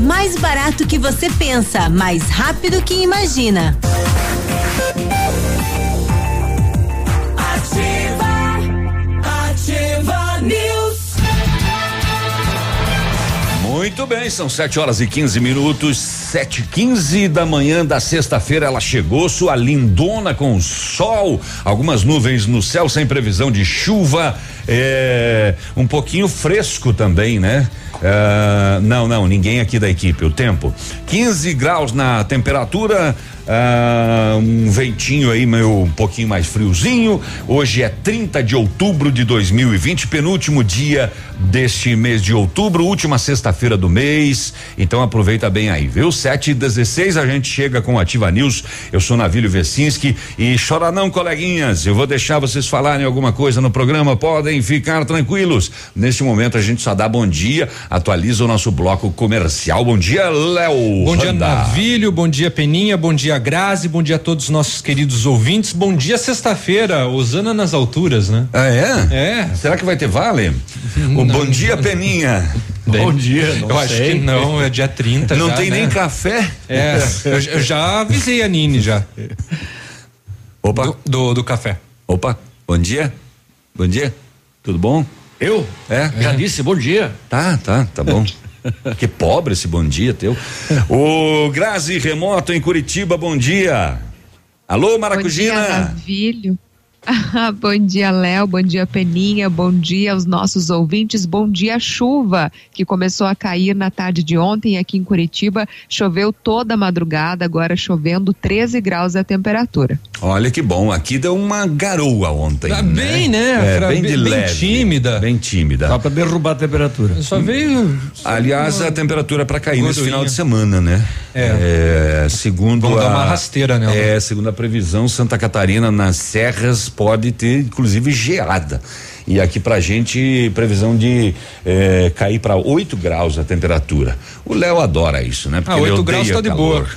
Mais barato que você pensa, mais rápido que imagina. Muito bem, são 7 horas e 15 minutos, 7 15 da manhã da sexta-feira. Ela chegou, sua lindona com sol, algumas nuvens no céu, sem previsão de chuva. É, um pouquinho fresco também, né? É, não, não, ninguém aqui da equipe. O tempo: 15 graus na temperatura, ah, um ventinho aí meio um pouquinho mais friozinho. Hoje é 30 de outubro de 2020, penúltimo dia deste mês de outubro, última sexta-feira do mês. Então aproveita bem aí, viu? 7 e 16 a gente chega com Ativa News. Eu sou Navílio Vecinski e chora não, coleguinhas. Eu vou deixar vocês falarem alguma coisa no programa, podem ficar tranquilos. Neste momento a gente só dá bom dia, atualiza o nosso bloco comercial. Bom dia, Léo. Bom dia, Navílio. Bom dia, Peninha. Bom dia, Grazi, bom dia a todos os nossos queridos ouvintes. Bom dia, sexta-feira, Osana nas alturas, né? Ah, é? É. Será que vai ter vale? O bom dia, Peninha. Bom dia, Eu acho que não, é dia 30 Não já, tem né? nem café? É, eu, eu já avisei a Nini já. Opa. Do, do, do café. Opa, bom dia. Bom dia. Tudo bom? Eu? É? Já disse bom dia. Tá, tá, tá bom. que pobre esse bom dia teu. O Grazi Remoto em Curitiba, bom dia. Alô, Maracujina. Bom dia, Navilho. bom dia, Léo. Bom dia, Peninha. Bom dia aos nossos ouvintes. Bom dia, chuva, que começou a cair na tarde de ontem aqui em Curitiba. Choveu toda a madrugada, agora chovendo 13 graus a temperatura. Olha que bom. Aqui deu uma garoa ontem. Tá né? bem, né? É, Fra- bem de bem- bem tímida. Bem tímida. Só pra derrubar a temperatura. Só veio. Aliás, a temperatura para cair nesse Gordurinha. final de semana, né? É. É, segundo Vamos a, dar uma rasteira nela. É, segundo a previsão, Santa Catarina nas serras pode ter inclusive geada. E aqui pra gente, previsão de eh, cair para 8 graus a temperatura. O Léo adora isso, né? Ah, ele 8 graus tá de calor.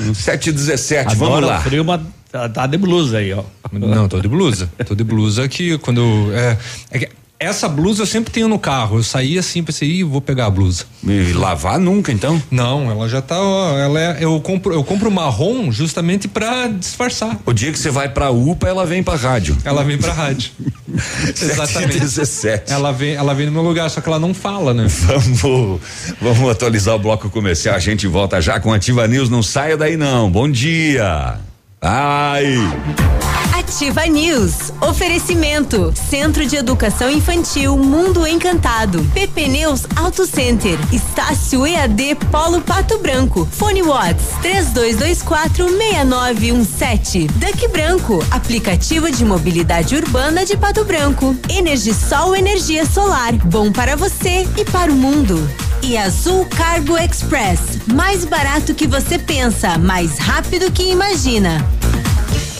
boa. 7 e 17, Adora vamos o lá. frio, mas tá, tá de blusa aí, ó. Não, tô de blusa. Tô de blusa que quando. É, é que essa blusa eu sempre tenho no carro. Eu saí assim, pensei, Ih, vou pegar a blusa. E lavar nunca, então? Não, ela já tá. ó, Ela é, eu compro, eu compro marrom justamente pra disfarçar. O dia que você vai pra UPA, ela vem pra rádio. Ela vem pra rádio. 7 e 17. Ela vem, ela vem no meu lugar, só que ela não fala, né? Vamos, vamos atualizar o bloco comercial. A gente volta já com Ativa News. Não saia daí, não. Bom dia. Ai. Ativa News. Oferecimento. Centro de Educação Infantil Mundo Encantado. PP Neus Auto Center. Estácio EAD Polo Pato Branco. Fone Watts 32246917. Duck Branco. Aplicativo de mobilidade urbana de Pato Branco. Energisol Energia Solar. Bom para você e para o mundo. E Azul Cargo Express. Mais barato que você pensa, mais rápido que imagina.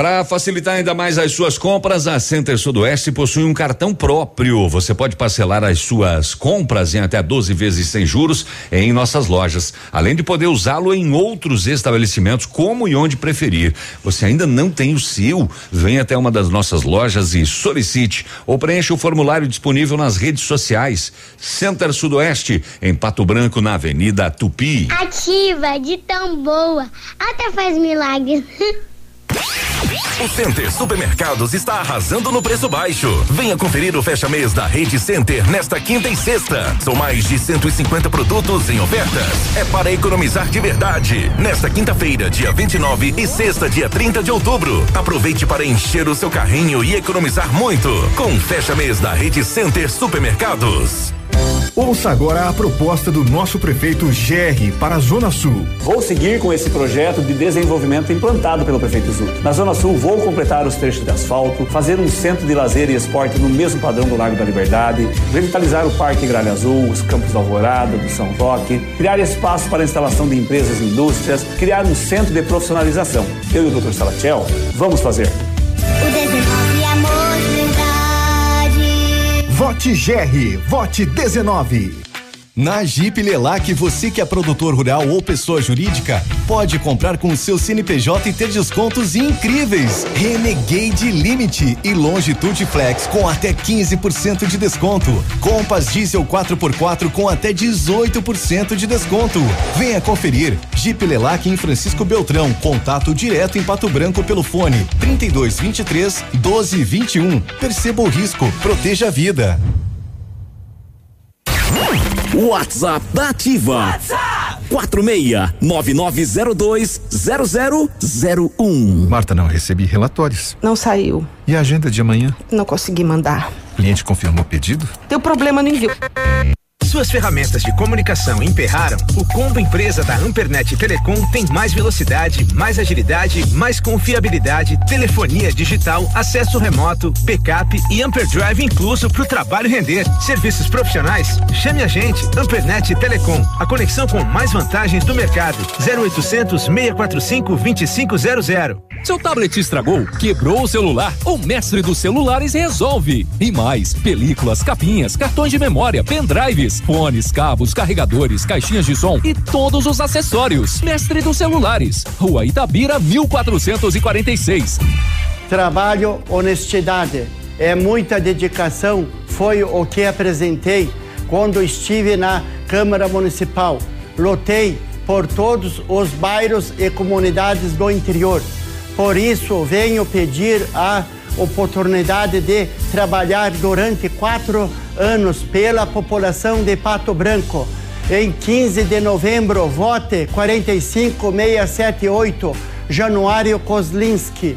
Para facilitar ainda mais as suas compras, a Center Sudoeste possui um cartão próprio. Você pode parcelar as suas compras em até 12 vezes sem juros em nossas lojas, além de poder usá-lo em outros estabelecimentos, como e onde preferir. Você ainda não tem o seu? Venha até uma das nossas lojas e solicite ou preencha o formulário disponível nas redes sociais. Center Sudoeste, em Pato Branco, na Avenida Tupi. Ativa de tão boa, até faz milagres. O Center Supermercados está arrasando no preço baixo. Venha conferir o fecha-mês da Rede Center nesta quinta e sexta. São mais de 150 produtos em ofertas. É para economizar de verdade. Nesta quinta-feira, dia 29 e sexta, dia 30 de outubro. Aproveite para encher o seu carrinho e economizar muito. Com o fecha-mês da Rede Center Supermercados. Ouça agora a proposta do nosso prefeito GR para a Zona Sul. Vou seguir com esse projeto de desenvolvimento implantado pelo prefeito Zuc. Na Zona Sul, vou completar os trechos de asfalto, fazer um centro de lazer e esporte no mesmo padrão do Lago da Liberdade, revitalizar o Parque Gralha Azul, os campos da Alvorada, do São Roque, criar espaço para a instalação de empresas e indústrias, criar um centro de profissionalização. Eu e o Dr. Salatiel vamos fazer. Vote GR, vote 19. Na Jeep Lelac, você que é produtor rural ou pessoa jurídica, pode comprar com o seu CNPJ e ter descontos incríveis. Renegade Limite e Longitude Flex com até 15% de desconto. Compass Diesel 4x4 com até 18% de desconto. Venha conferir. Jeep Lelac em Francisco Beltrão. Contato direto em Pato Branco pelo fone 3223 1221. Perceba o risco, proteja a vida. WhatsApp da Ativa. WhatsApp 46 9902 0001. Marta, não recebi relatórios. Não saiu. E a agenda de amanhã? Não consegui mandar. O cliente confirmou o pedido? Deu problema no envio. Suas ferramentas de comunicação emperraram? O combo empresa da Ampernet Telecom tem mais velocidade, mais agilidade, mais confiabilidade, telefonia digital, acesso remoto, backup e Amperdrive incluso para o trabalho render. Serviços profissionais? Chame a gente, Ampernet Telecom, a conexão com mais vantagens do mercado. 0800 645 2500. Seu tablet estragou, quebrou o celular? O mestre dos celulares resolve. E mais, películas, capinhas, cartões de memória, pendrives fones, cabos, carregadores, caixinhas de som e todos os acessórios. Mestre dos celulares, Rua Itabira, 1446. Trabalho, honestidade, é muita dedicação, foi o que apresentei quando estive na Câmara Municipal. Lotei por todos os bairros e comunidades do interior. Por isso, venho pedir a oportunidade de trabalhar durante quatro anos pela população de Pato Branco. Em 15 de novembro, vote 45678, Januário Kozlinski.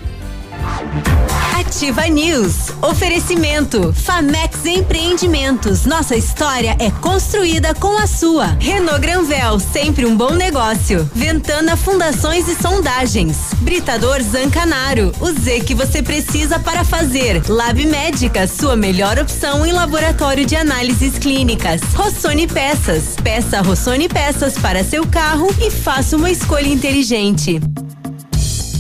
Ativa News. Oferecimento. Famex Empreendimentos. Nossa história é construída com a sua. Renault Granvel, sempre um bom negócio. Ventana Fundações e Sondagens. Britador Zancanaro. O Z que você precisa para fazer. Lab Médica, sua melhor opção em laboratório de análises clínicas. Rossoni Peças. Peça Rossoni Peças para seu carro e faça uma escolha inteligente.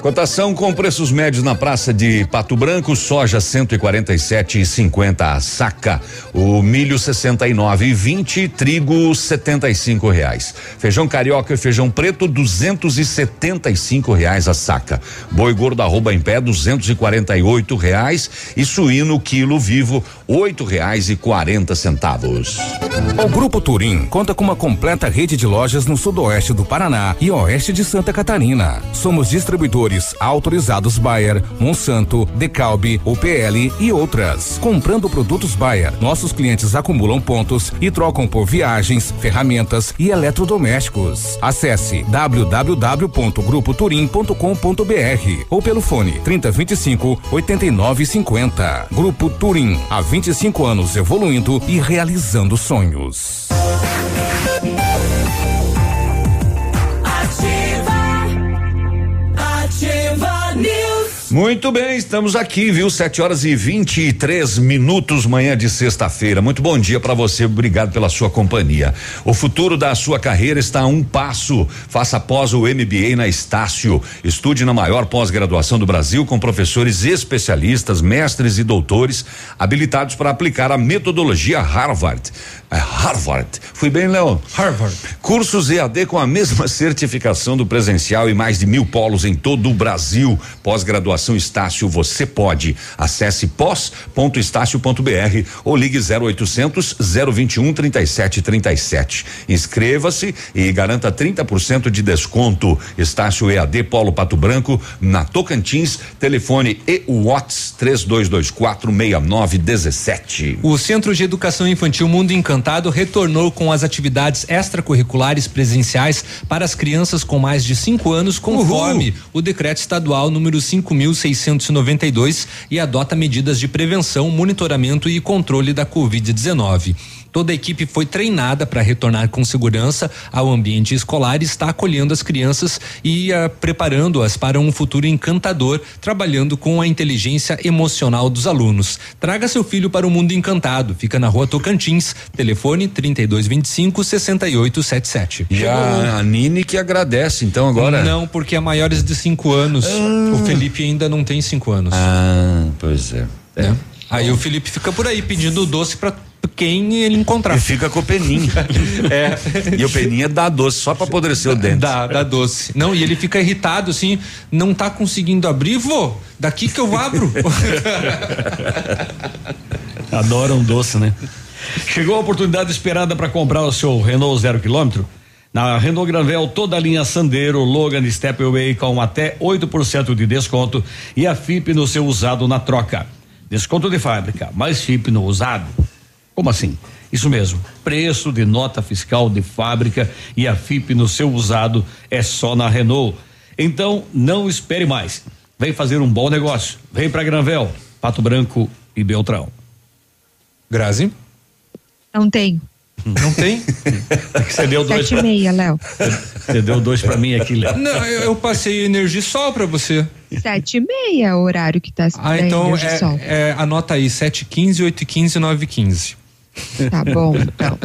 Cotação com preços médios na praça de Pato Branco, soja 147,50 a saca, o milho 69,20, trigo 75 reais, feijão carioca e feijão preto 275 reais a saca, boi gordo arroba em pé 248 reais e suíno quilo vivo oito reais e quarenta centavos. O Grupo Turim conta com uma completa rede de lojas no sudoeste do Paraná e oeste de Santa Catarina. Somos distribuidores autorizados Bayer, Monsanto, Decalbe, UPL e outras. Comprando produtos Bayer, nossos clientes acumulam pontos e trocam por viagens, ferramentas e eletrodomésticos. Acesse www.grupoturim.com.br ou pelo fone 3025 8950. Grupo Turim, há 25 anos evoluindo e realizando sonhos. Muito bem, estamos aqui, viu? 7 horas e 23 minutos, manhã de sexta-feira. Muito bom dia para você, obrigado pela sua companhia. O futuro da sua carreira está a um passo. Faça pós o MBA na Estácio. Estude na maior pós-graduação do Brasil com professores especialistas, mestres e doutores habilitados para aplicar a metodologia Harvard. É Harvard. Fui bem, Leon? Harvard. Cursos EAD com a mesma certificação do presencial e mais de mil polos em todo o Brasil. Pós-graduação Estácio, você pode. Acesse pós.estácio.br ou ligue 0800 021 3737. Inscreva-se e garanta 30% de desconto. Estácio EAD Polo Pato Branco, na Tocantins, telefone e Watts 3224 6917. O Centro de Educação Infantil Mundo Encantado retornou com as atividades extracurriculares presenciais para as crianças com mais de 5 anos, conforme Uhul. o decreto estadual número 5.692 e adota medidas de prevenção, monitoramento e controle da Covid-19. Toda a equipe foi treinada para retornar com segurança ao ambiente escolar e está acolhendo as crianças e uh, preparando-as para um futuro encantador, trabalhando com a inteligência emocional dos alunos. Traga seu filho para o mundo encantado. Fica na rua Tocantins. Telefone 3225 6877. E a, a Nini que agradece, então agora. Não, porque é maiores de cinco anos. O Felipe ainda não tem cinco anos. Ah, pois é. Né? Aí o Felipe fica por aí pedindo doce pra quem ele encontrar. E fica com o Peninha. é. E o Peninha dá doce só pra apodrecer o dente. Dá, dá doce. Não, e ele fica irritado assim, não tá conseguindo abrir, vô, daqui que eu abro. Adoram doce, né? Chegou a oportunidade esperada para comprar o seu Renault zero quilômetro? Na Renault Granvel, toda a linha Sandero, Logan e Stepway com até 8% de desconto e a FIP no seu usado na troca. Desconto de fábrica, mais FIP no usado. Como assim? Isso mesmo. Preço de nota fiscal de fábrica e a FIP no seu usado é só na Renault. Então, não espere mais. Vem fazer um bom negócio. Vem para Granvel, Pato Branco e Beltrão. Grazi? Não tem. Não tem? Você deu dois. Sete e meia, Léo. Você deu dois para mim aqui, Léo. Não, eu, eu passei Energisol para você. Sete e meia é o horário que tá Ah, então é, é, anota aí, 715, 815, 915. Tá bom, então.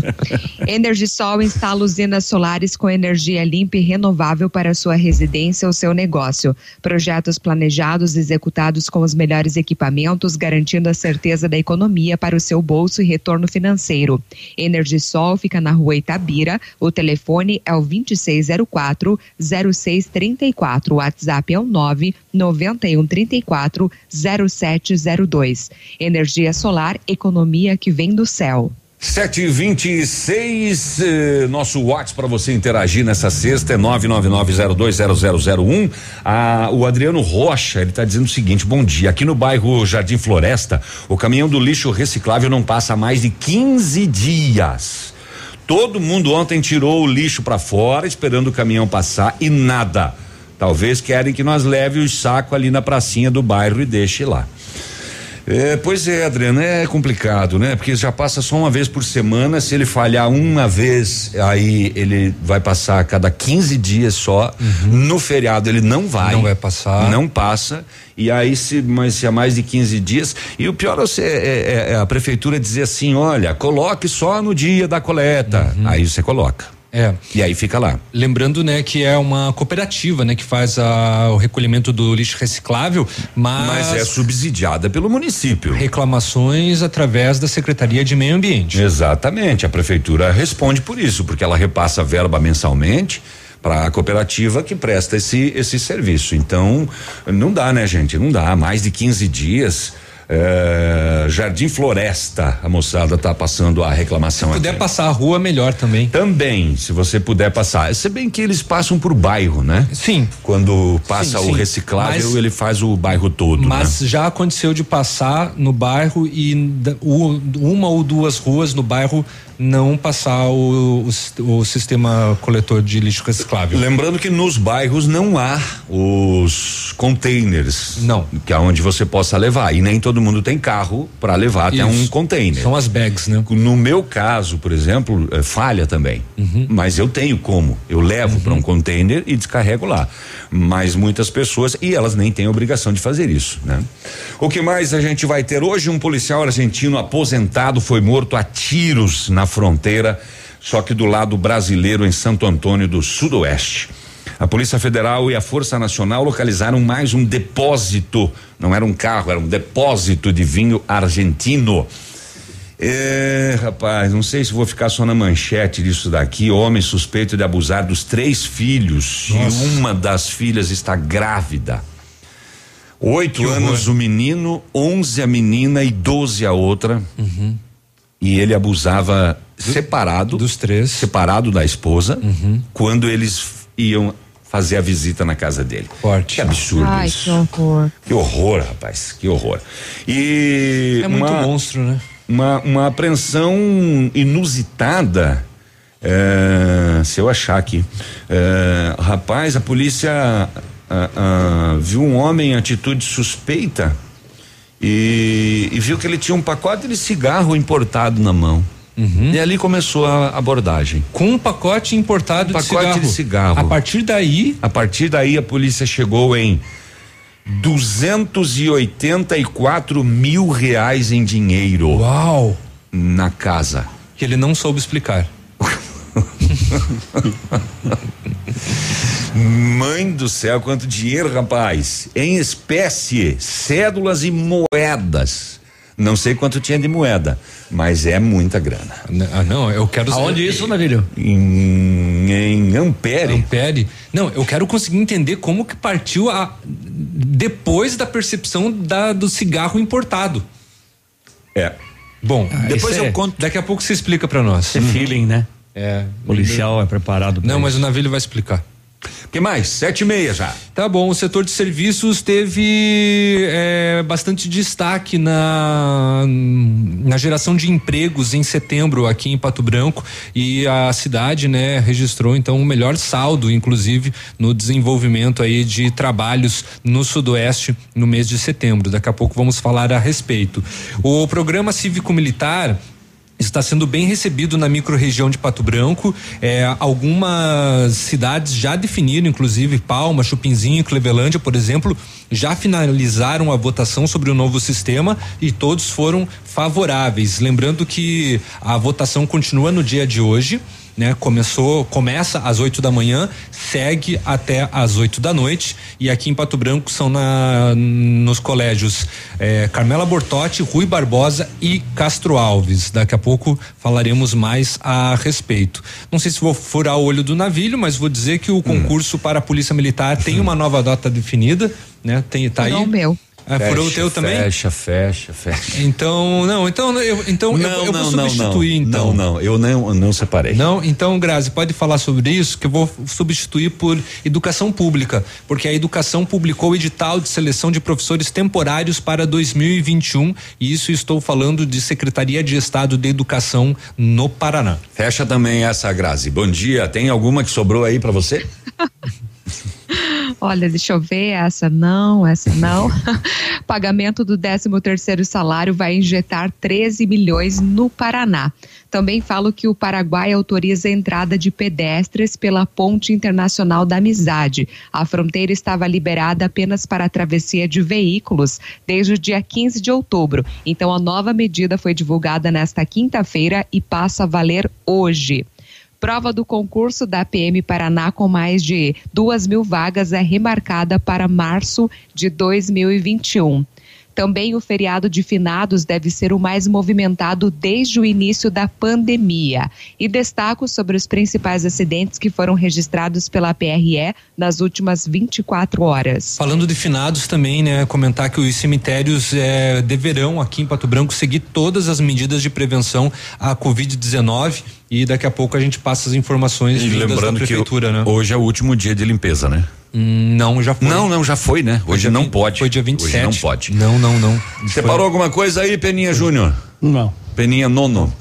Energisol instala usinas solares com energia limpa e renovável para sua residência ou seu negócio. Projetos planejados, executados com os melhores equipamentos, garantindo a certeza da economia para o seu bolso e retorno financeiro. Energisol fica na rua Itabira. O telefone é o 2604 0634. O WhatsApp é o 9 9134 0702. Energia solar, economia que vem do céu. 726, eh, nosso WhatsApp para você interagir nessa sexta é 999020001. Ah, o Adriano Rocha, ele está dizendo o seguinte: bom dia. Aqui no bairro Jardim Floresta, o caminhão do lixo reciclável não passa mais de 15 dias. Todo mundo ontem tirou o lixo para fora, esperando o caminhão passar e nada. Talvez querem que nós leve o saco ali na pracinha do bairro e deixe lá. É, pois é, Adriano, é complicado, né? Porque já passa só uma vez por semana. Se ele falhar uma vez, aí ele vai passar a cada 15 dias só. No feriado ele não vai. Não vai passar. Não passa. E aí, se, mas se há mais de 15 dias. E o pior é, você, é, é- é a prefeitura dizer assim: olha, coloque só no dia da coleta. Aí você coloca. É. E aí fica lá. Lembrando, né, que é uma cooperativa, né, que faz a- o recolhimento do lixo reciclável, mas, Mas é subsidiada pelo município. reclamações através da Secretaria de Meio Ambiente. Exatamente, a prefeitura responde por isso, porque ela repassa verba mensalmente para a cooperativa que presta esse esse serviço. Então, não dá, né, gente? Não dá. Mais de 15 dias. É, Jardim Floresta, a moçada tá passando a reclamação Se puder aqui. passar a rua, melhor também. Também, se você puder passar. Se bem que eles passam por bairro, né? Sim. Quando passa Sim, o sim. reciclável, Mas- ele faz o bairro todo. Mas né? já aconteceu de passar no bairro e uma ou duas ruas no bairro não passar o, o o sistema coletor de lixo reciclável. Lembrando que nos bairros não há os containers. Não. Que é onde você possa levar. E nem todo mundo tem carro para levar até Isso. um container. São as bags, né? No meu caso, por exemplo, eh, falha também. Uhum. Mas eu tenho como. Eu levo para um container e descarrego lá. Mas muitas pessoas, e elas nem têm obrigação de fazer isso, né? O que mais a gente vai ter hoje? Um policial argentino aposentado foi morto a tiros na fronteira, só que do lado brasileiro, em Santo Antônio do Sudoeste. A Polícia Federal e a Força Nacional localizaram mais um depósito. Não era um carro, era um depósito de vinho argentino. É, rapaz, não sei se vou ficar só na manchete disso daqui. Homem suspeito de abusar dos três filhos Nossa. e uma das filhas está grávida. Oito Que horror. anos o menino, onze a menina e doze a outra. E ele abusava separado dos três, separado da esposa, quando eles iam fazer a visita na casa dele. Forte. Que absurdo Ai, isso. que horror. Que horror, rapaz, que horror. E É muito uma, monstro, né? Uma, uma apreensão inusitada. é, se eu achar aqui, é, rapaz, a polícia ah, ah, viu um homem em atitude suspeita e, e viu que ele tinha um pacote de cigarro importado na mão. E ali começou a abordagem. Com um pacote importado Um de pacote cigarro. de cigarro. A partir daí, A partir daí a polícia chegou em 284 mil reais em dinheiro. Uau! Na casa. Que ele não soube explicar. Mãe do céu, quanto dinheiro, rapaz! Em espécie, cédulas e moedas. Não sei quanto tinha de moeda, mas é muita grana. Ah, não, eu quero Aonde isso, Navilho? Em, em Ampere. Ampere. Não, eu quero conseguir entender como que partiu a depois da percepção da, do cigarro importado. É. Bom, Ah, depois eu é- conto. Daqui a pouco você explica pra nós. É feeling, né? É. Policial é preparado. pra Não, mas isso. o Navilho vai explicar. Que mais? Sete e meia já. Tá bom, o setor de serviços teve é, bastante destaque na, na geração de empregos em setembro aqui em Pato Branco e a cidade, né, registrou então o melhor saldo, inclusive, no desenvolvimento aí de trabalhos no sudoeste no mês de setembro. Daqui a pouco vamos falar a respeito. O programa cívico-militar está sendo bem recebido na microrregião de Pato Branco. É, algumas cidades já definiram, inclusive Palma, Chupinzinho, Clevelândia, por exemplo, já finalizaram a votação sobre o novo sistema e todos foram favoráveis. Lembrando que a votação continua no dia de hoje. Né, começou, começa às 8 da manhã, segue até às 8 da noite e aqui em Pato Branco são na, nos colégios eh, Carmela Bortotti, Rui Barbosa e Castro Alves. Daqui a pouco falaremos mais a respeito. Não sei se vou furar o olho do navilho, mas vou dizer que o concurso para a Polícia Militar tem uma nova data definida, né? Tem tá aí. Furou o meu. Ah, furou o teu também? Fecha, fecha, fecha. Então, não, então eu, então eu, eu vou substituir então. Não, não, eu não, eu não separei. Não, então, Grazi, pode falar sobre isso, que eu vou substituir por educação pública, porque a educação publicou o edital de seleção de professores temporários para 2021, e isso estou falando de Secretaria de Estado de Educação no Paraná. Fecha também essa, Grazi. Bom dia. Tem alguma que sobrou aí pra você? Olha, deixa eu ver, essa não, essa não. Pagamento do 13 terceiro salário vai injetar 13 milhões no Paraná. Também falo que o Paraguai autoriza a entrada de pedestres pela Ponte Internacional da Amizade. A fronteira estava liberada apenas para a travessia de veículos desde o dia 15 de outubro. Então a nova medida foi divulgada nesta quinta-feira e passa a valer hoje. Prova do concurso da PM Paraná com mais de duas mil vagas é remarcada para março de 2021. Também o feriado de finados deve ser o mais movimentado desde o início da pandemia. E destaco sobre os principais acidentes que foram registrados pela PRE nas últimas 24 horas. Falando de finados também, né? Comentar que os cemitérios eh, deverão aqui em Pato Branco seguir todas as medidas de prevenção à Covid-19 e daqui a pouco a gente passa as informações E lembrando da que prefeitura, né? hoje é o último dia de limpeza, né? Hum, não, já foi. Não, não, já foi, né? Hoje não 20 pode. Foi dia 27. Hoje não pode. Não, não, não. Separou alguma coisa aí, Peninha Júnior? Não. Peninha Nono.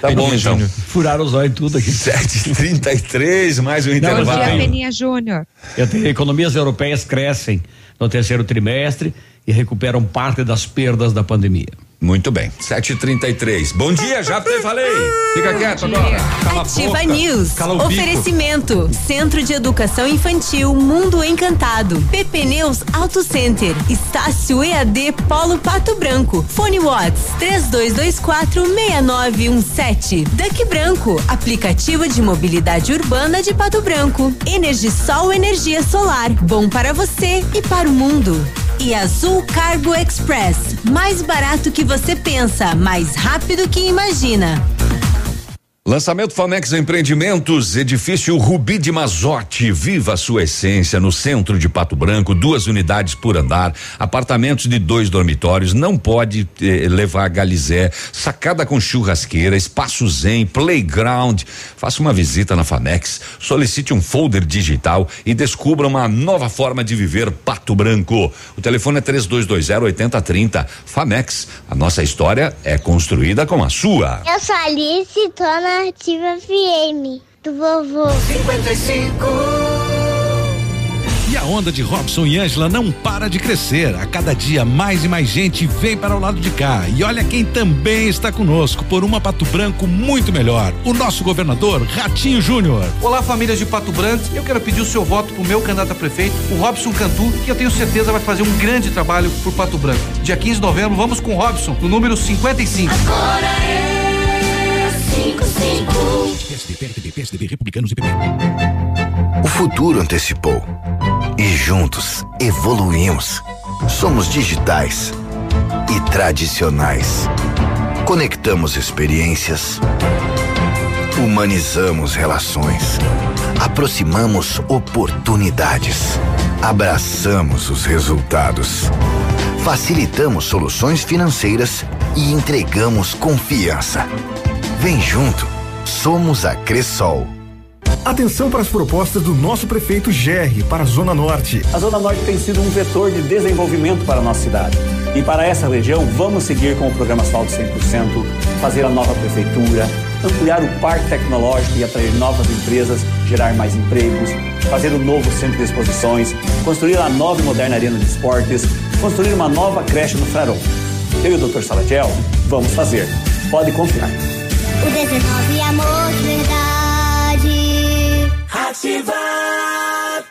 Tá bom, Peninha então. Júnior. Furaram os olhos tudo aqui. 7h33, mais um Não, Bom intervalo. dia, Peninha Júnior. Eu tenho- Economias europeias crescem no terceiro trimestre e recuperam parte das perdas da pandemia. Muito bem. 7h33. Bom dia, já te falei. Fica quieto agora. Cala a Ativa boca. News. Cala o bico. Oferecimento. Centro de Educação Infantil Mundo Encantado. PP Neus Auto Center. Estácio EAD Polo Pato Branco. Fone Watts 32246917. Duck Branco. Aplicativo de mobilidade urbana de Pato Branco. Energisol Energia Solar. Bom para você e para o mundo. E Azul Cargo Express. Mais barato que você pensa, mais rápido que imagina. Lançamento Famex Empreendimentos, edifício Rubi de Mazote, viva a sua essência no centro de Pato Branco, duas unidades por andar, apartamentos de dois dormitórios, não pode eh, levar galizé, sacada com churrasqueira, espaço zen, playground. Faça uma visita na Famex, solicite um folder digital e descubra uma nova forma de viver Pato Branco. O telefone é 3220 8030. Famex, a nossa história é construída com a sua. Eu sou Alice tô na Ativa FM do vovô. 55 E a onda de Robson e Ângela não para de crescer. A cada dia mais e mais gente vem para o lado de cá. E olha quem também está conosco por uma Pato Branco muito melhor. O nosso governador Ratinho Júnior. Olá, famílias de Pato Branco. Eu quero pedir o seu voto para o meu candidato a prefeito, o Robson Cantu, que eu tenho certeza vai fazer um grande trabalho por Pato Branco. Dia 15 de novembro, vamos com o Robson, no número 55. Agora é 55. PSDB, PSDB, PSDB, Republicanos e PP. O futuro antecipou. E juntos evoluímos. Somos digitais e tradicionais. Conectamos experiências. Humanizamos relações. Aproximamos oportunidades. Abraçamos os resultados. Facilitamos soluções financeiras e entregamos confiança. Vem junto. Somos a Cressol. Atenção para as propostas do nosso prefeito Gerri para a Zona Norte. A Zona Norte tem sido um vetor de desenvolvimento para a nossa cidade. E para essa região, vamos seguir com o programa Asfalto 100%, fazer a nova prefeitura, ampliar o parque tecnológico e atrair novas empresas, gerar mais empregos, fazer um novo centro de exposições, construir a nova e moderna arena de esportes, construir uma nova creche no Frarão. Eu e o Dr. Salatiel vamos fazer. Pode confiar. O 19 é amor de verdade. Ativar.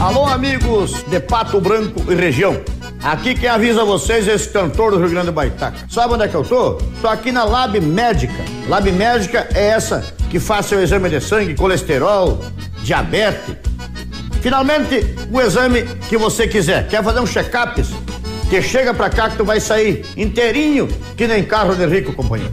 Alô, amigos de Pato Branco e região. Aqui quem avisa vocês é esse cantor do Rio Grande do Baitaca. Sabe onde é que eu tô? Tô aqui na Lab Médica. Lab Médica é essa que faz seu exame de sangue, colesterol, diabetes. Finalmente, o exame que você quiser. Quer fazer um check-up? Que chega pra cá que tu vai sair inteirinho, que nem carro de rico, companheiro.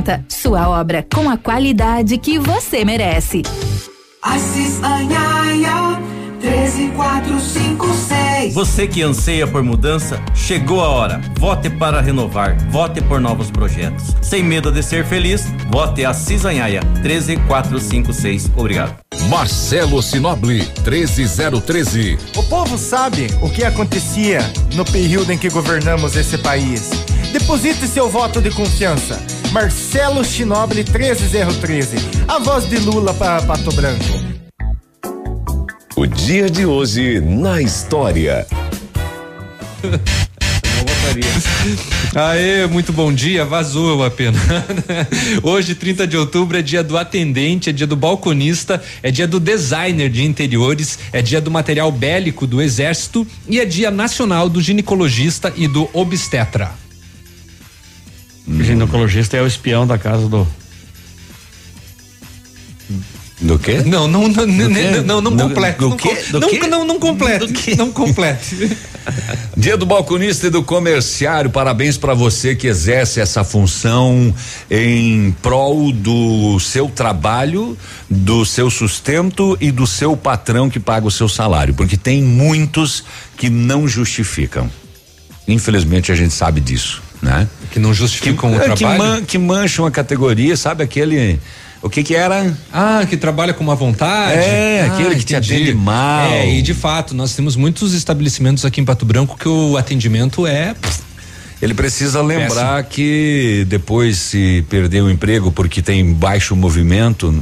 Sua obra com a qualidade que você merece. Assis Anhaia 13456. Você que anseia por mudança, chegou a hora. Vote para renovar. Vote por novos projetos. Sem medo de ser feliz, vote a Cisanhaia 13456. Obrigado. Marcelo Sinoble 13013. O povo sabe o que acontecia no período em que governamos esse país. Deposite seu voto de confiança. Marcelo Chinoble 13013. A voz de Lula para Pato Branco. O dia de hoje na história. Aê, muito bom dia, vazou a pena. Hoje, 30 de outubro, é dia do atendente, é dia do balconista, é dia do designer de interiores, é dia do material bélico do exército e é dia nacional do ginecologista e do obstetra. O ginecologista é o espião da casa do. Do quê? Não, não, não, não, quê? não, não Do- complete. do não quê? Do não, quê? não, não complete. Não complete. Dia do balconista e do comerciário, parabéns para você que exerce essa função em prol do seu trabalho, do seu sustento e do seu patrão que paga o seu salário, porque tem muitos que não justificam. Infelizmente a gente sabe disso, né? Que não justificam o é, que, trabalho? man- que mancham a categoria, sabe aquele o que que era? Ah, que trabalha com uma vontade. É, Ah, aquele que te entendi. atende mal. É, e de fato, nós temos muitos estabelecimentos aqui em Pato Branco que o atendimento é. Ele precisa lembrar que depois se perder o emprego porque tem baixo movimento,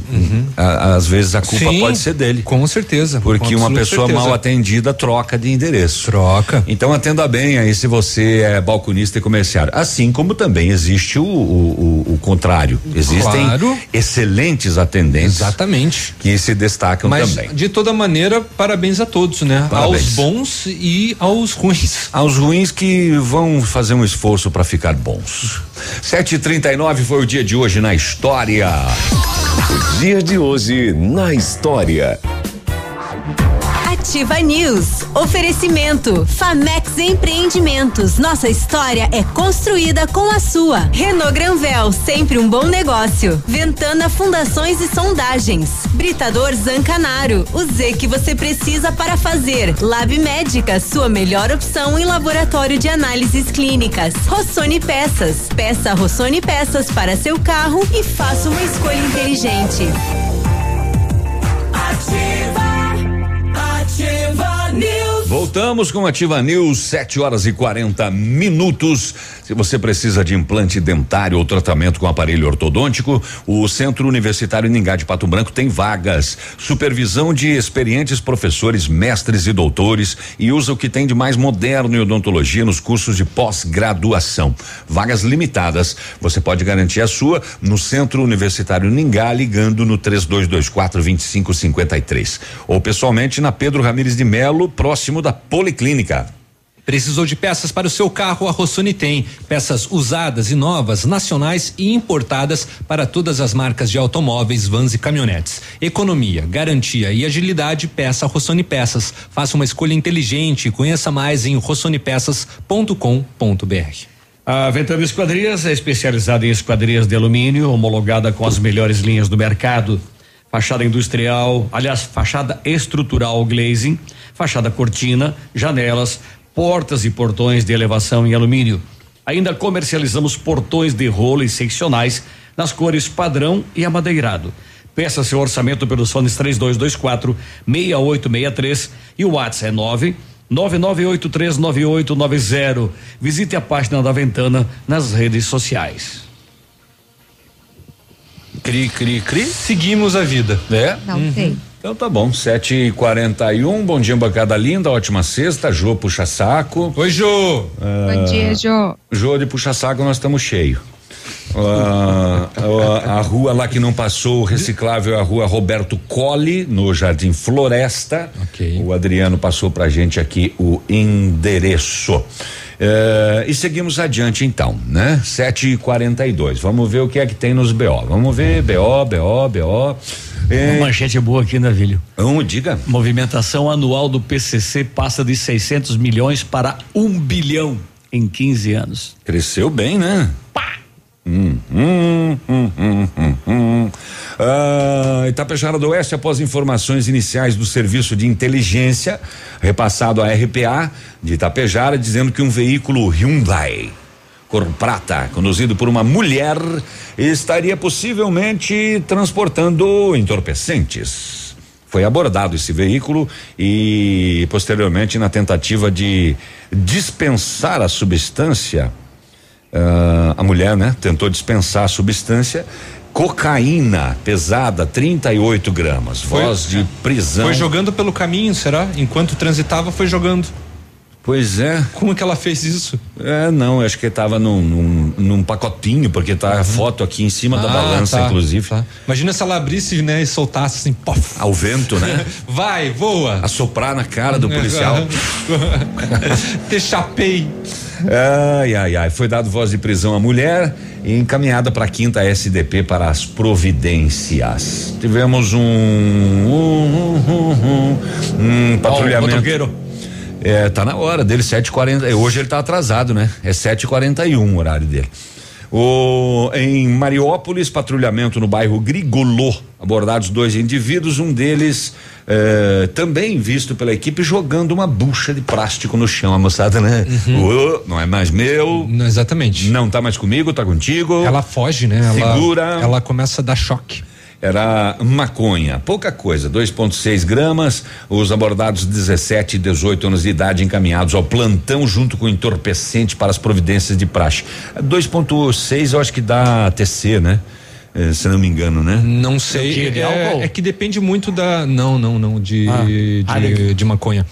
a- às vezes a culpa Uhum. Sim, pode ser dele. Com certeza. Porque com uma pessoa certeza. mal atendida troca de endereço. Troca. Então atenda bem aí se você é balconista e comerciário. Assim como também existe o, o, o- o contrário. Existem Claro. excelentes atendentes. Exatamente. Que se destacam Mas, também. de toda maneira, parabéns a todos, né? Parabéns. Aos bons e aos ruins. Aos ruins que vão fazer um esforço para ficar bons. 7h39 foi o dia de hoje na história. O dia de hoje na história. Ativa News. Oferecimento. Famex Empreendimentos. Nossa história é construída com a sua. Renault Granvel, sempre um bom negócio. Ventana Fundações e Sondagens. Britador Zancanaro. O Z que você precisa para fazer. Lab Médica, sua melhor opção em laboratório de análises clínicas. Rossoni Peças. Peça Rossoni Peças para seu carro e faça uma escolha inteligente. Ativa, ativa News. Voltamos com Ativa News, 7 horas e 40 minutos. Se você precisa de implante dentário ou tratamento com aparelho ortodôntico, o Centro Universitário Ningá de Pato Branco tem vagas. Supervisão de experientes professores, mestres e doutores e usa o que tem de mais moderno em odontologia nos cursos de pós-graduação. Vagas limitadas. Você pode garantir a sua no Centro Universitário Ningá ligando no 3224 2553 ou pessoalmente na Pedro Ramires de Melo, próximo da Policlínica. Precisou de peças para o seu carro? A Rossoni tem. Peças usadas e novas, nacionais e importadas para todas as marcas de automóveis, vans e caminhonetes. Economia, garantia e agilidade, peça Rossoni Peças. Faça uma escolha inteligente e conheça mais em rossonipeças.com.br. A Ventana Esquadrias é especializada em esquadrias de alumínio, homologada com as melhores linhas do mercado. Fachada industrial, aliás, fachada estrutural glazing, fachada cortina, janelas, portas e portões de elevação em alumínio. Ainda comercializamos portões de rolo e seccionais nas cores padrão e amadeirado. Peça seu orçamento pelos fones 3224 6863 e o WhatsApp é 9 99839890. Visite a página da Ventana nas redes sociais. Cri, cri, cri. Seguimos a vida. É? Não tem. Então tá bom, 7 e 41 bom dia, bancada linda, ótima sexta, Jô puxa saco. Oi, Jô. Bom dia, Jô. Jô de puxa saco, nós estamos cheio. Ah, a, a rua lá que não passou o reciclável é a rua Roberto Colli, no Jardim Floresta. O Adriano passou pra gente aqui o endereço. Eh, e seguimos adiante então, né? 7 e 42 Vamos ver o que é que tem nos BO. Vamos ver BO, BO, BO. Eh, Uma manchete boa aqui, né, Vilho? Um, diga. Movimentação anual do PCC passa de 600 milhões para um bilhão em 15 anos. Cresceu bem, né? Hum, hum, hum, hum, hum, hum. Ah, Itapejara do Oeste, após informações iniciais do Serviço de Inteligência, repassado à RPA de Itapejara, dizendo que um veículo Hyundai cor prata, conduzido por uma mulher, estaria possivelmente transportando entorpecentes. Foi abordado esse veículo e, posteriormente, na tentativa de dispensar a substância, ah, a mulher, né, tentou dispensar a substância. Cocaína pesada, 38 gramas. Foi- Voz de prisão. Foi jogando pelo caminho, será? Enquanto transitava, foi jogando. Pois é. Como que ela fez isso? É, não, acho que estava num, num, num pacotinho, porque tá a foto aqui em cima da Ah, balança, tá, inclusive. tá. Imagina se ela abrisse, né, e soltasse assim, pof. Ao vento, né? Vai, voa. Assoprar na cara do policial. Te chapei. Ai, ai, ai. Foi dado voz de prisão à mulher e encaminhada para a quinta SDP para as providências. Tivemos um. um, um, um, um patrulhamento. É, tá na hora dele, 7h40. Hoje ele tá atrasado, né? É 7h41 o horário dele. O, em Mariópolis, patrulhamento no bairro Grigolô. Abordados dois indivíduos, um deles eh, também visto pela equipe jogando uma bucha de plástico no chão. A moçada, né? Ô, não é mais meu. Não, exatamente. Não tá mais comigo, tá contigo. Ela foge, né? Ela, Segura. Ela começa a dar choque. Era maconha, pouca coisa, 2,6 gramas. Os abordados 17 e 18 anos de idade encaminhados ao plantão junto com entorpecente para as providências de praxe. 2,6 eu acho que dá TC, né? Eh, se não me engano, né? Não sei. De é, álcool? é que depende muito da. Não, não, não. De, Ah, de, Heineken. de maconha.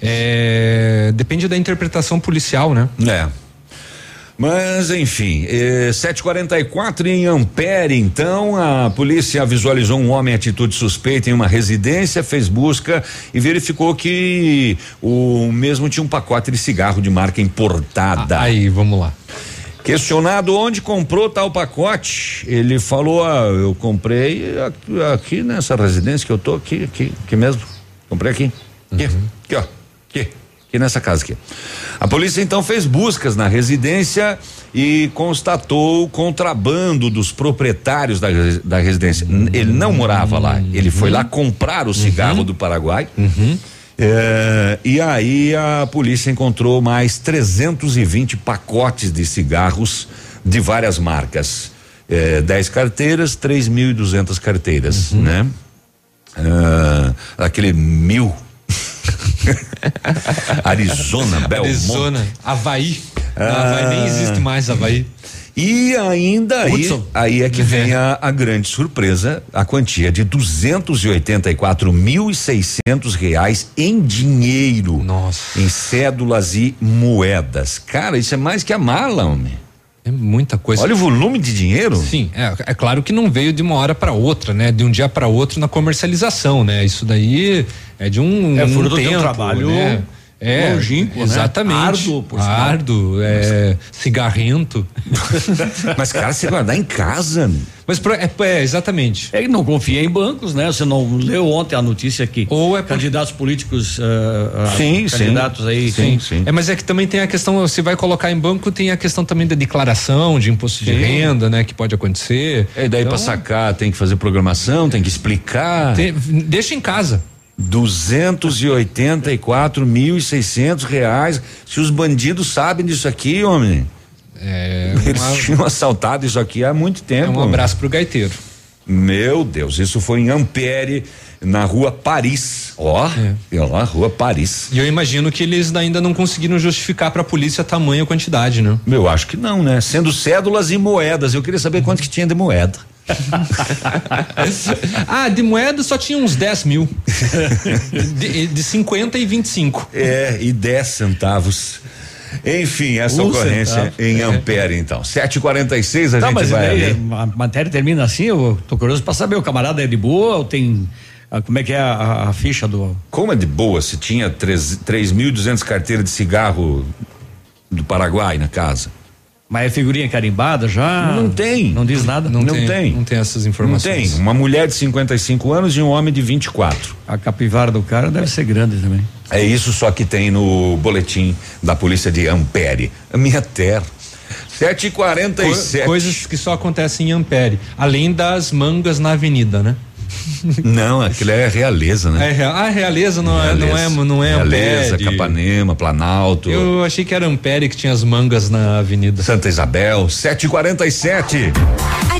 É, depende da interpretação policial, né? É. Mas, enfim, eh, 744 em Ampere, então, a polícia visualizou um homem em atitude suspeita em uma residência, fez busca e verificou que o mesmo tinha um pacote de cigarro de marca importada. Aí, vamos lá. Questionado onde comprou tal pacote, ele falou: ah, eu comprei aqui, nessa residência que eu tô aqui, aqui, aqui mesmo. Comprei aqui. Aqui, aqui, ó. Aqui. Aqui nessa casa aqui. A polícia então fez buscas na residência e constatou o contrabando dos proprietários da, da residência. Ele não morava lá. Ele foi lá comprar o cigarro do Paraguai. É, e aí a polícia encontrou mais 320 pacotes de cigarros de várias marcas. É, 10 carteiras, 3.200 carteiras, né? Ah, aquele mil. Arizona, Belmont. Arizona, Havaí. Na Havaí nem existe mais Havaí. E ainda aí, Hudson. aí é que vem a, a grande surpresa, a quantia de 284.600 reais em dinheiro. Nossa. Em cédulas e moedas. Cara, isso é mais que a mala, homem. É muita coisa. Olha o volume de dinheiro. Sim, é, é claro que não veio de uma hora para outra, né? De um dia para outro na comercialização, né? Isso daí é de um, É um fruto de um tempo, trabalho né? É, longínquo, né? exatamente. Árduo, por sinal. Árduo, é, cigarrento. Mas, cara, você guardar em casa. Mas pro- é, é, exatamente. Ele não confia em bancos, né? Você não leu ontem a notícia que Ou é por- candidatos políticos, ah, ah, Sim, sim. candidatos aí, Sim, sim. É, mas é que também tem a questão, se vai colocar em banco, tem a questão também da declaração de imposto de Sim. renda, né? Que pode acontecer. E daí Então, pra sacar tem que fazer programação, tem que explicar. tem- deixa em casa. 284.600 reais. Se os bandidos sabem disso aqui, homem. É, Eles uma- tinham assaltado isso aqui há muito tempo. um abraço pro gaiteiro. Meu Deus, isso foi em Ampere, na rua Paris. Ó, É. ó, rua Paris. E eu imagino que eles ainda não conseguiram justificar pra polícia a tamanha quantidade, né? Eu acho que não, né? Sendo cédulas e moedas. Eu queria saber quanto que tinha de moeda. ah, de moeda só tinha uns 10 mil. de, de 50 e 25. É, e 10 centavos. Enfim, essa Um ocorrência centavo. em É. Ampere, então. 7h46 a Tá, gente mas vai daí ali. a matéria termina assim, eu tô curioso pra saber, o camarada é de boa ou tem, ah, como é que é a, a- a ficha do... Como é de boa se tinha 3.200 carteiras de cigarro do Paraguai na casa? Mas é figurinha carimbada já? Não tem. Não diz nada? Não tem. Não tem essas Não informações. tem. Uma mulher de 55 anos e um homem de 24. A capivara do cara deve ser grande também. É isso só que tem no boletim da polícia de Ampere. A minha terra. 7h47. Co- coisas que só acontecem em Ampere, além das mangas na avenida, né? Não, aquilo é realeza, né? É, a realeza não é, não é, não é Realeza, Ampere. Capanema, Planalto. Eu achei que era Ampere que tinha as mangas na avenida. Santa Isabel, 7h47.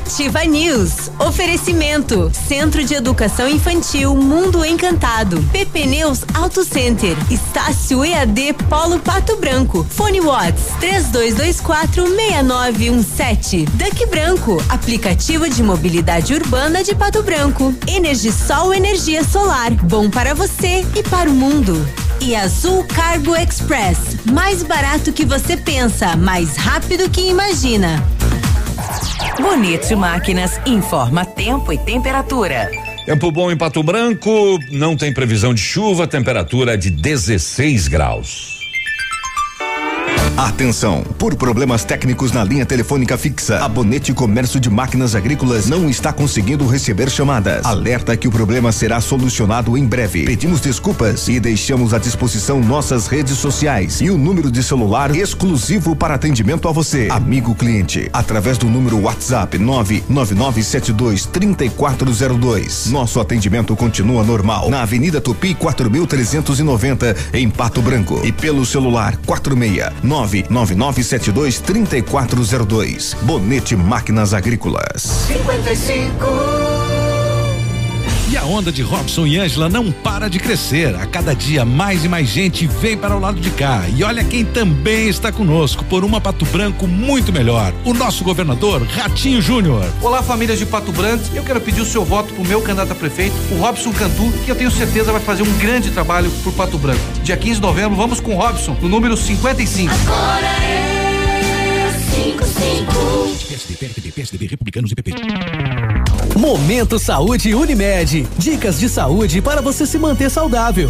Ativa News. Oferecimento. Centro de Educação Infantil Mundo Encantado. PP Neus Auto Center. Estácio EAD Polo Pato Branco. Fone Watts 32246917. Duck Branco. Aplicativo de mobilidade urbana de Pato Branco. Energisol Energia Solar. Bom para você e para o mundo. E Azul Cargo Express. Mais barato que você pensa, mais rápido que imagina. Bonito Máquinas informa tempo e temperatura. Tempo bom em Pato Branco, não tem previsão de chuva, temperatura de 16 graus. Atenção! Por problemas técnicos na linha telefônica fixa, a Bonete Comércio de Máquinas Agrícolas não está conseguindo receber chamadas. Alerta que o problema será solucionado em breve. Pedimos desculpas e deixamos à disposição nossas redes sociais e o número de celular exclusivo para atendimento a você, amigo cliente, através do número WhatsApp 99972 3402. Nosso atendimento continua normal na Avenida Tupi 4390 em Pato Branco e pelo celular 46 99972 3402. Bonete Máquinas Agrícolas. 55. E a onda de Robson e Ângela não para de crescer. A cada dia mais e mais gente vem para o lado de cá. E olha quem também está conosco por uma Pato Branco muito melhor. O nosso governador Ratinho Júnior. Olá, famílias de Pato Branco. Eu quero pedir o seu voto pro meu candidato a prefeito, o Robson Cantu, que eu tenho certeza vai fazer um grande trabalho por Pato Branco. Dia 15 de novembro, vamos com o Robson, no número 55. Agora é 55. PSDB, PSDB, PSDB, Republicanos e PP. Momento Saúde Unimed. Dicas de saúde para você se manter saudável.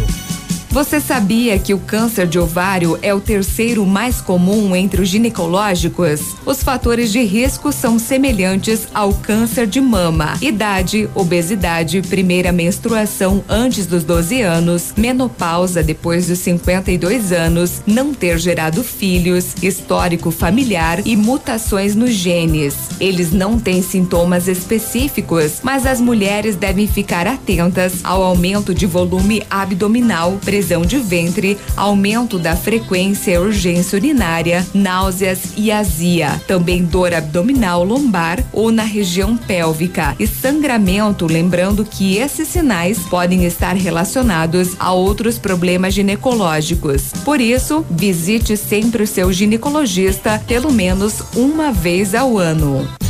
Você sabia que o câncer de ovário é o terceiro mais comum entre os ginecológicos? Os fatores de risco são semelhantes ao câncer de mama: idade, obesidade, primeira menstruação antes dos 12 anos, menopausa depois dos 52 anos, não ter gerado filhos, histórico familiar e mutações nos genes. Eles não têm sintomas específicos, mas as mulheres devem ficar atentas ao aumento de volume abdominal, prisão de ventre, aumento da frequência e urgência urinária, náuseas e azia, também dor abdominal lombar ou na região pélvica e sangramento, lembrando que esses sinais podem estar relacionados a outros problemas ginecológicos. Por isso, visite sempre o seu ginecologista pelo menos uma vez ao ano.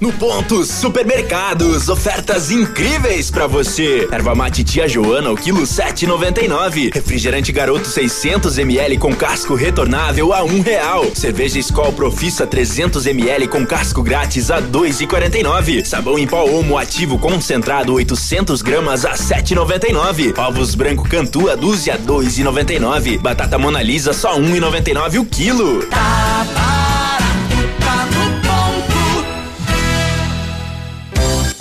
No ponto Supermercados, ofertas incríveis para você. Erva mate Tia Joana, o quilo 7,99. Refrigerante Garoto 600 ml com casco retornável a um real. Cerveja Skol Profissa 300 ml com casco grátis a 2,49. Sabão em pó Omo ativo concentrado 800 gramas a 7,99. Ovos branco Cantu a dúzia 2,99. Batata Mona Lisa só 1,99 o quilo. Tá barato,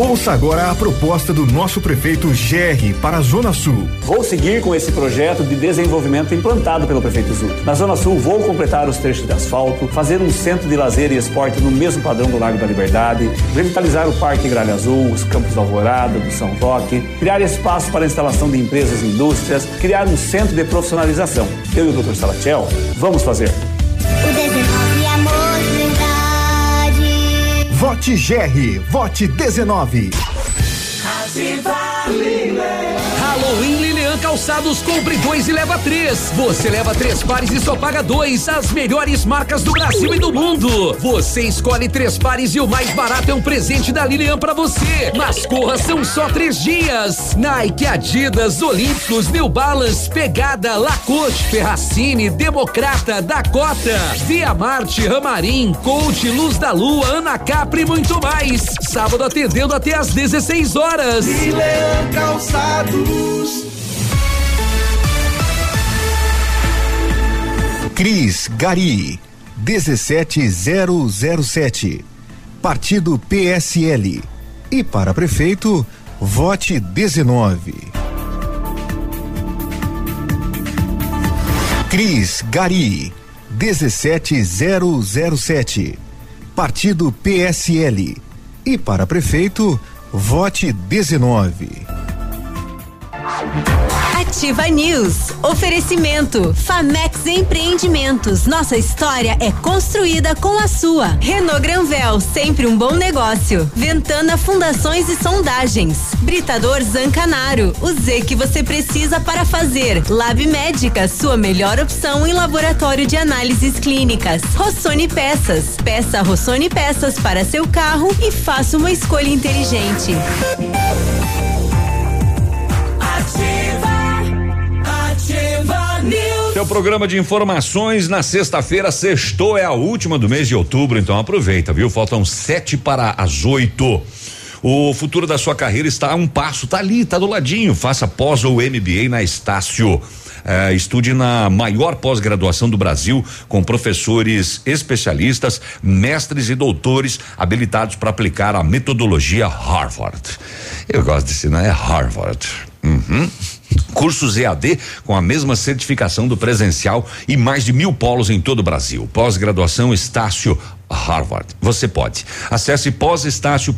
Ouça agora a proposta do nosso prefeito GR para a Zona Sul. Vou seguir com esse projeto de desenvolvimento implantado pelo prefeito Zuc. Na Zona Sul, vou completar os trechos de asfalto, fazer um centro de lazer e esporte no mesmo padrão do Lago da Liberdade, revitalizar o Parque Gralha Azul, os campos da Alvorada, do São Roque, criar espaço para a instalação de empresas e indústrias, criar um centro de profissionalização. Eu e o Dr. Salatiel vamos fazer. Vote GR, vote 19. Halloween Lilian Calçados, compre dois e leva três. Você leva três pares e só paga dois. As melhores marcas do Brasil e do mundo. Você escolhe três pares e o mais barato é um presente da Lilian pra você. Mas corra, são só três dias. Nike, Adidas, Olímpicos, New Balance, Pegada, Lacoste, Ferracini, Democrata, Dakota, Via Marte, Ramarim, Coach, Luz da Lua, Ana Capri e muito mais. Sábado atendendo até às 16 horas. Leão Calçados. Cris Gari, 17007. Partido PSL. E para prefeito, vote 19. Cris Gari, 17007. Partido PSL. E para prefeito, vote 19. Ativa News. Oferecimento. Famex Empreendimentos. Nossa história é construída com a sua. Renault Granvel, sempre um bom negócio. Ventana Fundações e Sondagens. Britador Zancanaro. O Z que você precisa para fazer. Lab Médica, sua melhor opção em laboratório de análises clínicas. Rossoni Peças. Peça Rossoni Peças para seu carro e faça uma escolha inteligente. Seu programa de informações na sexta-feira, sextou é a última do mês de outubro, então aproveita, viu? Faltam sete para as oito. O futuro da sua carreira está a um passo, tá ali, tá do ladinho. Faça pós ou MBA na Estácio. É, estude na maior pós-graduação do Brasil, com professores especialistas, mestres e doutores habilitados para aplicar a metodologia Harvard. Eu gosto de ensinar, é Harvard. Uhum. Cursos EAD com a mesma certificação do presencial e mais de mil polos em todo o Brasil. Pós-graduação Estácio Harvard. Você pode. Acesse pós-estácio.br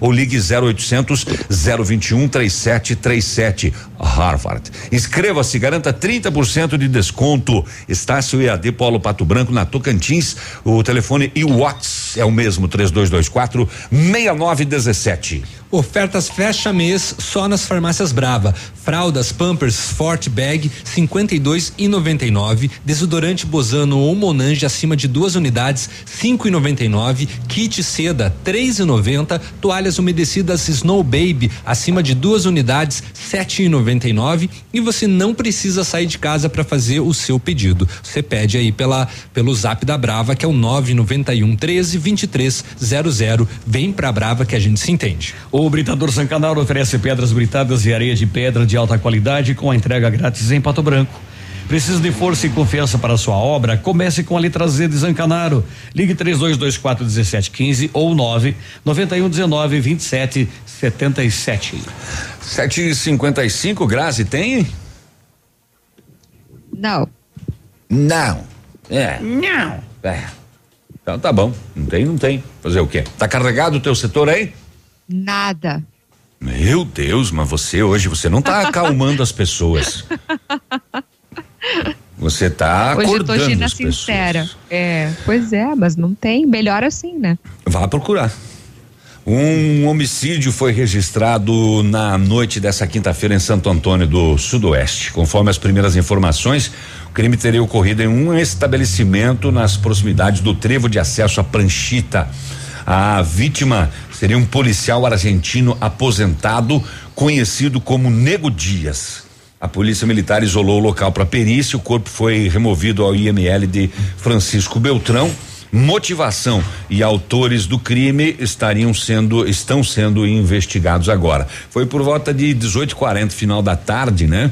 ou ligue 0800 021 3737 Harvard. Inscreva-se, garanta 30% de desconto. Estácio EAD Polo Pato Branco na Tocantins. O telefone e o WhatsApp é o mesmo 3224 6917. Ofertas fecha mês só nas farmácias Brava. Fraldas Pampers Forte Bag 52 e 99, desodorante Bozano ou Monange acima de duas unidades 5 e 99, kit seda 3 e 90, toalhas umedecidas Snow Baby acima de duas unidades 7 e 99 e você não precisa sair de casa para fazer o seu pedido. Você pede aí pela pelo Zap da Brava que é o 991 13 23 00. Vem pra Brava que a gente se entende. Britador Zancanaro oferece pedras britadas e areia de pedra de alta qualidade com a entrega grátis em Pato Branco. Precisa de força e confiança para a sua obra? Comece com a letra Z de Zancanaro. Ligue 3224 1715 ou 9 91 19 27 77. 7h55, Grazi, tem? Não. Não. É. Não. É. Então tá bom. Não tem, não tem. Fazer o quê? Tá carregado o teu setor aí? Nada. Meu Deus, mas você hoje, você não tá acalmando as pessoas. Você tá Hoje eu tô Gina as pessoas. sincera. É, pois é, mas não tem. Melhor assim, né? Vá procurar. Um homicídio foi registrado na noite dessa quinta-feira em Santo Antônio do Sudoeste. Conforme as primeiras informações, o crime teria ocorrido em um estabelecimento nas proximidades do trevo de acesso à Pranchita. A vítima seria um policial argentino aposentado, conhecido como Nego Dias. A polícia militar isolou o local para perícia. O corpo foi removido ao IML de Francisco Beltrão. Motivação e autores do crime estariam sendo estão sendo investigados agora. Foi por volta de 18:40 final da tarde, né?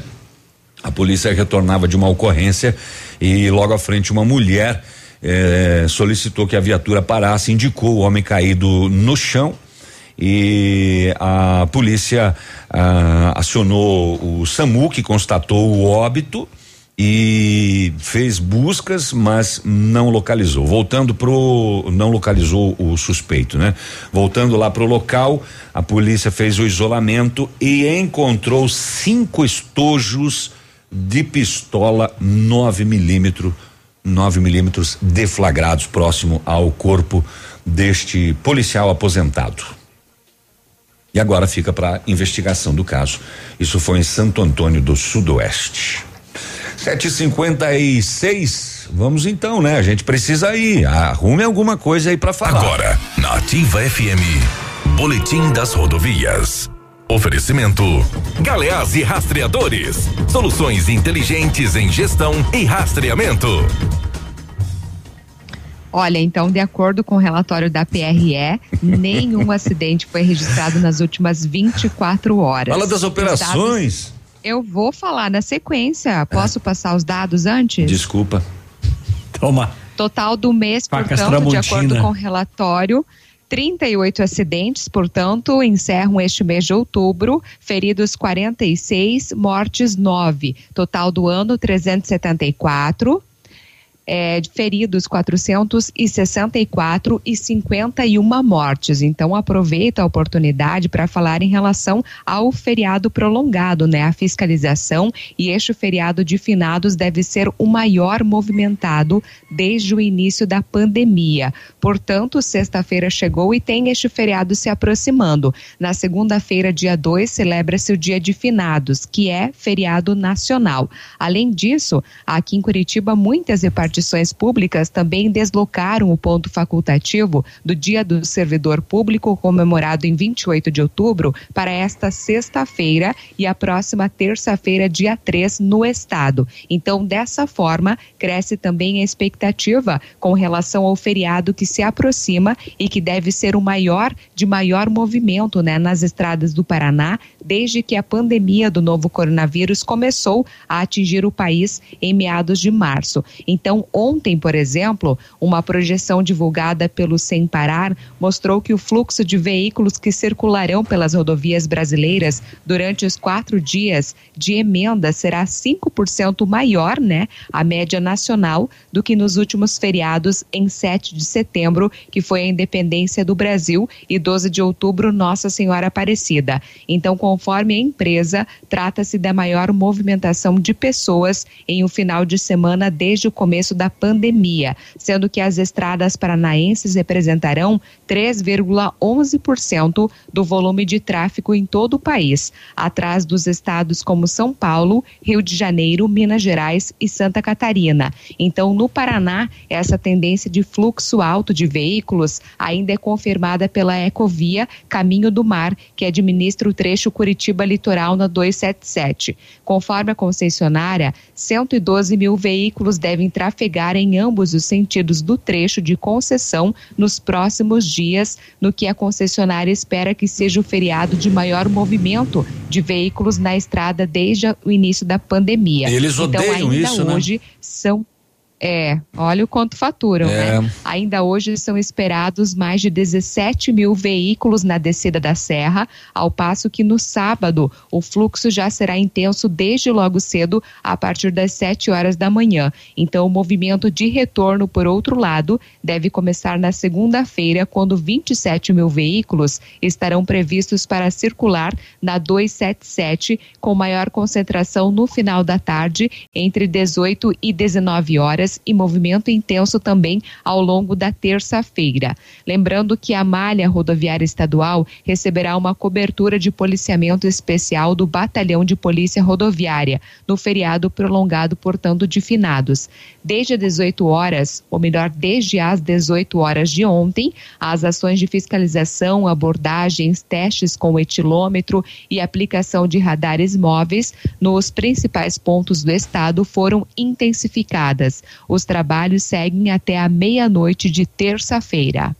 A polícia retornava de uma ocorrência e logo à frente uma mulher eh, solicitou que a viatura parasse, indicou o homem caído no chão e a polícia ah, acionou o SAMU que constatou o óbito e fez buscas, mas não localizou. Voltando pro não localizou o suspeito, né? Voltando lá pro local, a polícia fez o isolamento e encontrou cinco estojos de pistola 9 milímetro 9 milímetros deflagrados próximo ao corpo deste policial aposentado. E agora fica para investigação do caso. Isso foi em Santo Antônio do Sudoeste. 756. Vamos então, né? A gente precisa ir. Arrume alguma coisa aí para falar. Agora, na Ativa FM, Boletim das Rodovias. Oferecimento: Galeás e Rastreadores. Soluções inteligentes em gestão e rastreamento. Olha, então, de acordo com o relatório da PRE, nenhum acidente foi registrado nas últimas 24 horas. Fala das operações. dados- eu vou falar na sequência. Posso passar os dados antes? Desculpa. Toma. Total do mês, Facas portanto, de acordo com o relatório, 38 acidentes, portanto, encerram este mês de outubro, feridos 46, mortes 9. Total do ano 374. É, feridos 464 e 51 mortes. Então aproveito a oportunidade para falar em relação ao feriado prolongado, né? A fiscalização e este feriado de finados deve ser o maior movimentado desde o início da pandemia. Portanto, sexta-feira chegou e tem este feriado se aproximando. Na segunda-feira, dia 2, celebra-se o Dia de Finados, que é feriado nacional. Além disso, aqui em Curitiba, muitas repartições públicas também deslocaram o ponto facultativo do Dia do Servidor Público, comemorado em 28 de outubro, para esta sexta-feira e a próxima terça-feira, dia 3, no estado. Então, dessa forma, cresce também a expectativa com relação ao feriado que se aproxima e que deve ser o maior de maior movimento né, nas estradas do Paraná desde que a pandemia do novo coronavírus começou a atingir o país em meados de março. Então, ontem, por exemplo, uma projeção divulgada pelo Sem Parar mostrou que o fluxo de veículos que circularão pelas rodovias brasileiras durante os quatro dias de emenda será 5% maior, né? A média nacional do que nos últimos feriados em 7 de setembro, que foi a independência do Brasil, e 12 de outubro, Nossa Senhora Aparecida. Então, conforme a empresa, trata-se da maior movimentação de pessoas em um final de semana desde o começo da pandemia, sendo que as estradas paranaenses representarão 3,11% do volume de tráfego em todo o país, atrás dos estados como São Paulo, Rio de Janeiro, Minas Gerais e Santa Catarina. Então, no Paraná, essa tendência de fluxo alto de veículos ainda é confirmada pela Ecovia Caminho do Mar, que administra o trecho Curitiba Litoral na 277. Conforme a concessionária, 112 mil veículos devem trafegar em ambos os sentidos do trecho de concessão nos próximos dias, no que a concessionária espera que seja o feriado de maior movimento de veículos na estrada desde o início da pandemia. Eles então, odeiam ainda isso, né? hoje são é, olha o quanto faturam, É. né? Ainda hoje são esperados mais de 17 mil veículos na descida da serra, ao passo que no sábado o fluxo já será intenso desde logo cedo, a partir das 7 horas da manhã. Então, o movimento de retorno, por outro lado, deve começar na segunda-feira, quando 27 mil veículos estarão previstos para circular na 277, com maior concentração no final da tarde, entre 18 e 19 horas, e movimento intenso também ao longo da terça-feira. Lembrando que a malha rodoviária estadual receberá uma cobertura de policiamento especial do Batalhão de Polícia Rodoviária, no feriado prolongado, portanto, de finados. Desde as 18 horas, ou melhor, desde as 18 horas de ontem, as ações de fiscalização, abordagens, testes com etilômetro e aplicação de radares móveis nos principais pontos do estado foram intensificadas. Os trabalhos seguem até a meia-noite de terça-feira.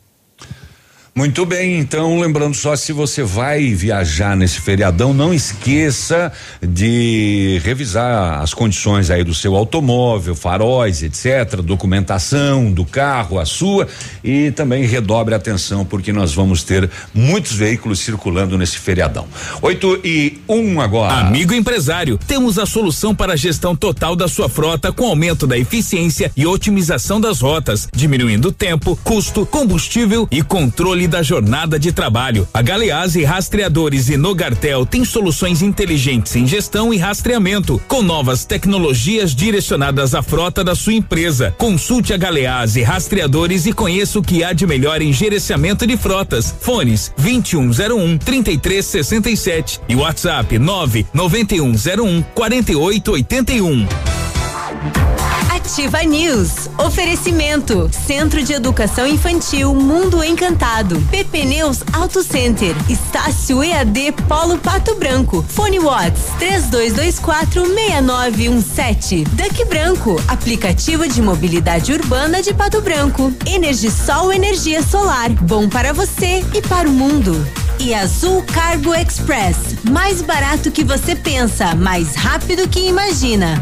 Muito bem, então lembrando só se você vai viajar nesse feriadão, não esqueça de revisar as condições aí do seu automóvel, faróis, etc, documentação do carro, a sua e também redobre a atenção porque nós vamos ter muitos veículos circulando nesse feriadão. 8 e 1 um agora. Amigo empresário, temos a solução para a gestão total da sua frota com aumento da eficiência e otimização das rotas, diminuindo tempo, custo, combustível e controle da jornada de trabalho. A Galeazzi Rastreadores e Nogartel tem soluções inteligentes em gestão e rastreamento, com novas tecnologias direcionadas à frota da sua empresa. Consulte a Galeazzi Rastreadores e conheça o que há de melhor em gerenciamento de frotas. Fones 2101 3367 e WhatsApp 99101 4881. Ativa News. Oferecimento. Centro de Educação Infantil Mundo Encantado. PP Neus Auto Center. Estácio EAD Polo Pato Branco. Fone Watts 3224 6917. Duck Branco. Aplicativo de mobilidade urbana de Pato Branco. Energisol Energia Solar. Bom para você e para o mundo. E Azul Cargo Express. Mais barato que você pensa, mais rápido que imagina.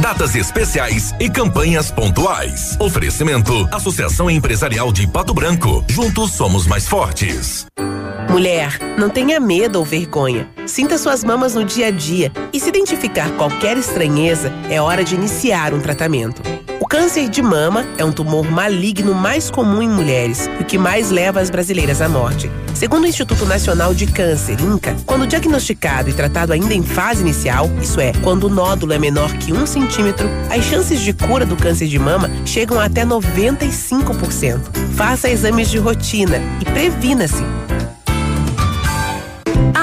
Datas especiais e campanhas pontuais. Oferecimento: Associação Empresarial de Pato Branco. Juntos somos mais fortes. Mulher, não tenha medo ou vergonha. Sinta suas mamas no dia a dia e se identificar qualquer estranheza, é hora de iniciar um tratamento. Câncer de mama é um tumor maligno mais comum em mulheres e o que mais leva as brasileiras à morte. Segundo o Instituto Nacional de Câncer, INCA, quando diagnosticado e tratado ainda em fase inicial, isso é, quando o nódulo é menor que um centímetro, as chances de cura do câncer de mama chegam até 95%. Faça exames de rotina e previna-se.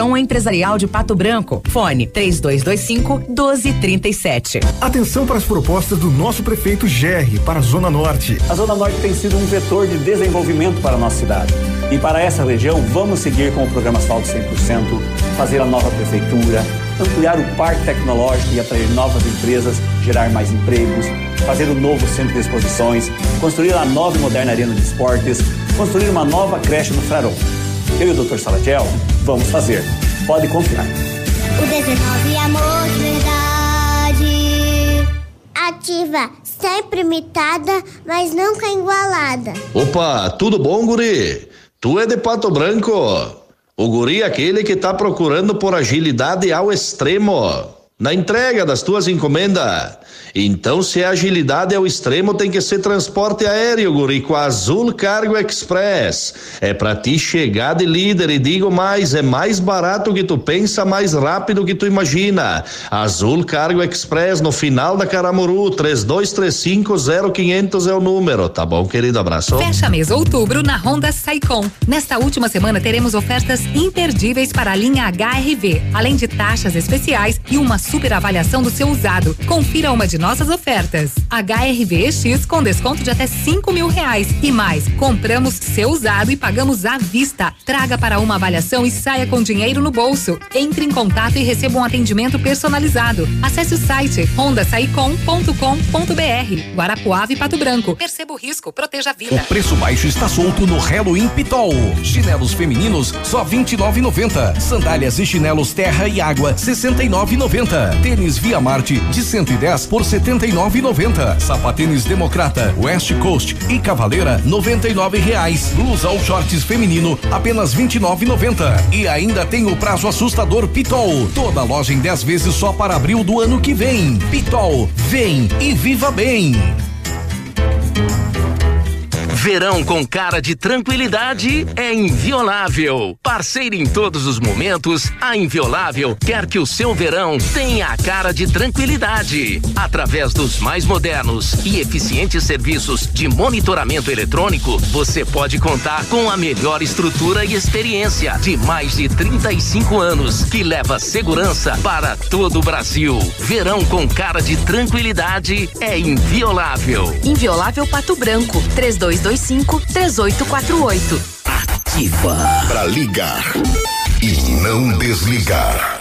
Associação Empresarial de Pato Branco. Fone 3225 1237. Atenção para as propostas do nosso prefeito Gerri para a Zona Norte. A Zona Norte tem sido um vetor de desenvolvimento para a nossa cidade. E para essa região, vamos seguir com o programa Asfalto 100%, fazer a nova prefeitura, ampliar o parque tecnológico e atrair novas empresas, gerar mais empregos, fazer um novo centro de exposições, construir a nova e moderna arena de esportes, construir uma nova creche no Frarão. Eu e o Dr. Salatiel vamos fazer. Pode confiar. O 19 amor de verdade. Ativa, sempre imitada, mas nunca igualada. Opa, tudo bom, guri? Tu é de Pato Branco? O guri é aquele que tá procurando por agilidade ao extremo na entrega das tuas encomendas. Então, se a agilidade é o extremo, tem que ser transporte aéreo, guri, com a Azul Cargo Express. É para ti chegar de líder e digo mais, é mais barato que tu pensa, mais rápido que tu imagina. Azul Cargo Express no final da Caramuru, 32350500 é o número, tá bom, querido? Abraço. Fecha mês outubro na Honda Saicom. Nesta última semana teremos ofertas imperdíveis para a linha HRV, além de taxas especiais e uma super avaliação do seu usado. Confira uma de nossas ofertas. HRVX com desconto de até cinco mil reais. E mais, compramos seu usado e pagamos à vista. Traga para uma avaliação e saia com dinheiro no bolso. Entre em contato e receba um atendimento personalizado. Acesse o site hondasaicom.com.br. Guarapuava e Pato Branco. Perceba o risco, proteja a vida. O preço baixo está solto no Halloween Pitol. Chinelos femininos só 29,90. Sandálias e chinelos terra e água 69,90. Tênis Via Marte de 110 por 79,90. Sapatênis Democrata, West Coast e Cavaleira 99 reais. Blusa ou shorts feminino apenas 29,90. E ainda tem o prazo assustador Pitol. Toda loja em 10 vezes só para abril do ano que vem. Pitol, vem e viva bem. Verão com cara de tranquilidade é inviolável. Parceiro em todos os momentos, a Inviolável quer que o seu verão tenha a cara de tranquilidade. Através dos mais modernos e eficientes serviços de monitoramento eletrônico, você pode contar com a melhor estrutura e experiência de mais de 35 anos, que leva segurança para todo o Brasil. Verão com cara de tranquilidade é inviolável. Inviolável Pato Branco, 3225 3848. Ativa. Pra ligar e não desligar.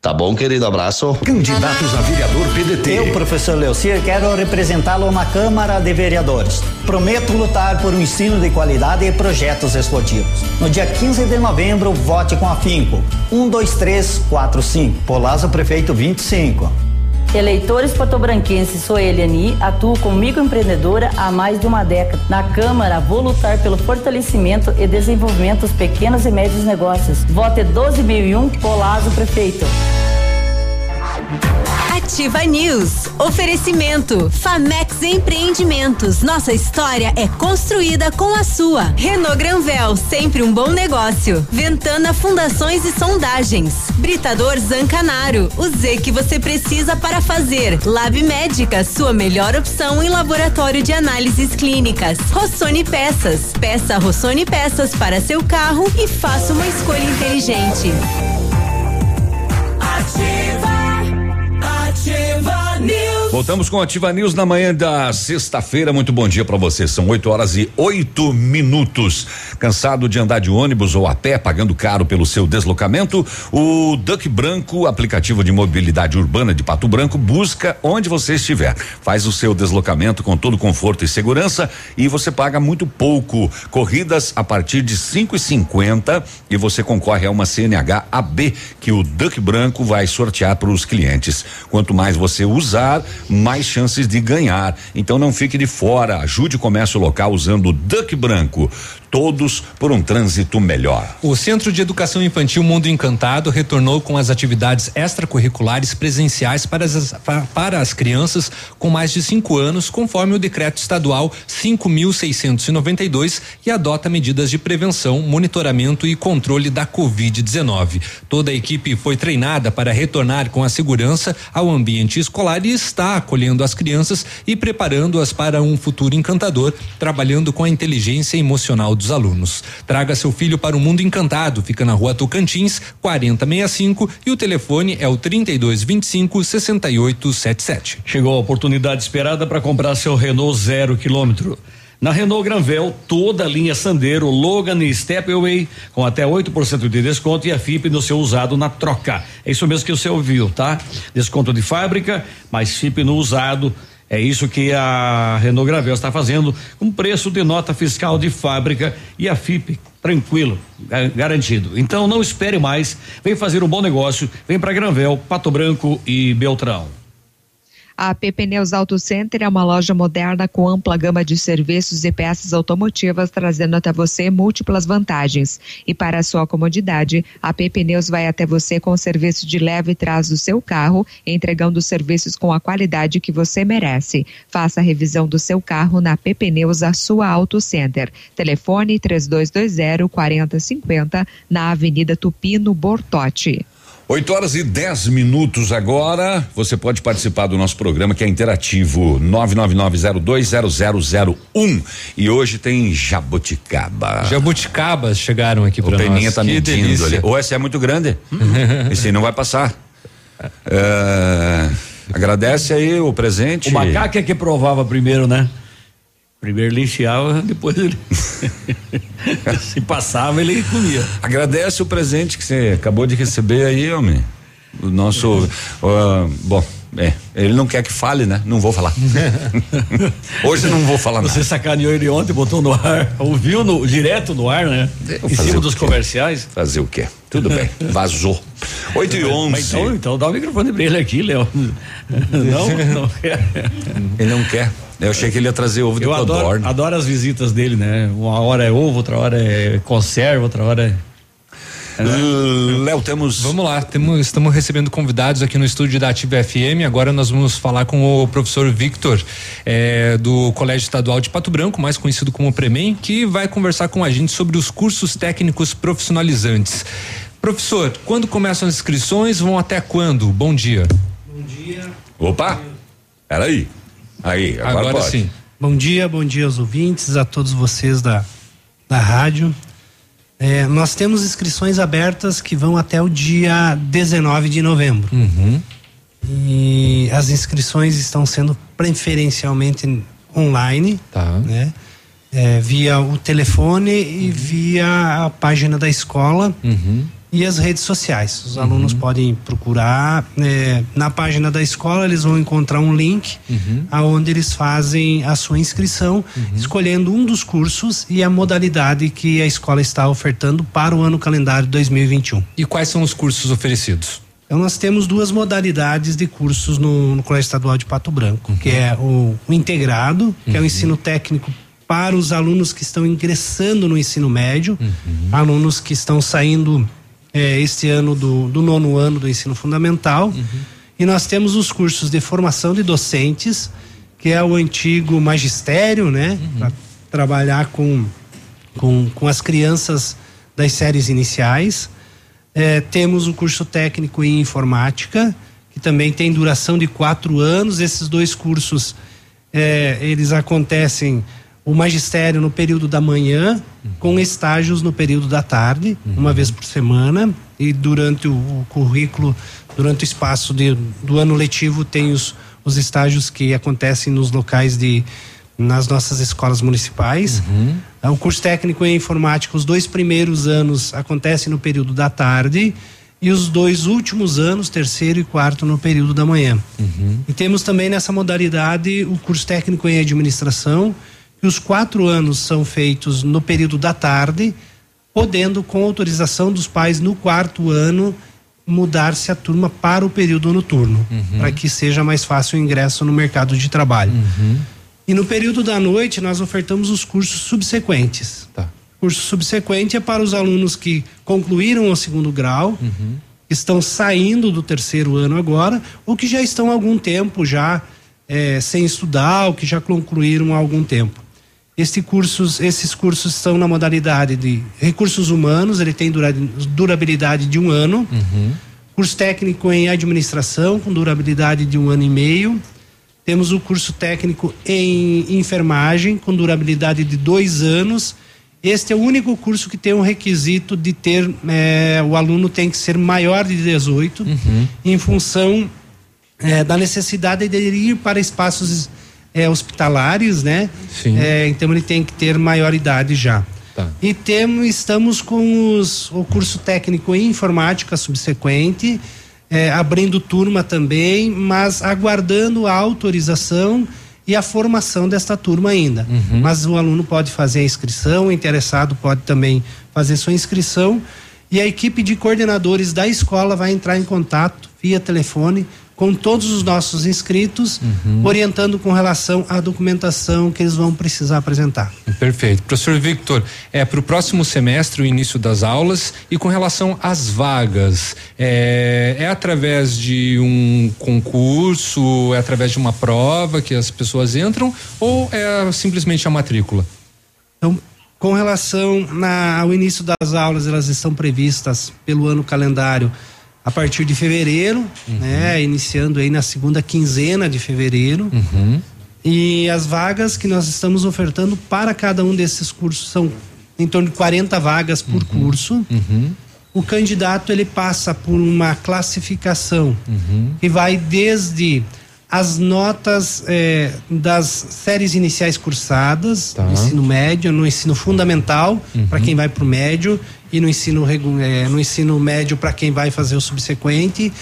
Tá bom, querido? Abraço. Candidatos a vereador PDT. Eu, professor Leocir, quero representá-lo na Câmara de Vereadores. Prometo lutar por um ensino de qualidade e projetos esportivos. No dia 15 de novembro, vote com afinco. 1, 2, 3, 4, 5. Polazo Prefeito 25. Eleitores patobranquenses, sou Eliani, atuo como microempreendedora há mais de uma década. Na Câmara, vou lutar pelo fortalecimento e desenvolvimento dos pequenos e médios negócios. Vote 12.001, Colazo Prefeito. Ativa News. Oferecimento. Famex Empreendimentos. Nossa história é construída com a sua. Renault Granvel, sempre um bom negócio. Ventana Fundações e Sondagens. Britador Zancanaro. O Z que você precisa para fazer. Lab Médica, sua melhor opção em laboratório de análises clínicas. Rossoni Peças. Peça Rossoni Peças para seu carro e faça uma escolha inteligente. Ativa, ativa News. Voltamos com Ativa News na manhã da sexta-feira. Muito bom dia para você. São 8 horas e oito minutos. Cansado de andar de ônibus ou a pé, pagando caro pelo seu deslocamento? O Duck Branco, aplicativo de mobilidade urbana de Pato Branco, busca onde você estiver. Faz o seu deslocamento com todo conforto e segurança e você paga muito pouco. Corridas a partir de cinco e cinquenta e você concorre a uma CNH AB que o Duck Branco vai sortear para os clientes. Quanto mais você usar, mais chances de ganhar. Então não fique de fora. Ajude o comércio local usando o Duck Branco. Todos por um trânsito melhor. O Centro de Educação Infantil Mundo Encantado retornou com as atividades extracurriculares presenciais para as, para as crianças com mais de cinco anos, conforme o decreto estadual 5.692 e adota medidas de prevenção, monitoramento e controle da Covid-19. Toda a equipe foi treinada para retornar com a segurança ao ambiente escolar e está acolhendo as crianças e preparando-as para um futuro encantador, trabalhando com a inteligência emocional dos alunos. Traga seu filho para o mundo encantado. Fica na rua Tocantins, 4065 e o telefone é o 3225 6877. Chegou a oportunidade esperada para comprar seu Renault zero quilômetro. Na Renault Granvel, toda a linha Sandero, Logan e Stepway com até 8% de desconto e a FIP no seu usado na troca. É isso mesmo que você ouviu, tá? Desconto de fábrica, mais FIP no usado. É isso que a Renault Gravel está fazendo com preço de nota fiscal de fábrica e a FIP tranquilo, garantido. Então não espere mais, vem fazer um bom negócio, vem para Granvel, Pato Branco e Beltrão. A AP Pneus Auto Center é uma loja moderna com ampla gama de serviços e peças automotivas, trazendo até você múltiplas vantagens. E para sua comodidade, a AP Pneus vai até você com o serviço de leve trás do seu carro, entregando serviços com a qualidade que você merece. Faça a revisão do seu carro na AP Pneus, a sua Auto Center. Telefone 3220 4050 na Avenida Tupino Bortote. 8 horas e 10 minutos agora. Você pode participar do nosso programa que é interativo 999020001. E hoje tem jabuticaba. Jabuticabas chegaram aqui para nós. Peninha tá que mentindo delícia. ali. Ou esse é muito grande. esse aí não vai passar. É, agradece aí o presente. O macaco é que provava primeiro, né? Primeiro ele enfiava, depois ele. Se passava, ele comia. Agradece o presente que você acabou de receber aí, homem. O nosso. ah, bom, é. Ele não quer que fale, né? Não vou falar. Hoje não vou falar Você nada. sacaneou ele ontem, botou no ar, ouviu no, direto no ar, né? Vou em cima dos quê? comerciais. Fazer o quê? Tudo bem. Vazou. 8 e 11. Mas então, então dá o microfone pra ele aqui, Léo. Não, não quer. Ele não quer. Eu achei que ele ia trazer ovo de Eu adoro, codorna. adoro as visitas dele, né? Uma hora é ovo, outra hora é conserva, outra hora é. Léo, temos. Vamos lá, temos, estamos recebendo convidados aqui no estúdio da Ativa FM. Agora nós vamos falar com o professor Victor, eh, do Colégio Estadual de Pato Branco, mais conhecido como Premem, que vai conversar com a gente sobre os cursos técnicos profissionalizantes. Professor, quando começam as inscrições? Vão até quando? Bom dia. Opa! Peraí. Aí, agora, Agora pode. sim. Bom dia, bom dia aos ouvintes, a todos vocês da, da rádio. É, nós temos inscrições abertas que vão até o dia 19 de novembro. Uhum. E as inscrições estão sendo preferencialmente online, Tá. né? É, via o telefone e via a página da escola Uhum. E as redes sociais. Os alunos podem procurar é, na página da escola, eles vão encontrar um link Uhum. aonde eles fazem a sua inscrição, escolhendo um dos cursos e a modalidade que a escola está ofertando para o ano calendário 2021. E quais são os cursos oferecidos? Então nós temos duas modalidades de cursos no, no Colégio Estadual de Pato Branco, que é o, o integrado, que é o ensino técnico para os alunos que estão ingressando no ensino médio, alunos que estão saindo eh, este ano do, do nono ano do ensino fundamental. E nós temos os cursos de formação de docentes, que é o antigo magistério, né? Para trabalhar com, com, com as crianças das séries iniciais. É, temos o curso técnico em informática, que também tem duração de quatro anos. Esses dois cursos, é, eles acontecem o magistério no período da manhã, com estágios no período da tarde, uma vez por semana. E durante o, o currículo, durante o espaço de, do ano letivo, tem os, os estágios que acontecem nos locais de nas nossas escolas municipais. Uhum. É, O curso técnico em informática, os dois primeiros anos acontecem no período da tarde e os dois últimos anos, terceiro e quarto, no período da manhã. Uhum. E temos também nessa modalidade o curso técnico em administração, que os quatro anos são feitos no período da tarde, podendo, com autorização dos pais, no quarto ano, mudar-se a turma para o período noturno, Uhum. para que seja mais fácil o ingresso no mercado de trabalho. Uhum. E no período da noite, nós ofertamos os cursos subsequentes. Tá. Curso subsequente é para os alunos que concluíram o segundo grau, estão saindo do terceiro ano agora, ou que já estão há algum tempo já eh, sem estudar, ou que já concluíram há algum tempo. Este cursos, esses cursos estão na modalidade de recursos humanos, ele tem dura- durabilidade de um ano. Curso técnico em administração, com durabilidade de um ano e meio. Temos o curso técnico em enfermagem, com durabilidade de dois anos. Este é o único curso que tem um requisito de ter, eh, o aluno tem que ser maior de 18, em função eh, da necessidade de ir para espaços eh, hospitalares, né? Sim. Eh, então ele tem que ter maior idade já. Tá. E temos, estamos com os, o curso técnico em informática subsequente, eh, abrindo turma também, mas aguardando a autorização e a formação desta turma ainda. Mas o aluno pode fazer a inscrição, o interessado pode também fazer sua inscrição e a equipe de coordenadores da escola vai entrar em contato via telefone com todos os nossos inscritos, orientando com relação à documentação que eles vão precisar apresentar. Perfeito. Professor Victor, é para o próximo semestre o início das aulas e com relação às vagas, é, é através de um concurso, é através de uma prova que as pessoas entram ou é simplesmente a matrícula? Então, com relação na- ao início das aulas, elas estão previstas pelo ano calendário a partir de fevereiro, né? Iniciando aí na segunda quinzena de fevereiro. E as vagas que nós estamos ofertando para cada um desses cursos são em torno de 40 vagas por curso. O candidato ele passa por uma classificação que vai desde as notas eh, das séries iniciais cursadas, Tá. no ensino médio, no ensino fundamental, para quem vai para o médio, e no ensino, eh, no ensino médio para quem vai fazer o subsequente,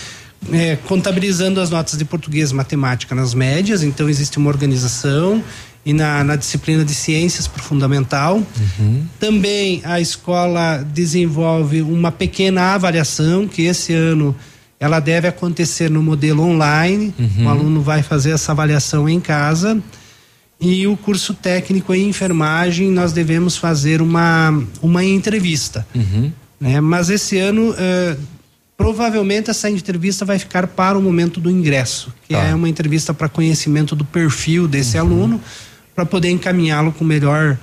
eh, contabilizando as notas de português e matemática nas médias, então existe uma organização. E na, na disciplina de ciências para fundamental. Também a escola desenvolve uma pequena avaliação que esse ano ela deve acontecer no modelo online. O aluno vai fazer essa avaliação em casa. E o curso técnico em enfermagem nós devemos fazer uma, uma entrevista. Né? Mas esse ano eh, provavelmente essa entrevista vai ficar para o momento do ingresso, que Tá. é uma entrevista para conhecimento do perfil desse aluno, para poder encaminhá-lo com melhor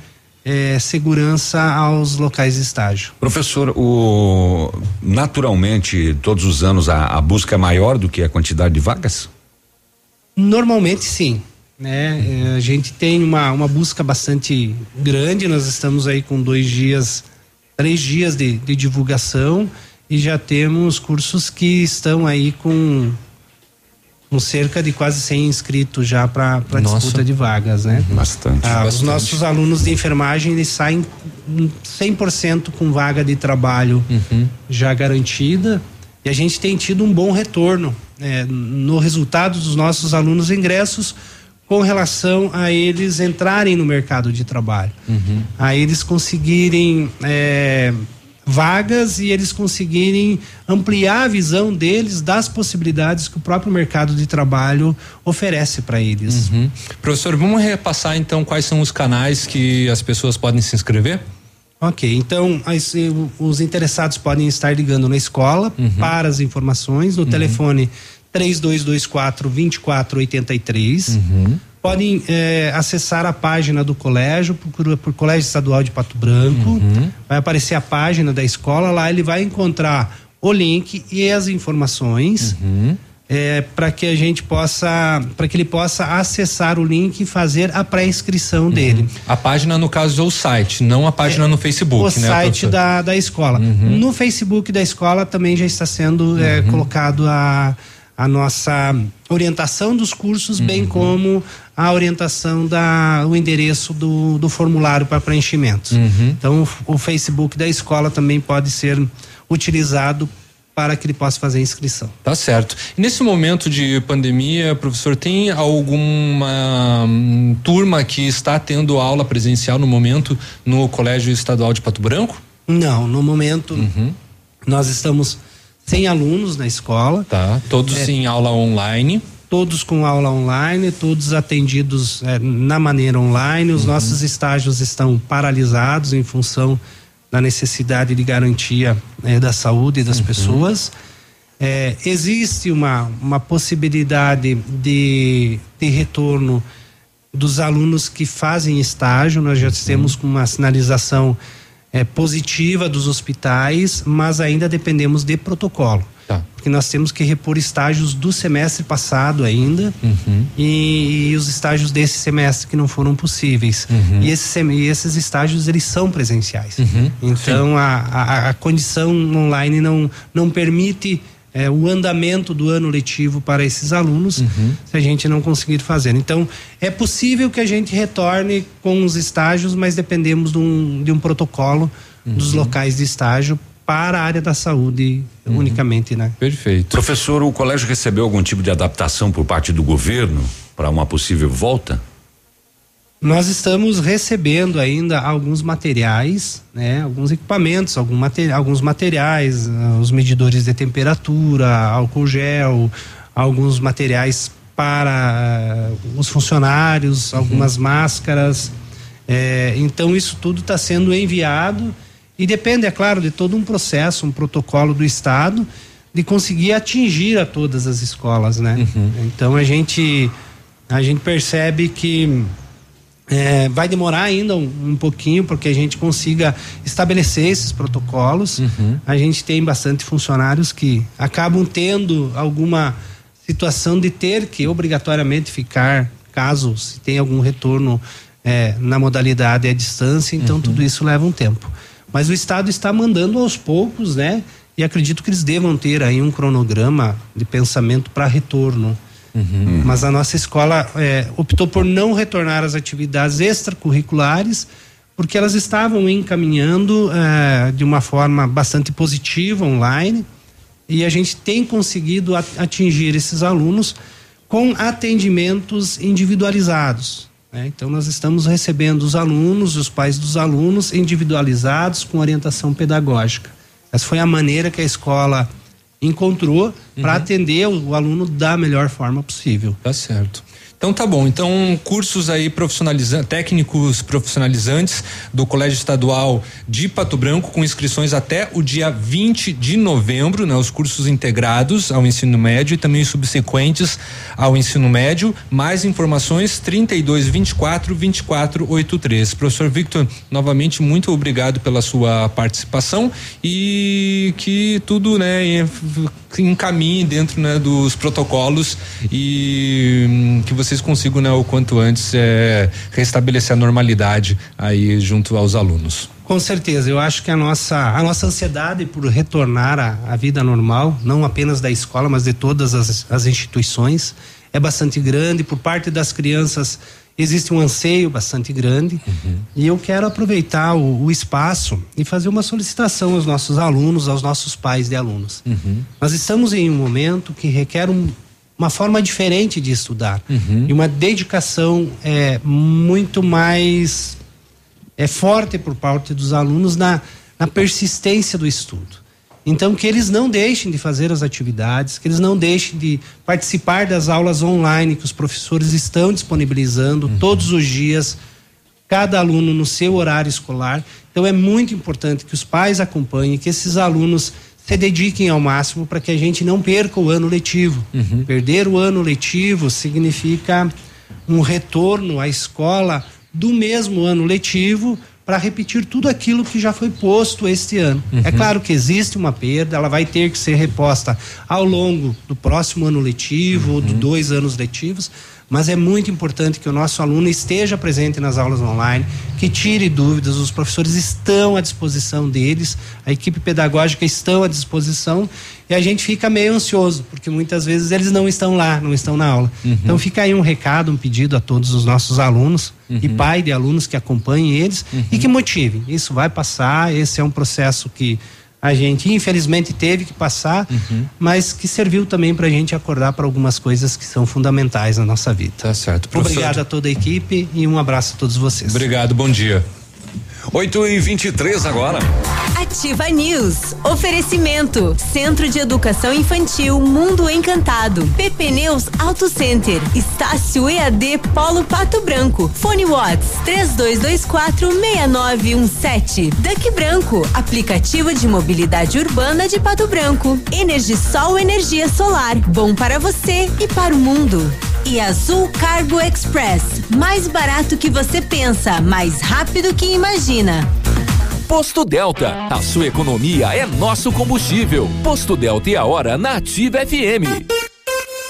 eh, segurança aos locais de estágio. Professor, o naturalmente todos os anos a, a busca é maior do que a quantidade de vagas? Normalmente sim. Né? Eh, A gente tem uma, uma busca bastante grande, nós estamos aí com dois dias, três dias de, de divulgação e já temos cursos que estão aí com, com cerca de quase 100 inscritos já para disputa de vagas, né? Bastante. Ah, Os Bastante. nossos alunos de enfermagem eles saem hum, 100% com vaga de trabalho já garantida e a gente tem tido um bom retorno né, no resultado dos nossos alunos ingressos com relação a eles entrarem no mercado de trabalho, a eles conseguirem eh, vagas e eles conseguirem ampliar a visão deles das possibilidades que o próprio mercado de trabalho oferece para eles. Uhum. Professor, vamos repassar então quais são os canais que as pessoas podem se inscrever? Ok, então as- eh, os interessados podem estar ligando na escola para as informações no telefone 3224 2483. Podem eh, acessar a página do colégio, procura por Colégio Estadual de Pato Branco. Vai aparecer a página da escola, lá ele vai encontrar o link e as informações. para que a gente possa, para que ele possa acessar o link e fazer a pré-inscrição dele. A página, no caso, é o site, não a página no Facebook, o né? site da, da escola. No Facebook da escola também já está sendo eh, colocado a, a nossa orientação dos cursos, bem como a orientação da o endereço do, do formulário para preenchimento. Então o, o Facebook da escola também pode ser utilizado para que ele possa fazer a inscrição. Tá certo. E nesse momento de pandemia, professor, tem alguma hum, turma que está tendo aula presencial no momento no Colégio Estadual de Pato Branco? Não, no momento nós estamos sem alunos na escola. Tá. Todos É. em aula online. Todos com aula online, todos atendidos eh, na maneira online. Os nossos estágios estão paralisados em função da necessidade de garantia eh, da saúde das pessoas. Eh, existe uma, uma possibilidade de, de retorno dos alunos que fazem estágio. Nós já temos com uma sinalização eh, positiva dos hospitais, mas ainda dependemos de protocolo. Porque nós temos que repor estágios do semestre passado ainda e, e os estágios desse semestre que não foram possíveis. E, esses, sem- e esses estágios eles são presenciais. Então a, a, a condição online não, não permite eh, o andamento do ano letivo para esses alunos se a gente não conseguir fazer. Então é possível que a gente retorne com os estágios, mas dependemos de um, de um protocolo dos locais de estágio para a área da saúde unicamente, né? Perfeito. Professor, o colégio recebeu algum tipo de adaptação por parte do governo para uma possível volta? Nós estamos recebendo ainda alguns materiais, né, alguns equipamentos, algum mate- alguns materiais, ah, os medidores de temperatura, álcool gel, alguns materiais para ah, os funcionários, algumas máscaras. Eh, então isso tudo está sendo enviado e depende, é claro, de todo um processo, um protocolo do estado de conseguir atingir a todas as escolas, né? Então a gente a gente percebe que é, vai demorar ainda um, um pouquinho porque a gente consiga estabelecer esses protocolos. A gente tem bastante funcionários que acabam tendo alguma situação de ter que obrigatoriamente ficar, caso se tenha algum retorno é, na modalidade à distância, então tudo isso leva um tempo. Mas o Estado está mandando aos poucos, né? E acredito que eles devam ter aí um cronograma de pensamento para retorno. Mas a nossa escola é, optou por não retornar às atividades extracurriculares, porque elas estavam encaminhando é, de uma forma bastante positiva online, e a gente tem conseguido atingir esses alunos com atendimentos individualizados. né? Então, nós estamos recebendo os alunos, os pais dos alunos, individualizados com orientação pedagógica. Essa foi a maneira que a escola encontrou para atender o, o aluno da melhor forma possível. Tá certo. Então tá bom. Então cursos aí profissionalizantes, técnicos profissionalizantes do Colégio Estadual de Pato Branco com inscrições até o dia 20 de novembro, né? Os cursos integrados ao ensino médio e também subsequentes ao ensino médio. Mais informações 32 24 24 83. Professor Victor, novamente muito obrigado pela sua participação e que tudo, né, encaminhe dentro, né, dos protocolos e hum, que vocês consigam, né, o quanto antes é, restabelecer a normalidade aí junto aos alunos. Com certeza, eu acho que a nossa, a nossa ansiedade por retornar à, vida normal, não apenas da escola, mas de todas as, as instituições, é bastante grande. Por parte das crianças, existe um anseio bastante grande. E eu quero aproveitar o, o espaço e fazer uma solicitação aos nossos alunos, aos nossos pais de alunos. Nós estamos em um momento que requer um- uma forma diferente de estudar e uma dedicação é, muito mais é forte por parte dos alunos na, na persistência do estudo. Então, que eles não deixem de fazer as atividades, que eles não deixem de participar das aulas online que os professores estão disponibilizando todos os dias, cada aluno no seu horário escolar. Então, é muito importante que os pais acompanhem, que esses alunos se dediquem ao máximo para que a gente não perca o ano letivo. Perder o ano letivo significa um retorno à escola do mesmo ano letivo para repetir tudo aquilo que já foi posto este ano. Uhum. É claro que existe uma perda, ela vai ter que ser reposta ao longo do próximo ano letivo ou de dois anos letivos, mas é muito importante que o nosso aluno esteja presente nas aulas online, que tire dúvidas, os professores estão à disposição deles, a equipe pedagógica estão à disposição e a gente fica meio ansioso, porque muitas vezes eles não estão lá, não estão na aula. Uhum. Então fica aí um recado, um pedido a todos os nossos alunos uhum. e pai de alunos que acompanhem eles uhum. e que motivem. Isso vai passar, esse é um processo que a gente infelizmente teve que passar, uhum. mas que serviu também para a gente acordar para algumas coisas que são fundamentais na nossa vida. Tá certo. Professor... Obrigado a toda a equipe e um abraço a todos vocês. Obrigado, bom dia. 8 e 23 agora. Ativa News. Oferecimento. Centro de Educação Infantil Mundo Encantado. PP Neus Auto Center. Estácio EAD Polo Pato Branco. Fone Watts 3224 6917. Duck Branco. Aplicativo de mobilidade urbana de Pato Branco. Energisol Energia Solar. Bom para você e para o mundo e Azul Cargo Express. Mais barato que você pensa, mais rápido que imagina. Posto Delta, a sua economia é nosso combustível. Posto Delta e a hora na Ativa FM.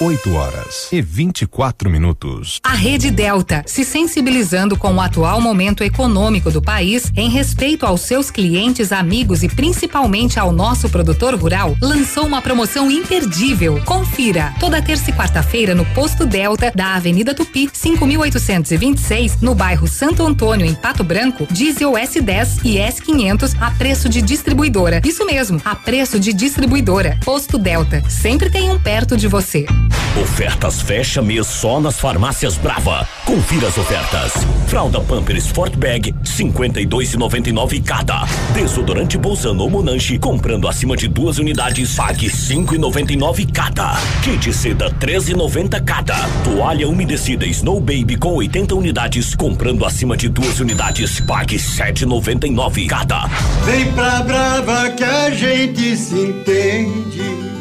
8 horas e 24 minutos. A Rede Delta, se sensibilizando com o atual momento econômico do país, em respeito aos seus clientes, amigos e principalmente ao nosso produtor rural, lançou uma promoção imperdível. Confira. Toda terça e quarta-feira no Posto Delta da Avenida Tupi, 5826, no bairro Santo Antônio, em Pato Branco, diesel S10 e S500 a preço de distribuidora. Isso mesmo, a preço de distribuidora. Posto Delta, sempre tem um perto de você. Ofertas fecha mês só nas farmácias Brava. Confira as ofertas. Fralda Pampers Sport Bag 52,99 cada. Desodorante Bolzano ou Monange comprando acima de duas unidades pague 5,99 cada. Kit seda 13,90 cada. Toalha umedecida Snow Baby com 80 unidades comprando acima de duas unidades pague 7,99 cada. Vem pra Brava que a gente se entende.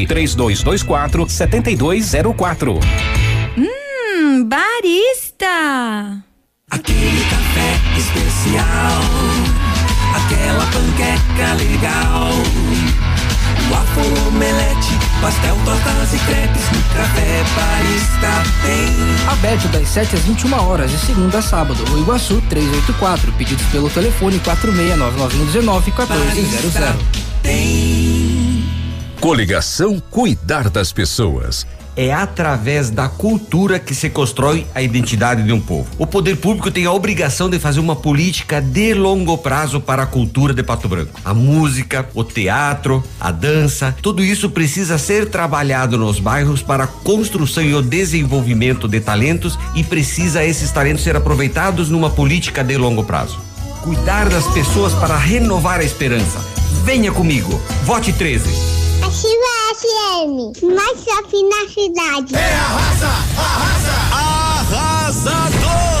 3224 7204. Hum, barista! Aquele café especial, aquela panqueca legal. Waffle, omelete, pastel, tortas e crepes no café barista tem. Aberto das 7 às 21 horas, de segunda a sábado, no Iguaçu 384. Pedidos pelo telefone 469919 1400. Tem. Coligação Cuidar das Pessoas é através da cultura que se constrói a identidade de um povo. O poder público tem a obrigação de fazer uma política de longo prazo para a cultura de Pato Branco. A música, o teatro, a dança, tudo isso precisa ser trabalhado nos bairros para a construção e o desenvolvimento de talentos e precisa esses talentos ser aproveitados numa política de longo prazo. Cuidar das pessoas para renovar a esperança. Venha comigo. Vote 13. Ativa FM, mais shopping na cidade. É arrasa, arrasa, arrasador!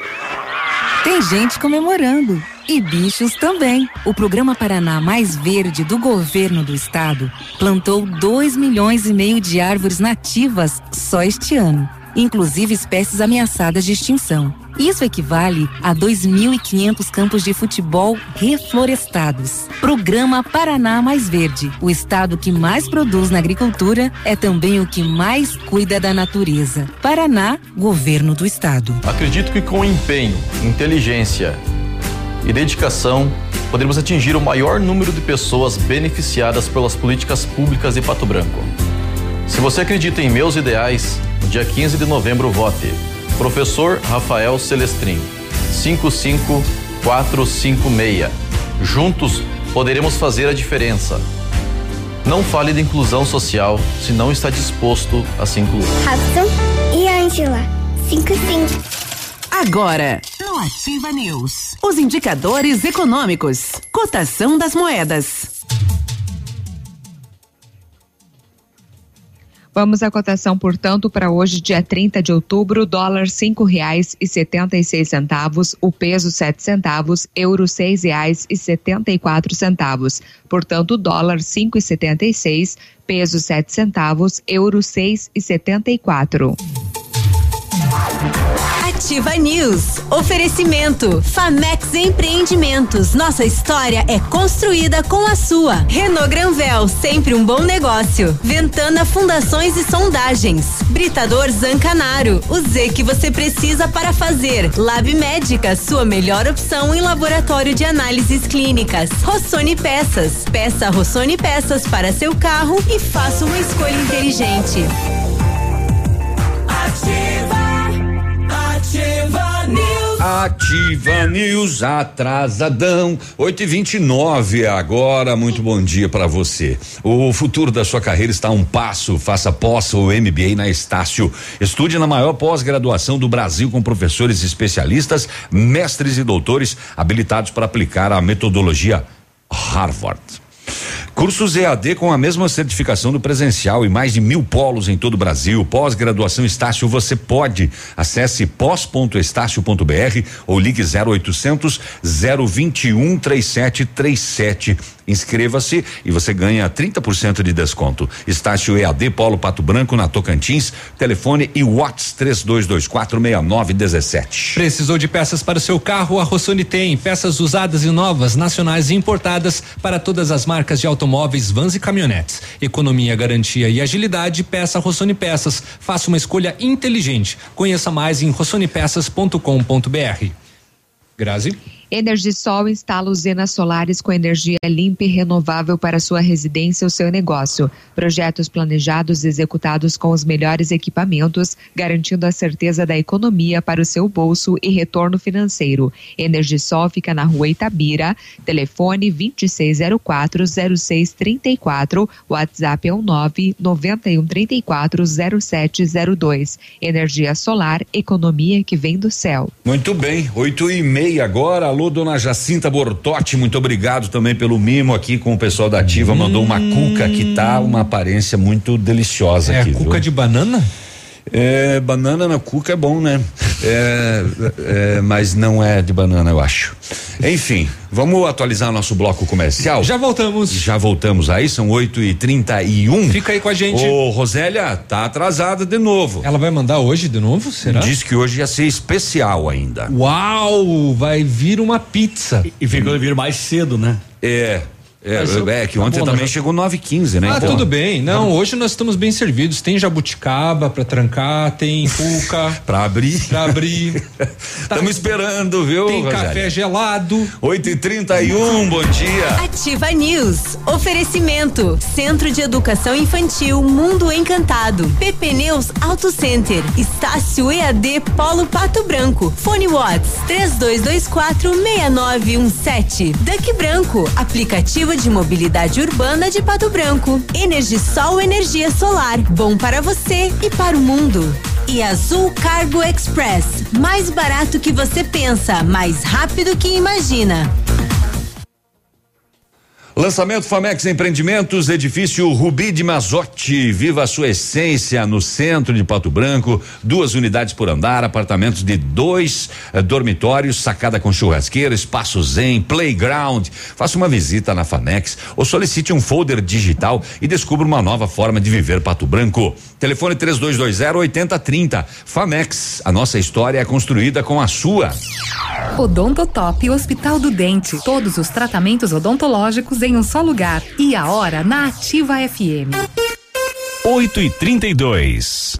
Tem gente comemorando. E bichos também. O programa Paraná Mais Verde do governo do estado plantou 2 milhões e meio de árvores nativas só este ano, inclusive espécies ameaçadas de extinção. Isso equivale a 2.500 campos de futebol reflorestados. Programa Paraná Mais Verde. O estado que mais produz na agricultura é também o que mais cuida da natureza. Paraná, governo do estado. Acredito que com empenho, inteligência e dedicação, podemos atingir o maior número de pessoas beneficiadas pelas políticas públicas de Pato Branco. Se você acredita em meus ideais, No dia 15 de novembro, vote. Professor Rafael Celestrin, 55456. Juntos poderemos fazer a diferença. Não fale de inclusão social se não está disposto a se incluir. Robson e Angela. 55. Agora, no Ativa News, os indicadores econômicos, cotação das moedas. Vamos à cotação, portanto, para hoje, dia 30 de outubro, dólar cinco reais e setenta e seis centavos, o peso sete centavos, euro seis reais e setenta e quatro centavos. Portanto, dólar cinco e setenta e seis, peso sete centavos, euro seis e setenta e quatro. Ativa News. Oferecimento. Famex Empreendimentos. Nossa história é construída com a sua. Renault Granvel, sempre um bom negócio. Ventana Fundações e Sondagens. Britador Zancanaro. O Z que você precisa para fazer. Lab Médica, sua melhor opção em laboratório de análises clínicas. Rossoni Peças. Peça Rossoni Peças para seu carro e faça uma escolha inteligente. Ativa. Ativa News. Ativa News, atrasadão. 8 e 29 agora. Muito bom dia para você. O futuro da sua carreira está a um passo. Faça pós ou MBA na Estácio. Estude na maior pós-graduação do Brasil com professores especialistas, mestres e doutores habilitados para aplicar a metodologia Harvard. Cursos EAD com a mesma certificação do presencial e mais de mil polos em todo o Brasil. Pós-graduação Estácio, você pode. Acesse pós.estácio.br ou ligue 0800 021 3737. Inscreva-se e você ganha 30% de desconto. Estácio EAD Polo Pato Branco na Tocantins. Telefone e Whats 32246917. Precisou de peças para o seu carro? A Rossoni tem peças usadas e novas, nacionais e importadas para todas as marcas de automóveis, vans e caminhonetes. Economia, garantia e agilidade. Peça Rossoni Peças. Faça uma escolha inteligente. Conheça mais em rossonipeças.com.br. Grazi. Energisol instala usinas solares com energia limpa e renovável para sua residência ou seu negócio. Projetos planejados e executados com os melhores equipamentos, garantindo a certeza da economia para o seu bolso e retorno financeiro. Energisol fica na rua Itabira, telefone 26040634, WhatsApp é o 991340702. Energia solar, economia que vem do céu. Muito bem, oito e meia agora. Dona Jacinta Bortotti, muito obrigado também pelo mimo aqui com o pessoal da Ativa. Hum. Mandou uma cuca que tá uma aparência muito deliciosa é aqui. cuca viu? de banana? É, banana na cuca é bom, né? É, é, mas não é de banana, eu acho. Enfim, vamos atualizar nosso bloco comercial? Já voltamos. Já voltamos aí, são 8 e 31 um. Fica aí com a gente. Ô, Rosélia, tá atrasada de novo. Ela vai mandar hoje de novo? Será? Diz que hoje ia ser especial ainda. Uau! Vai vir uma pizza. E, e ficou vir mais cedo, né? É. É, Mas eu- é que tá ontem bom, também né? chegou 9 h 15 né? Ah, Então, tudo bem. Não, hoje nós estamos bem servidos. Tem jabuticaba pra trancar, tem cuca. pra abrir. Pra abrir. Estamos esperando, viu, Tem Rosélia? café gelado. 8 e 31 bom dia. Ativa News. Oferecimento. Centro de Educação Infantil Mundo Encantado. PP Neus Auto Center. Estácio EAD Polo Pato Branco. Fone Watts 32246917. Duck Branco. Aplicativo de mobilidade urbana de Pato Branco. Energisol Energia Solar. Bom para você e para o mundo. E Azul Cargo Express. Mais barato que você pensa, mais rápido que imagina. Lançamento Famex Empreendimentos, edifício Rubi de Mazotti. Viva a sua essência no centro de Pato Branco. Duas unidades por andar, apartamentos de dois eh, dormitórios, sacada com churrasqueira, espaço zen, playground. Faça uma visita na Famex ou solicite um folder digital e descubra uma nova forma de viver Pato Branco. Telefone 3220 8030. Famex, a nossa história é construída com a sua. Odontotop Hospital do Dente. Todos os tratamentos odontológicos em um só lugar. E a hora na Ativa FM. 8 e 32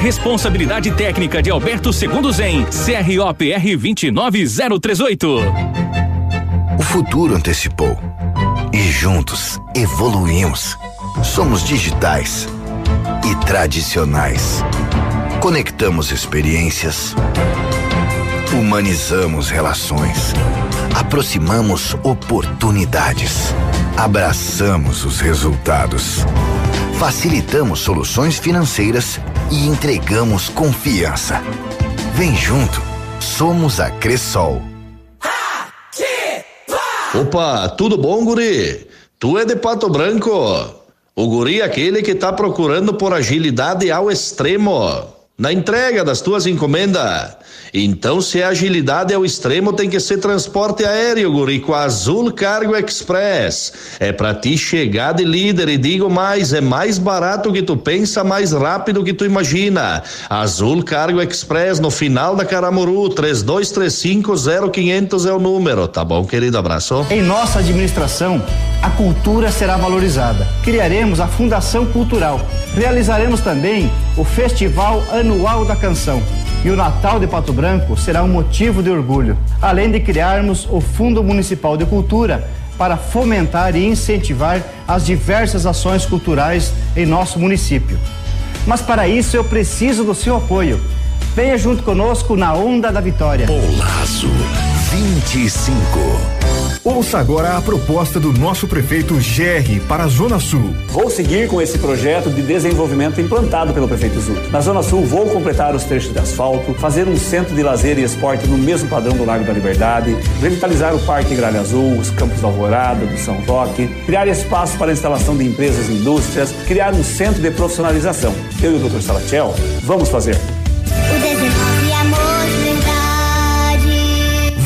Responsabilidade técnica de Alberto Segundo Zen, CROPR 29038. O futuro antecipou. E juntos evoluímos. Somos digitais e tradicionais. Conectamos experiências. Humanizamos relações. Aproximamos oportunidades. Abraçamos os resultados. Facilitamos soluções financeiras e entregamos confiança. Vem junto, somos a Cressol. Opa, tudo bom, guri? Tu é de Pato Branco? O guri é aquele que tá procurando por agilidade ao extremo na entrega das tuas encomendas. Então, se a agilidade é o extremo, tem que ser transporte aéreo, guri, com a Azul Cargo Express. É para ti chegar de líder e digo mais, é mais barato que tu pensa, mais rápido que tu imagina. Azul Cargo Express no final da Caramuru, 32350500 é o número, tá bom, querido? Abraço. Em nossa administração, a cultura será valorizada. Criaremos a Fundação Cultural. Realizaremos também o Festival Anual da Canção e o Natal de Pato Branco será um motivo de orgulho, além de criarmos o Fundo Municipal de Cultura para fomentar e incentivar as diversas ações culturais em nosso município. Mas para isso eu preciso do seu apoio. Venha junto conosco na Onda da Vitória. Olazo 25. Ouça agora a proposta do nosso prefeito GR para a Zona Sul. Vou seguir com esse projeto de desenvolvimento implantado pelo prefeito Zuc. Na Zona Sul, vou completar os trechos de asfalto, fazer um centro de lazer e esporte no mesmo padrão do Lago da Liberdade, revitalizar o Parque Gralha Azul, os campos da Alvorada, do São Roque, criar espaço para a instalação de empresas e indústrias, criar um centro de profissionalização. Eu e o Dr. Salatiel vamos fazer.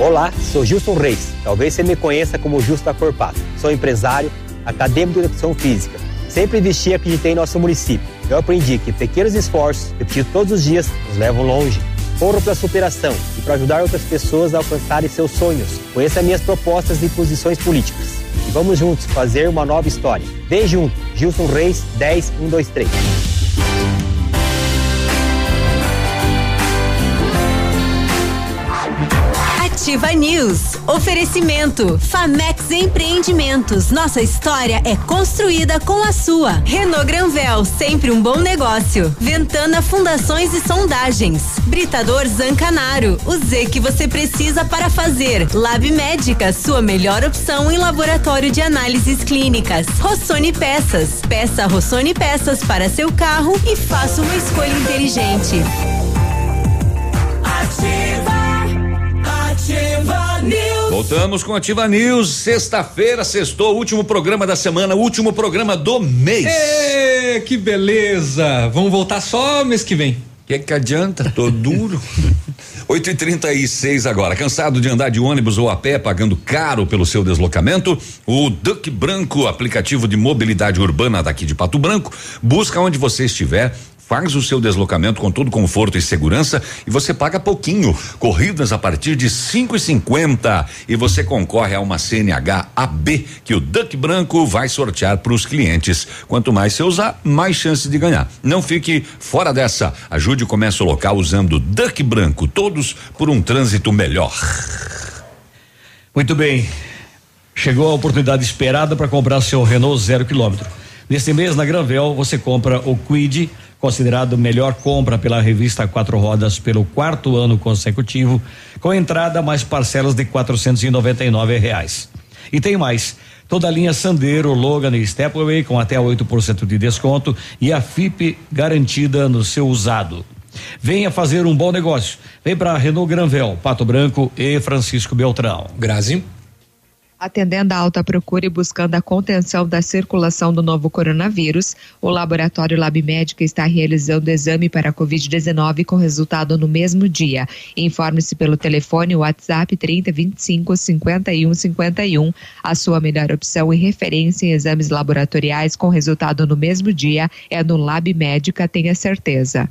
Olá, sou Gilson Reis. Talvez você me conheça como Justo da Corpato. Sou empresário, acadêmico de educação física. Sempre investi e acreditei em nosso município. Eu aprendi que pequenos esforços, repetidos todos os dias, nos levam longe. Corro pela superação e para ajudar outras pessoas a alcançarem seus sonhos. Conheça minhas propostas e posições políticas. E vamos juntos fazer uma nova história. Vem junto, Gilson Reis 10123. Ativa News. Oferecimento. Famex Empreendimentos. Nossa história é construída com a sua. Renault Granvel, sempre um bom negócio. Ventana Fundações e Sondagens. Britador Zancanaro. O Z que você precisa para fazer. Lab Médica, sua melhor opção em laboratório de análises clínicas. Rossoni Peças. Peça Rossoni Peças para seu carro e faça uma escolha inteligente. Ativa. Voltamos com Ativa News. Sexta-feira, sextou, último programa da semana, último programa do mês. Ê, que beleza! Vamos voltar só mês que vem. Que que adianta? Tô duro. 8 e 36 agora. Cansado de andar de ônibus ou a pé, pagando caro pelo seu deslocamento? O Duck Branco, aplicativo de mobilidade urbana daqui de Pato Branco, busca onde você estiver. Faz o seu deslocamento com todo conforto e segurança e você paga pouquinho. Corridas a partir de cinco e cinquenta e você concorre a uma CNH AB que o Duck Branco vai sortear para os clientes. Quanto mais você usar, mais chances de ganhar. Não fique fora dessa. Ajude o comércio local usando Duck Branco. Todos por um trânsito melhor. Muito bem. Chegou a oportunidade esperada para comprar seu Renault zero quilômetro. Neste mês, na Granvel, você compra o Quid, considerado melhor compra pela revista Quatro Rodas pelo quarto ano consecutivo, com entrada mais parcelas de quatrocentos e noventa e nove reais. E tem mais. Toda a linha Sandero, Logan e Stepway com até 8% de desconto e a FIP garantida no seu usado. Venha fazer um bom negócio. Vem para Renault Granvel, Pato Branco e Francisco Beltrão. Grazi. Atendendo à alta procura e buscando a contenção da circulação do novo coronavírus, o laboratório Lab Médica está realizando exame para a Covid-19 com resultado no mesmo dia. Informe-se pelo telefone WhatsApp 3025 5151. A sua melhor opção e referência em exames laboratoriais com resultado no mesmo dia é no Lab Médica, tenha certeza.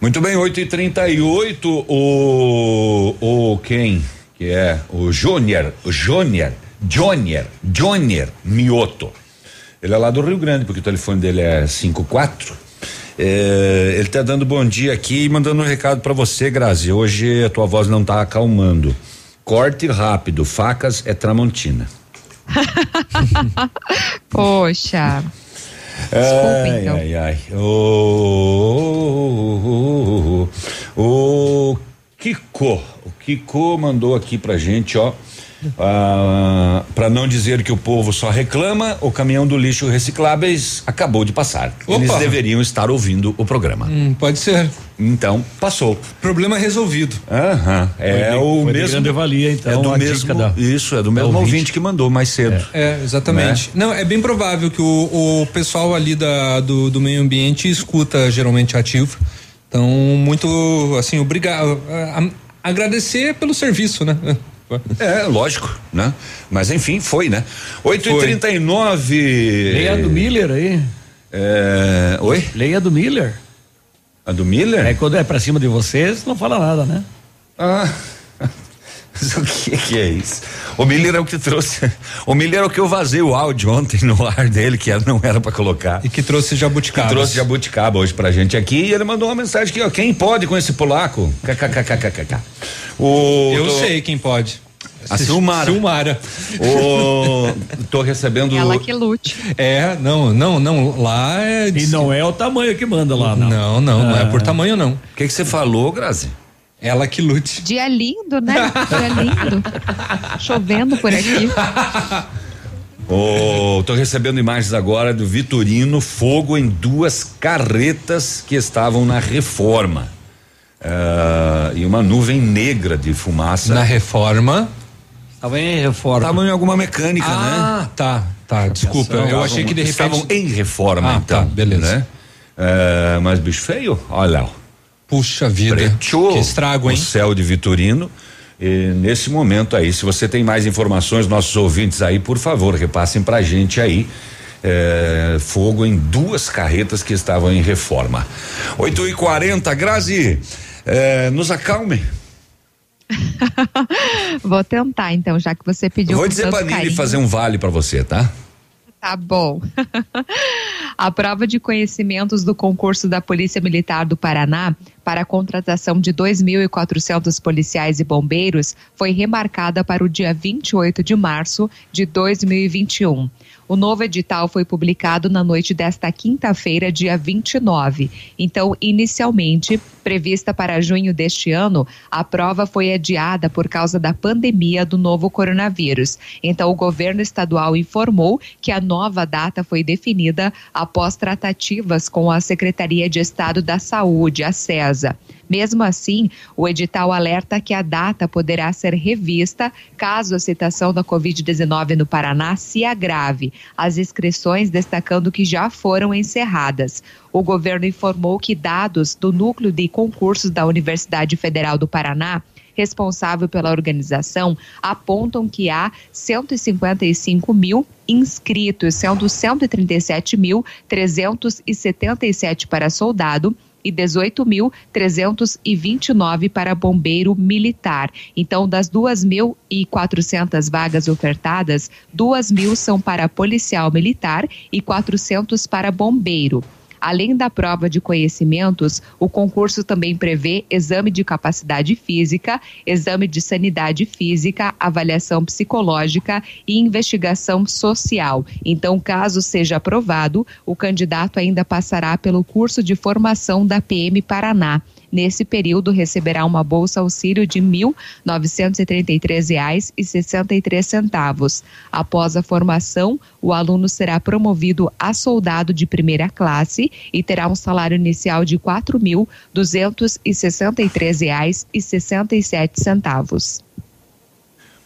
Muito bem, 8 e 38 o o quem que é o Júnior, o Júnior, Júnior, Júnior Mioto. Ele é lá do Rio Grande, porque o telefone dele é 54. É, ele tá dando bom dia aqui e mandando um recado para você, Grazi. Hoje a tua voz não tá acalmando. Corte rápido, facas é Tramontina. Poxa. Desculpa, então. Ai, ai. O, o, o, o Kiko, o Kiko mandou aqui pra gente, ó. Ah, para não dizer que o povo só reclama, o caminhão do lixo recicláveis acabou de passar. Eles Opa. deveriam estar ouvindo o programa. Hum, pode ser. Então, passou. Problema resolvido. Aham. É Foi de- o foi de mesmo. grande valia, então, é do a mesmo. da- isso, é do mesmo ouvinte. ouvinte que mandou mais cedo. É, exatamente. Não, é bem provável que o, o pessoal ali da, do, do meio ambiente escuta geralmente ativo. Então, muito, assim, obrigado. Agradecer pelo serviço, né? É, lógico, né? Mas enfim, foi, né? 8 e 39 Leia a do Miller aí. É, oi? Leia a do Miller. A do Miller? É quando é pra cima de vocês, não fala nada, né? Ah. Mas o que que é isso? O Miller é o que trouxe. O Miller é o que eu vazei o áudio ontem no ar dele, que não era pra colocar. E que trouxe jabuticaba. Que trouxe jabuticaba hoje pra gente aqui e ele mandou uma mensagem aqui, ó. Quem pode com esse polaco? KKKKKK. O, Eu tô- sei quem pode. A Silmara. Silmara. O, tô recebendo. Ela que lute. É, não, não, não. Lá é. E não é o tamanho que manda lá, não. Não, não, não é Ah. por tamanho, não. O que que você falou, Grazi? Ela que lute. Dia lindo, né? Dia lindo. Chovendo por aqui. Oh, tô recebendo imagens agora do Vitorino, fogo em duas carretas que estavam na reforma. Ah, e uma nuvem negra de fumaça. Na reforma. Tava em reforma. Estavam em alguma mecânica, né? Ah, tá, tá. Desculpa. Eu Estavam- achei que de repente. Estavam em reforma, Ah, então. tá, beleza. Né? Ah, mas bicho feio, olha lá. Puxa vida. Preteou Que estrago, hein? O céu de Vitorino. E nesse momento aí, se você tem mais informações, nossos ouvintes aí, por favor, repassem pra gente aí. É, fogo em duas carretas que estavam em reforma. 8 e 40 Grazi, é, nos acalme. Vou tentar, então, já que você pediu Vou dizer pra Nili carinho. fazer um vale pra você, tá? Tá bom. A prova de conhecimentos do concurso da Polícia Militar do Paraná para a contratação de 2.400 policiais e bombeiros foi remarcada para o dia 28 de março de 2021. O novo edital foi publicado na noite desta quinta-feira, dia 29. Então, inicialmente, prevista para junho deste ano, a prova foi adiada por causa da pandemia do novo coronavírus. Então, o governo estadual informou que a nova data foi definida após tratativas com a Secretaria de Estado da Saúde, a CESA. Mesmo assim, o edital alerta que a data poderá ser revista caso a situação da Covid-19 no Paraná se agrave. As inscrições destacando que já foram encerradas. O governo informou que dados do núcleo de concursos da Universidade Federal do Paraná responsável pela organização apontam que há 155 mil inscritos, sendo 137.377 para soldado e 18.329 para bombeiro militar. Então, das 2.400 vagas ofertadas, 2 mil são para policial militar e 400 para bombeiro. Além da prova de conhecimentos, o concurso também prevê exame de capacidade física, exame de sanidade física, avaliação psicológica e investigação social. Então, caso seja aprovado, o candidato ainda passará pelo curso de formação da PM Paraná. Nesse período, receberá uma bolsa auxílio de R$ 1.933,63. Após a formação, o aluno será promovido a soldado de primeira classe e terá um salário inicial de R$ 4.263,67.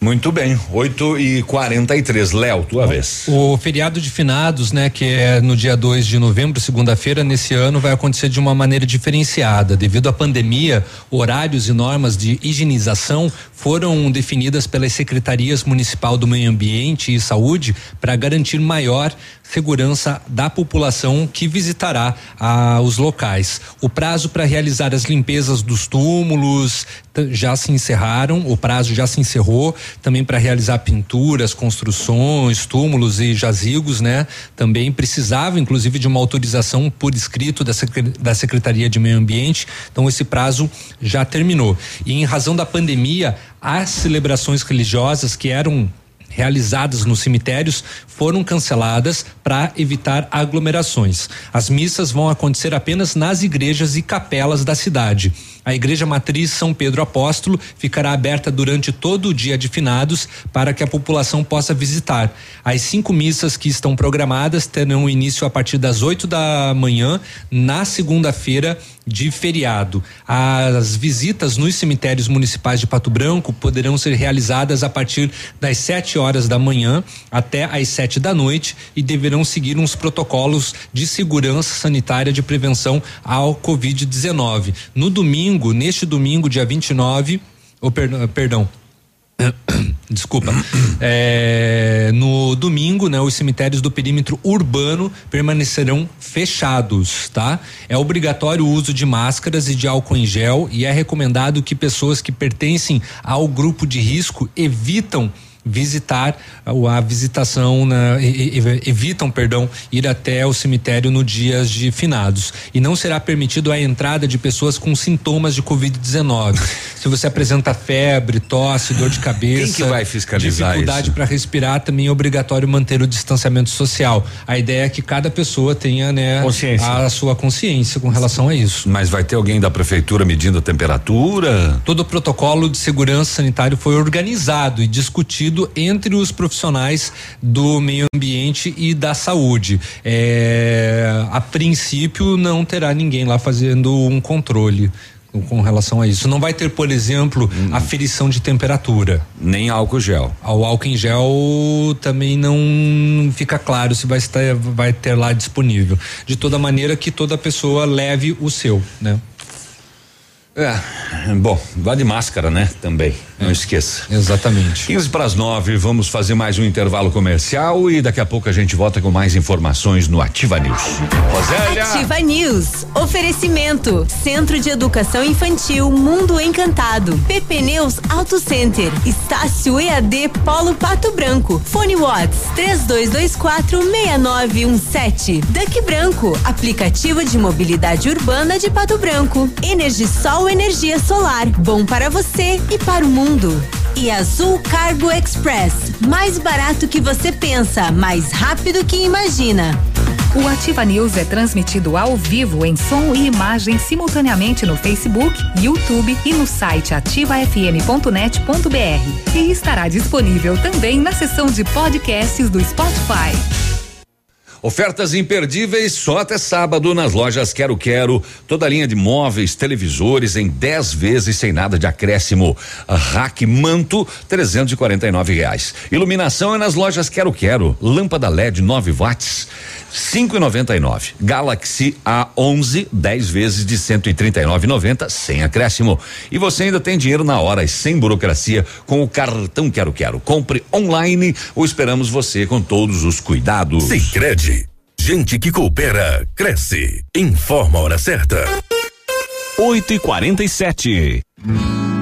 Muito bem, 8 e 43 Léo, tua vez. O feriado de finados, né, que é no dia 2 de novembro, segunda-feira, nesse ano, vai acontecer de uma maneira diferenciada. Devido à pandemia, horários e normas de higienização foram definidas pelas secretarias municipal do meio ambiente e saúde para garantir maior segurança da população que visitará ah, os locais. O prazo para realizar as limpezas dos túmulos já se encerraram, o prazo já se encerrou, também para realizar pinturas, construções, túmulos e jazigos, né? Também precisava, inclusive, de uma autorização por escrito da, da Secretaria de Meio Ambiente. Então, esse prazo já terminou. E em razão da pandemia, as celebrações religiosas que eram realizadas nos cemitérios foram canceladas para evitar aglomerações. As missas vão acontecer apenas nas igrejas e capelas da cidade. A Igreja Matriz São Pedro Apóstolo ficará aberta durante todo o dia de finados para que a população possa visitar. As cinco missas que estão programadas terão início a partir das 8 da manhã na segunda-feira de feriado. As visitas nos cemitérios municipais de Pato Branco poderão ser realizadas a partir das 7 horas da manhã até às 7 da noite e deverão seguir uns protocolos de segurança sanitária de prevenção ao Covid-19. No domingo, neste domingo, dia 29, ou oh, perdão, perdão Desculpa. É, no domingo, né, os cemitérios do perímetro urbano permanecerão fechados, tá? É obrigatório o uso de máscaras e de álcool em gel e é recomendado que pessoas que pertencem ao grupo de risco evitam visitar a visitação na, evitam, perdão, ir até o cemitério no dias de finados e não será permitido a entrada de pessoas com sintomas de covid-19. Se você apresenta febre, tosse, dor de cabeça, quem que vai fiscalizar dificuldade para respirar, também é obrigatório manter o distanciamento social. A ideia é que cada pessoa tenha, né, a sua consciência com relação a isso. Mas vai ter alguém da prefeitura medindo a temperatura? Todo o protocolo de segurança sanitário foi organizado e discutido entre os profissionais do meio ambiente e da saúde. É, a princípio, não terá ninguém lá fazendo um controle com relação a isso. Não vai ter, por exemplo, hum. aferição de temperatura. Nem álcool gel. O álcool em gel também não fica claro se vai estar vai ter lá disponível. De toda maneira que toda pessoa leve o seu, né? É, bom, vá de máscara, né? Também, é, não esqueça. Exatamente. 15 para as 9, vamos fazer mais um intervalo comercial e daqui a pouco a gente volta com mais informações no Ativa News. Rosélia. Ativa News. Oferecimento: Centro de Educação Infantil Mundo Encantado. PP Neus Auto Center. Estácio EAD Polo Pato Branco. Fone Watts 3224 6917. Duck Branco. Aplicativo de mobilidade urbana de Pato Branco. Energisol Energia Solar, bom para você e para o mundo. E Azul Cargo Express, mais barato que você pensa, mais rápido que imagina. O Ativa News é transmitido ao vivo em som e imagem simultaneamente no Facebook, YouTube e no site ativafm.net.br. E estará disponível também na seção de podcasts do Spotify. Ofertas imperdíveis só até sábado nas lojas Quero Quero. Toda a linha de móveis, televisores em 10 vezes sem nada de acréscimo. Rack Manto, 349 reais. Iluminação é nas lojas Quero Quero. Lâmpada LED 9 watts. 5,99. Galaxy A11, 10 vezes de 139,90 sem acréscimo. E você ainda tem dinheiro na hora e sem burocracia com o cartão Quero Quero. Compre online ou esperamos você com todos os cuidados. Sicredi, gente que coopera cresce. Informa a hora certa. 8 e 47 e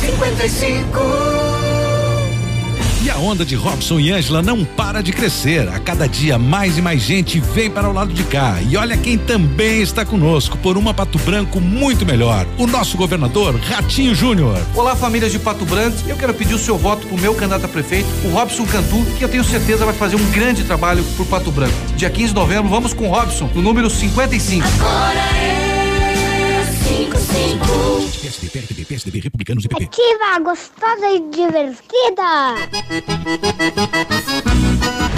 55 e a onda de Robson e Ângela não para de crescer. A cada dia mais e mais gente vem para o lado de cá. E olha quem também está conosco por uma Pato Branco muito melhor. O nosso governador Ratinho Júnior. Olá, famílias de Pato Branco. Eu quero pedir o seu voto para o meu candidato a prefeito, o Robson Cantu, que eu tenho certeza vai fazer um grande trabalho por Pato Branco. Dia 15 de novembro, vamos com o Robson, no número 55. Agora é 55. PSDB, PSDB, PSDB, Republicanos e PP. Ativa, gostosa e divertida.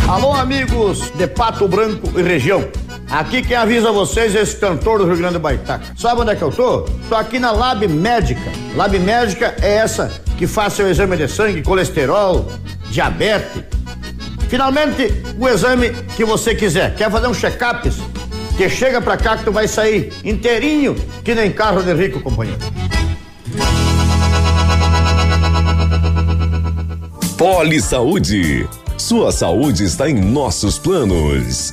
Alô, amigos de Pato Branco e região. Aqui quem avisa vocês é esse cantor do Rio Grande do Baitaca. Sabe onde é que eu tô? Tô aqui na Lab Médica. Lab Médica é essa que faz seu exame de sangue, colesterol, diabetes. Finalmente, o exame que você quiser. Quer fazer um check-up? Que chega pra cá que tu vai sair inteirinho, que nem carro de rico, companheiro. Poli Saúde. Sua saúde está em nossos planos.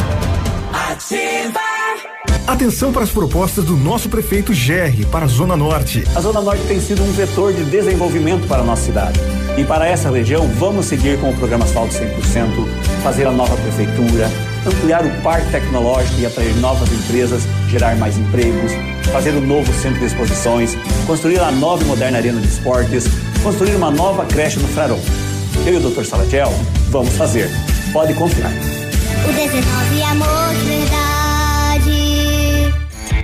Ativa. Atenção para as propostas do nosso prefeito Gerri para a Zona Norte. A Zona Norte tem sido um vetor de desenvolvimento para a nossa cidade. E para essa região, vamos seguir com o programa Asfalto 100%, fazer a nova prefeitura, ampliar o parque tecnológico e atrair novas empresas, gerar mais empregos, fazer um novo centro de exposições, construir a nova e moderna arena de esportes, construir uma nova creche no Frarão. Eu e o Dr. Salatiel vamos fazer. Pode confiar. O 19 amor de verdade.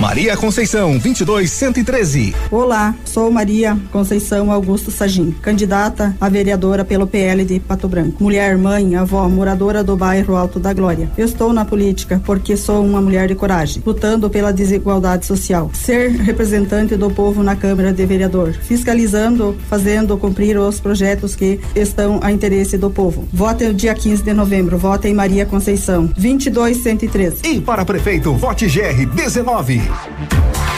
Maria Conceição, 22113. Olá, sou Maria Conceição Augusto Sagim, candidata a vereadora pelo PL de Pato Branco. Mulher, mãe, avó, moradora do bairro Alto da Glória. Eu estou na política porque sou uma mulher de coragem, lutando pela desigualdade social. Ser representante do povo na Câmara de Vereador, fiscalizando, fazendo cumprir os projetos que estão a interesse do povo. Vote no dia 15 de novembro. Vote em Maria Conceição, 22113. E para prefeito, vote GR 19.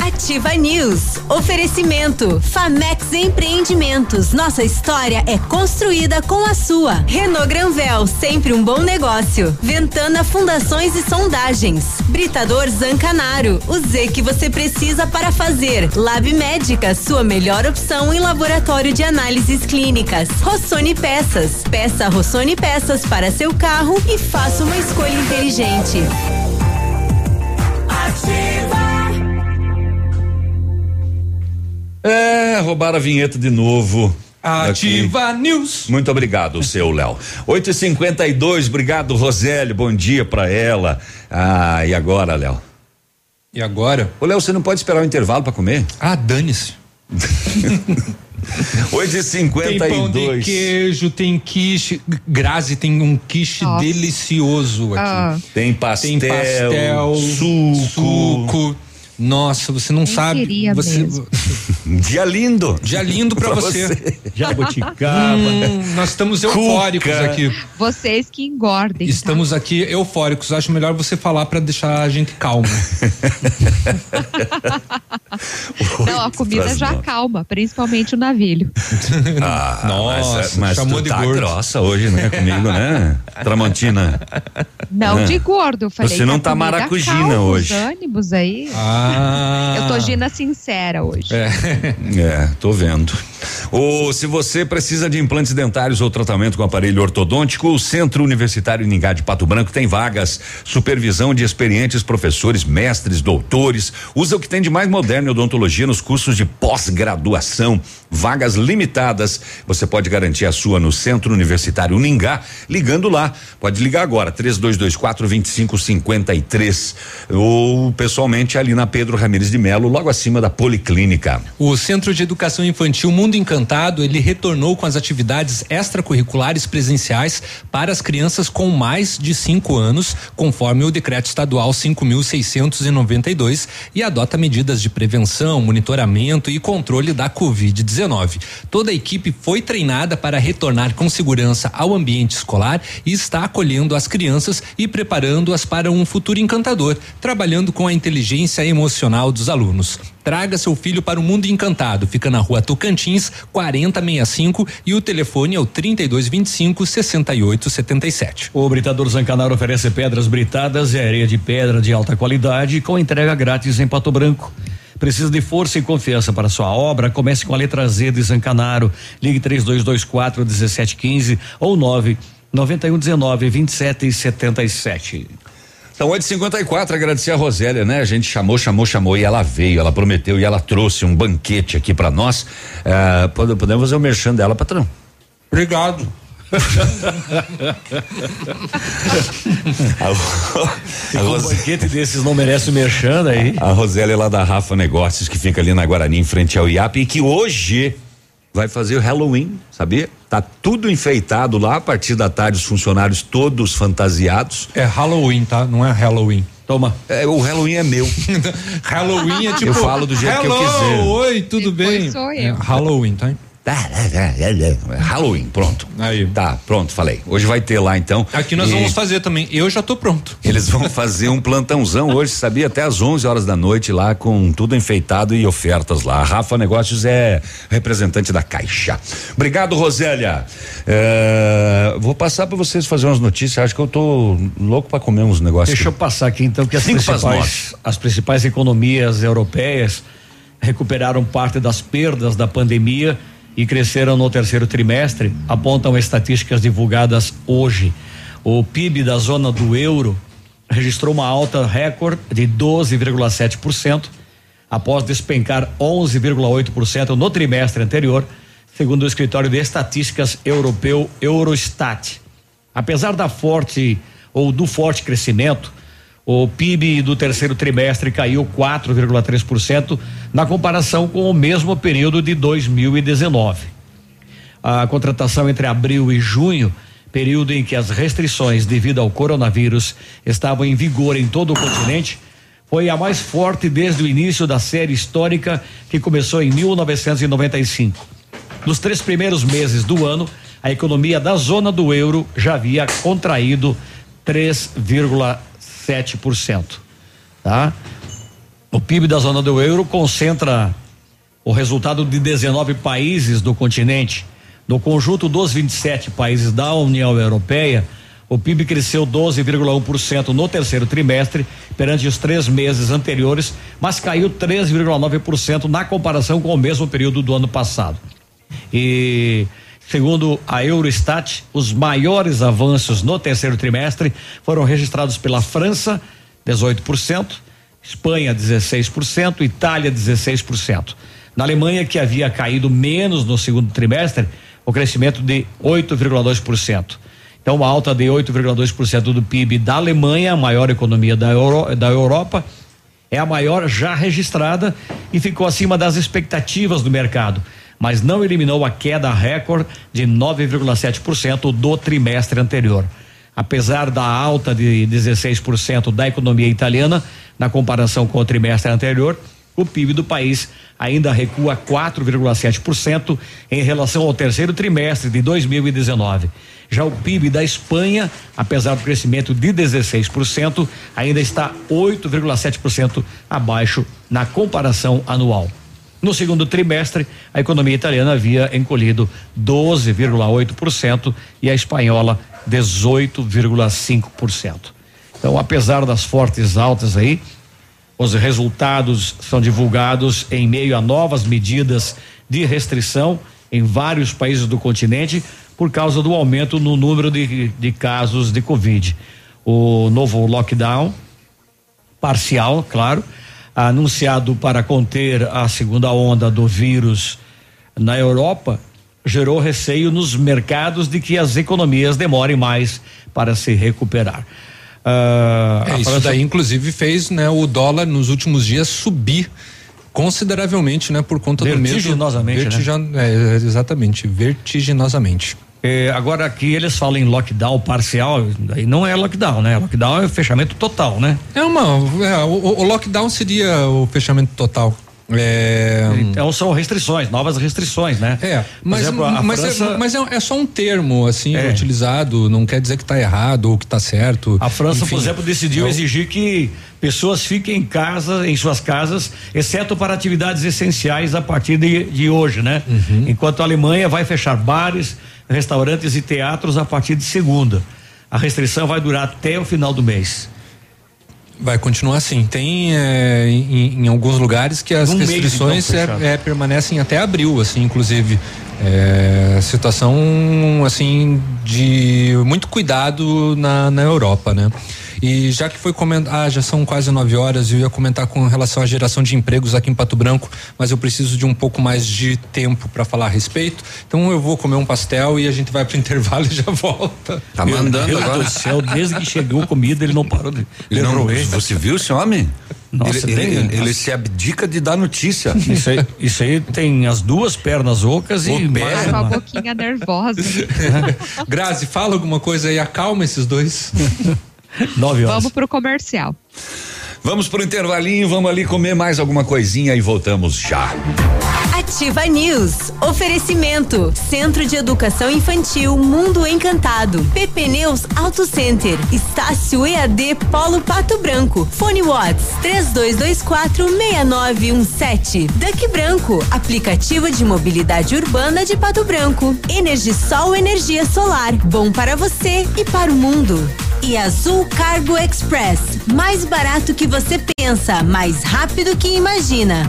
Ativa News. Oferecimento. Famex Empreendimentos. Nossa história é construída com a sua. Renault Granvel, sempre um bom negócio. Ventana Fundações e Sondagens. Britador Zancanaro. O Z que você precisa para fazer. Lab Médica, sua melhor opção em laboratório de análises clínicas. Rossoni Peças. Peça Rossoni Peças para seu carro e faça uma escolha inteligente. Ativa. É, roubaram a vinheta de novo. Ativa Aqui. News. Muito obrigado, seu Léo. 8h52, obrigado, Rosélio. Bom dia pra ela. Ah, e agora, Léo? E agora? Ô, Léo, você não pode esperar o intervalo pra comer? Ah, dane-se. 8 e 52 Tem pão de queijo, tem quiche. Grazi tem um quiche Nossa. delicioso aqui. Ah. Tem pastel, Tem pastel, suco. suco. Nossa, você não sabe. queria Você, mesmo. Dia lindo. Dia lindo pra, Pra você. você. Jabuticaba. Hum, nós estamos eufóricos Cuca. aqui. Vocês que engordem. tá? Estamos aqui eufóricos. Acho melhor você falar pra deixar a gente calmo. Não, a comida já nove. calma, principalmente o navilho. Ah, Nossa, mas, mas chamou tu de tá gordo. grossa hoje, né? Comigo, né? Tramontina. Não Ah. de gordo, eu falei. Você não tá maracujina calma hoje. Os ânimos aí. Ah. Eu tô Gina sincera hoje. É, tô vendo. Ou se você precisa de implantes dentários ou tratamento com aparelho ortodôntico, o Centro Universitário Ningá de Pato Branco tem vagas. Supervisão de experientes professores, mestres, doutores. Usa o que tem de mais moderno em odontologia nos cursos de pós-graduação. Vagas limitadas. Você pode garantir a sua no Centro Universitário Ningá, ligando lá. Pode ligar agora, 3224 2553. Ou pessoalmente ali na Pedro Ramires de Melo, logo acima da Policlínica. O Centro de Educação Infantil Mundo Encantado, ele retornou com as atividades extracurriculares presenciais para as crianças com mais de cinco anos, conforme o decreto estadual 5.692 e adota medidas de prevenção, monitoramento e controle da Covid-19. Toda a equipe foi treinada para retornar com segurança ao ambiente escolar e está acolhendo as crianças e preparando-as para um futuro encantador, trabalhando com a inteligência emocional dos alunos. Traga seu filho para o mundo encantado. Fica na rua Tocantins, 4065 e o telefone é o 3225 6877. O Britador Zancanaro oferece pedras britadas e areia de pedra de alta qualidade com entrega grátis em Pato Branco. Precisa de força e confiança para sua obra? Comece com a letra Z de Zancanaro. Ligue 3224 1715 ou 9 9119 2777. Então, 8h54, agradecer a Rosélia, né? A gente chamou, chamou, chamou e ela veio, ela prometeu e ela trouxe um banquete aqui pra nós. Pode- podemos fazer o merchan dela, patrão? Obrigado. Com um banquete desses não merece o merchan aí. A Rosélia é lá da Rafa Negócios, que fica ali na Guarani, em frente ao IAP, e que hoje vai fazer o Halloween, sabia? Tá tudo enfeitado lá, a partir da tarde os funcionários todos fantasiados. É Halloween, tá? Não é Halloween. Toma. É, o Halloween é meu. Halloween é tipo. Eu falo do jeito que eu "Hello, quiser." Oi, tudo bem? sou É eu. Halloween, tá? Halloween, pronto. Aí. Tá, pronto, falei. Hoje vai ter lá então. Aqui nós E vamos fazer também. Eu já tô pronto. Eles vão fazer um plantãozão hoje, sabia? Até às 11 horas da noite lá, com tudo enfeitado e ofertas lá. A Rafa Negócios é representante da Caixa. Obrigado, Rosélia. É, vou passar para vocês fazer umas notícias. Acho que eu tô louco para comer uns negócios. Deixa eu passar aqui então que as Cinco principais, as principais economias europeias recuperaram parte das perdas da pandemia e cresceram no terceiro trimestre, apontam estatísticas divulgadas hoje. O PIB da zona do euro registrou uma alta recorde de 12,7%, após despencar 11,8% no trimestre anterior, segundo o escritório de estatísticas europeu Eurostat. Apesar da forte ou do forte crescimento, o PIB do terceiro trimestre caiu 4,3% na comparação com o mesmo período de 2019. A contratação entre abril e junho, período em que as restrições devido ao coronavírus estavam em vigor em todo o continente, foi a mais forte desde o início da série histórica que começou em 1995. Nos três primeiros meses do ano, a economia da zona do euro já havia contraído 3,7%. Tá? O PIB da zona do euro concentra o resultado de 19 países do continente. No conjunto dos 27 países da União Europeia, o PIB cresceu 12,1% no terceiro trimestre, perante os três meses anteriores, mas caiu 3,9% na comparação com o mesmo período do ano passado. E segundo a Eurostat, os maiores avanços no terceiro trimestre foram registrados pela França, 18%, Espanha 16%, Itália 16%. Na Alemanha, que havia caído menos no segundo trimestre, o crescimento de 8,2%. Então, uma alta de 8,2% do PIB da Alemanha, a maior economia da, Euro, da Europa, é a maior já registrada e ficou acima das expectativas do mercado. Mas não eliminou a queda recorde de 9,7% do trimestre anterior. Apesar da alta de 16% da economia italiana na comparação com o trimestre anterior, o PIB do país ainda recua 4,7% em relação ao terceiro trimestre de 2019. Já o PIB da Espanha, apesar do crescimento de 16%, ainda está 8,7% abaixo na comparação anual. No segundo trimestre, a economia italiana havia encolhido 12,8% e a espanhola 18,5%. Então, apesar das fortes altas aí, os resultados são divulgados em meio a novas medidas de restrição em vários países do continente por causa do aumento no número de, de casos de Covid. O novo lockdown, parcial, claro, anunciado para conter a segunda onda do vírus na Europa, gerou receio nos mercados de que as economias demorem mais para se recuperar. Uh, é, isso França... daí, inclusive, fez né, o dólar nos últimos dias subir consideravelmente, né, por conta do medo. Vertiginosamente, né? É, exatamente, vertiginosamente. É, agora aqui eles falam em lockdown parcial, aí não é lockdown, né? Lockdown é fechamento total, né? É uma, é, o, o lockdown seria o fechamento total. É... Então são restrições, novas restrições, né? É, mas, exemplo, mas, é, França... é, mas é, só um termo assim é. utilizado, não quer dizer que está errado ou que está certo. A França, Enfim, por exemplo, decidiu é exigir que pessoas fiquem em casa, em suas casas, exceto para atividades essenciais a partir de, de hoje, né? Uhum. Enquanto a Alemanha vai fechar bares, restaurantes e teatros a partir de segunda. A restrição vai durar até o final do mês. Vai continuar assim. Tem é, em, em, alguns lugares que as um restrições mês, então, é, é, permanecem até abril, assim, inclusive. É, situação assim de muito cuidado na, na Europa, né? E já que foi comentar, ah, já são quase nove horas, eu ia comentar com relação à geração de empregos aqui em Pato Branco, mas eu preciso de um pouco mais de tempo para falar a respeito. Então eu vou comer um pastel e a gente vai pro intervalo e já volta. Tá mandando Meu agora. Deus do céu, desde que chegou a comida, ele não parou de, ele não, Você viu esse homem? Nossa, ele, ele, ele, ele, se abdica de dar notícia. Isso aí, isso aí tem as duas pernas ocas o e mais com a boquinha nervosa. Grazi, fala alguma coisa aí, acalma esses dois. Nove horas. Vamos pro comercial. Vamos pro intervalinho, vamos ali comer mais alguma coisinha e voltamos já. Ativa News. Oferecimento. Centro de Educação Infantil Mundo Encantado. PP Neus Auto Center. Estácio EAD Polo Pato Branco. Fone Watts 3224 6917. Duck Branco. Aplicativo de mobilidade urbana de Pato Branco. Energisol Energia Solar. Bom para você e para o mundo e Azul Cargo Express. Mais barato que você pensa, mais rápido que imagina.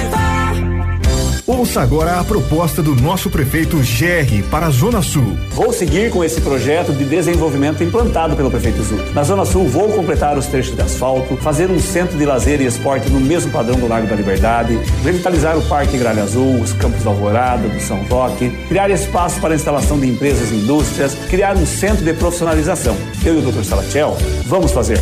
Ouça agora a proposta do nosso prefeito GR para a Zona Sul. Vou seguir com esse projeto de desenvolvimento implantado pelo prefeito Zuc. Na Zona Sul, vou completar os trechos de asfalto, fazer um centro de lazer e esporte no mesmo padrão do Largo da Liberdade, revitalizar o Parque Gralha Azul, os campos da Alvorada, do São Roque, criar espaço para a instalação de empresas e indústrias, criar um centro de profissionalização. Eu e o Dr. Salatiel vamos fazer.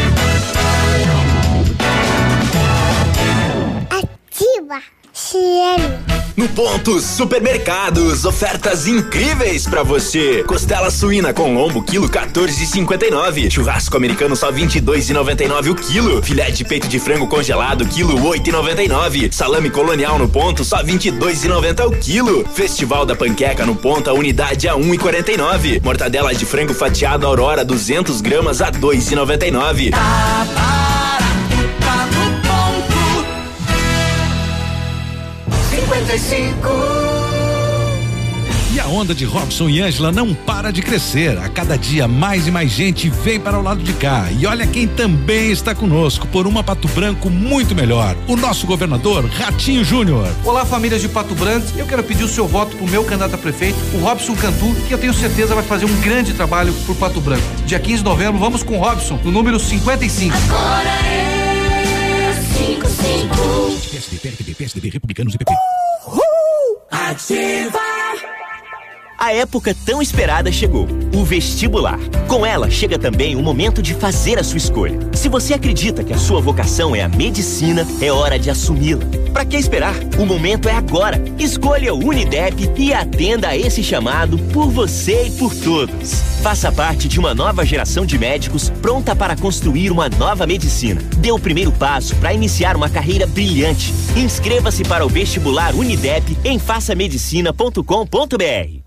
Ativa. No ponto Supermercados, ofertas incríveis pra você. Costela suína com lombo quilo 14,59. Churrasco americano só 22,99 o quilo. Filé de peito de frango congelado quilo 8,99. Salame colonial no ponto só 22,90 o quilo. Festival da panqueca no ponto a unidade a 1,49. Mortadela de frango fatiado Aurora 200 gramas a 2,99. Tá barato, 55. E a onda de Robson e Ângela não para de crescer. A cada dia mais e mais gente vem para o lado de cá. E olha quem também está conosco por uma Pato Branco muito melhor. O nosso governador Ratinho Júnior. Olá, famílias de Pato Branco. Eu quero pedir o seu voto pro meu candidato a prefeito, o Robson Cantu, que eu tenho certeza vai fazer um grande trabalho por Pato Branco. Dia 15 de novembro, vamos com o Robson, no número 55. Agora é 55. PSDB, PRTB, PSDB, Republicanos e PP. A época tão esperada chegou, o vestibular. Com ela chega também o momento de fazer a sua escolha. Se você acredita que a sua vocação é a medicina, é hora de assumi-la. Para que esperar? O momento é agora. Escolha o Unidep e atenda a esse chamado por você e por todos. Faça parte de uma nova geração de médicos pronta para construir uma nova medicina. Dê o primeiro passo para iniciar uma carreira brilhante. Inscreva-se para o vestibular Unidep em façamedicina.com.br.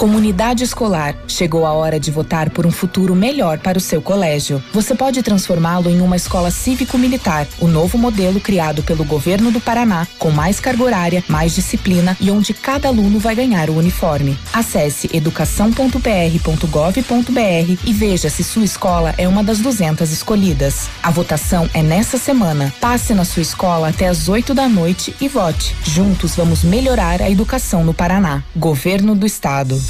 Comunidade escolar, chegou a hora de votar por um futuro melhor para o seu colégio. Você pode transformá-lo em uma escola cívico-militar, o novo modelo criado pelo governo do Paraná, com mais carga horária, mais disciplina e onde cada aluno vai ganhar o uniforme. Acesse educação.pr.gov.br e veja se sua escola é uma das 200 escolhidas. A votação é nessa semana. Passe na sua escola até às 8 da noite e vote. Juntos vamos melhorar a educação no Paraná. Governo do Estado.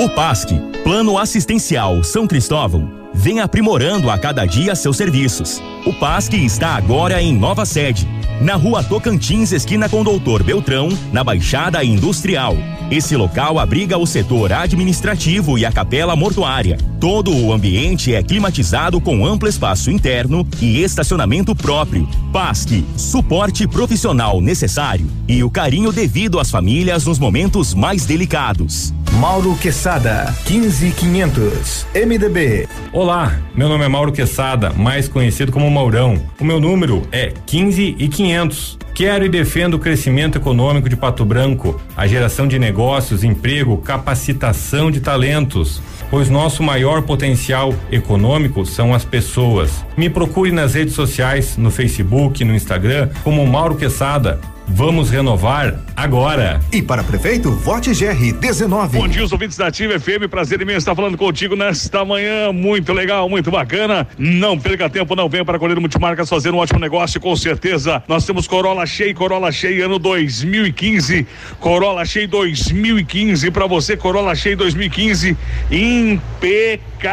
O PASC, Plano Assistencial São Cristóvão, vem aprimorando a cada dia seus serviços. O PASC está agora em nova sede, na rua Tocantins, esquina com Doutor Beltrão, na Baixada Industrial. Esse local abriga o setor administrativo e a capela mortuária. Todo o ambiente é climatizado com amplo espaço interno e estacionamento próprio. PASC, suporte profissional necessário e o carinho devido às famílias nos momentos mais delicados. Mauro Quesada, 15500, MDB. Olá, meu nome é Mauro Quesada, mais conhecido como Maurão. O meu número é 15 e 500. Quero e defendo o crescimento econômico de Pato Branco, a geração de negócios, emprego, capacitação de talentos pois nosso maior potencial econômico são as pessoas. Me procure nas redes sociais, no Facebook, no Instagram, como Mauro Quesada. Vamos renovar agora. E para prefeito, vote GR 19. Bom dia, os ouvintes da Ativa FM. Prazer imenso estar falando contigo nesta manhã. Muito legal, muito bacana. Não perca tempo, não venha para Colher Multimarcas fazer um ótimo negócio, com certeza. Nós temos Corolla cheio, Corolla cheio ano 2015. Corolla cheio 2015 para você, Corolla cheio 2015. Impecável,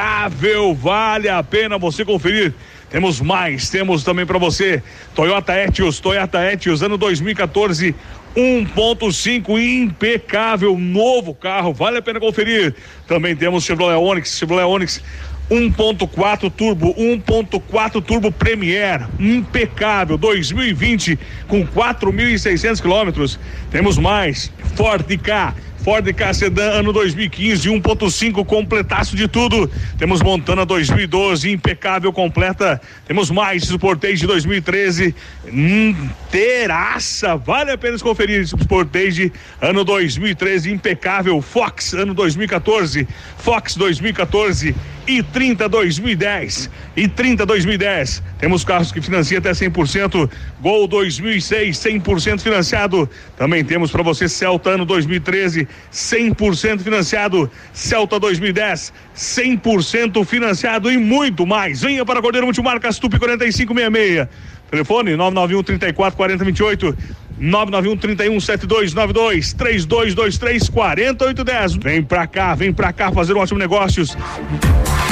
vale a pena você conferir. Temos mais, temos também para você Toyota Etios, Toyota Etios, ano 2014, 1.5 impecável, novo carro, vale a pena conferir. Também temos Chevrolet Onix, Chevrolet Onix 1.4 turbo, 1.4 turbo Premier, impecável, 2020 com 4.600 quilômetros. Temos mais, Ford K Ford Ka Sedan ano 2015, 1.5 completaço de tudo. Temos Montana 2012, impecável completa. Temos mais Sportage 2013, inteiraça. Vale a pena conferir Sportage ano 2013, impecável. Fox ano 2014, Fox 2014 e 30 2010 e 30 2010. Temos carros que financiam até 100%. Gol 2006 100% financiado. Também temos para você Celta ano 2013 100% financiado. Celta 2010 100% financiado e muito mais. Venha para Cordeiro Multimarcas Tupi 4566. Telefone 991 34 40 28. 991 31 7292 3223 4810. Vem pra cá, vem pra cá fazer um ótimo negócios.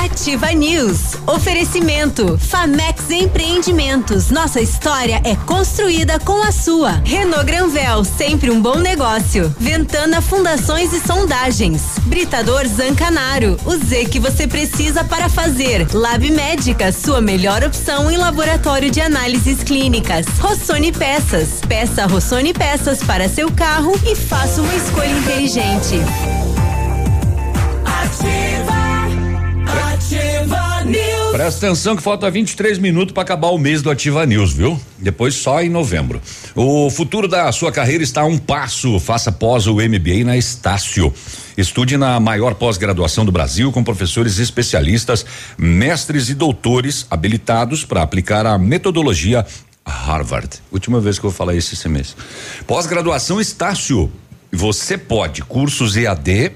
Ativa News. Oferecimento. Famex Empreendimentos. Nossa história é construída com a sua. Renault Granvel, sempre um bom negócio. Ventana Fundações e Sondagens. Britador Zancanaro. O Z que você precisa para fazer. Lab Médica, sua melhor opção em laboratório de análises clínicas. Rossoni Peças. Peça Rossoni Peças para seu carro e faça uma escolha inteligente. Ativa, ativa News. Presta atenção que falta 23 minutos para acabar o mês do Ativa News, viu? Depois só em novembro. O futuro da sua carreira está a um passo. Faça pós o MBA na Estácio. Estude na maior pós-graduação do Brasil com professores especialistas, mestres e doutores habilitados para aplicar a metodologia Harvard. Última vez que eu vou falar esse mês. Pós-graduação Estácio. Você pode cursos EAD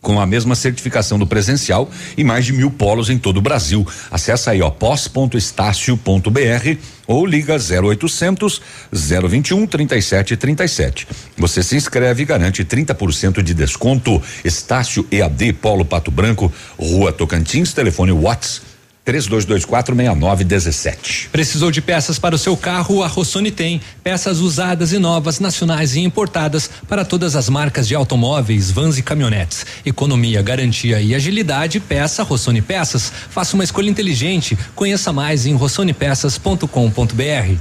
com a mesma certificação do presencial e mais de mil polos em todo o Brasil. Acesse aí, ó, pós.estácio.br ou liga 0800 021 3737. Você se inscreve e garante 30% de desconto. Estácio EAD Polo Pato Branco, Rua Tocantins, telefone Whats 32246917. Precisou de peças para o seu carro? A Rossoni tem. Peças usadas e novas, nacionais e importadas para todas as marcas de automóveis, vans e caminhonetes. Economia, garantia e agilidade. Peça Rossoni Peças. Faça uma escolha inteligente. Conheça mais em rossonepeças.com.br.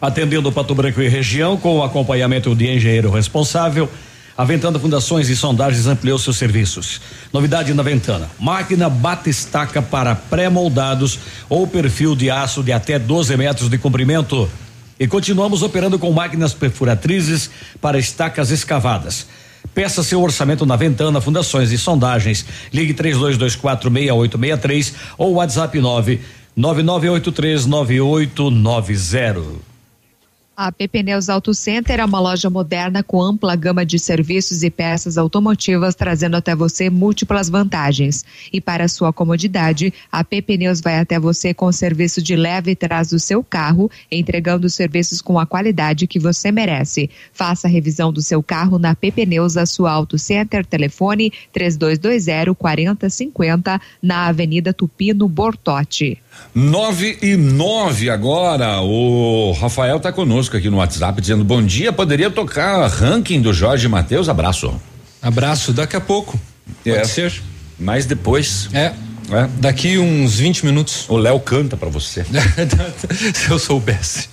Atendendo Pato Branco e região com o acompanhamento de engenheiro responsável. A Ventana Fundações e Sondagens ampliou seus serviços. Novidade na Ventana: máquina bate-estaca para pré-moldados ou perfil de aço de até 12 metros de comprimento. E continuamos operando com máquinas perfuratrizes para estacas escavadas. Peça seu orçamento na Ventana Fundações e Sondagens. Ligue 32246863 ou WhatsApp 9 99839890. A PP Neus Auto Center é uma loja moderna com ampla gama de serviços e peças automotivas, trazendo até você múltiplas vantagens. E para sua comodidade, a PP Neus vai até você com o serviço de leve e trás do seu carro, entregando serviços com a qualidade que você merece. Faça a revisão do seu carro na PP Neus, a sua Auto Center, telefone 3220 4050, na Avenida Tupino Bortote. Nove e nove agora. O Rafael tá conosco aqui no WhatsApp dizendo bom dia. Poderia tocar ranking do Jorge Matheus? Abraço. Abraço, daqui a pouco. É. Pode ser? Mas depois. É. Daqui uns 20 minutos. O Léo canta para você. Se eu soubesse.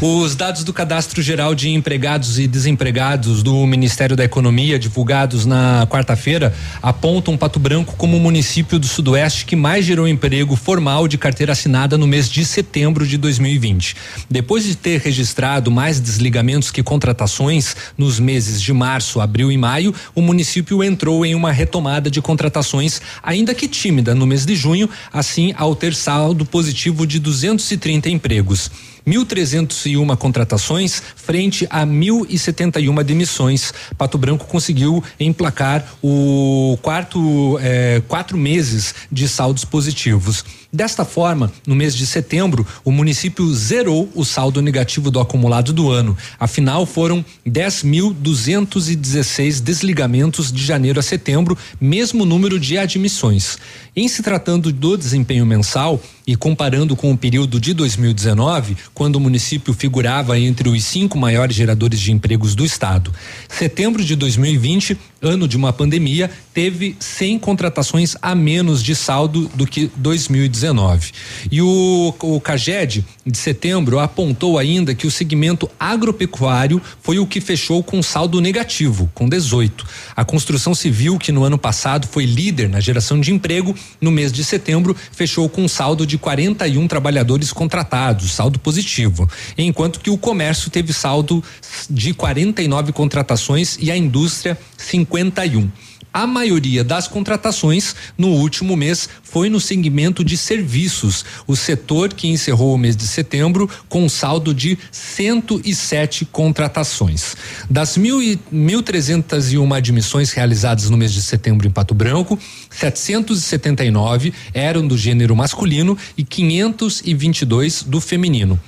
Os dados do Cadastro Geral de Empregados e Desempregados do Ministério da Economia, divulgados na quarta-feira, apontam Pato Branco como o município do Sudoeste que mais gerou emprego formal de carteira assinada no mês de setembro de 2020. Depois de ter registrado mais desligamentos que contratações nos meses de março, abril e maio, o município entrou em uma retomada de contratações, ainda que tímida no mês de junho, assim ao ter saldo positivo de 230 empregos. 1.301 contratações frente a 1.071 demissões. Pato Branco conseguiu emplacar o quarto eh, quatro meses de saldos positivos. Desta forma, no mês de setembro, o município zerou o saldo negativo do acumulado do ano. Afinal, foram 10.216 desligamentos de janeiro a setembro, mesmo número de admissões. Em se tratando do desempenho mensal e comparando com o período de 2019, quando o município figurava entre os cinco maiores geradores de empregos do estado, setembro de 2020, ano de uma pandemia, teve 100 contratações a menos de saldo do que 2019. E o, o Caged, de setembro, apontou ainda que o segmento agropecuário foi o que fechou com saldo negativo, com 18. A construção civil, que no ano passado foi líder na geração de emprego, no mês de setembro fechou com saldo de 41 trabalhadores contratados, saldo positivo, enquanto que o comércio teve saldo de 49 contratações e a indústria 51. A maioria das contratações no último mês foi no segmento de serviços, o setor que encerrou o mês de setembro com um saldo de 107 contratações. Das mil e, 1.301 admissões realizadas no mês de setembro em Pato Branco, 779 eram do gênero masculino e 522 do feminino.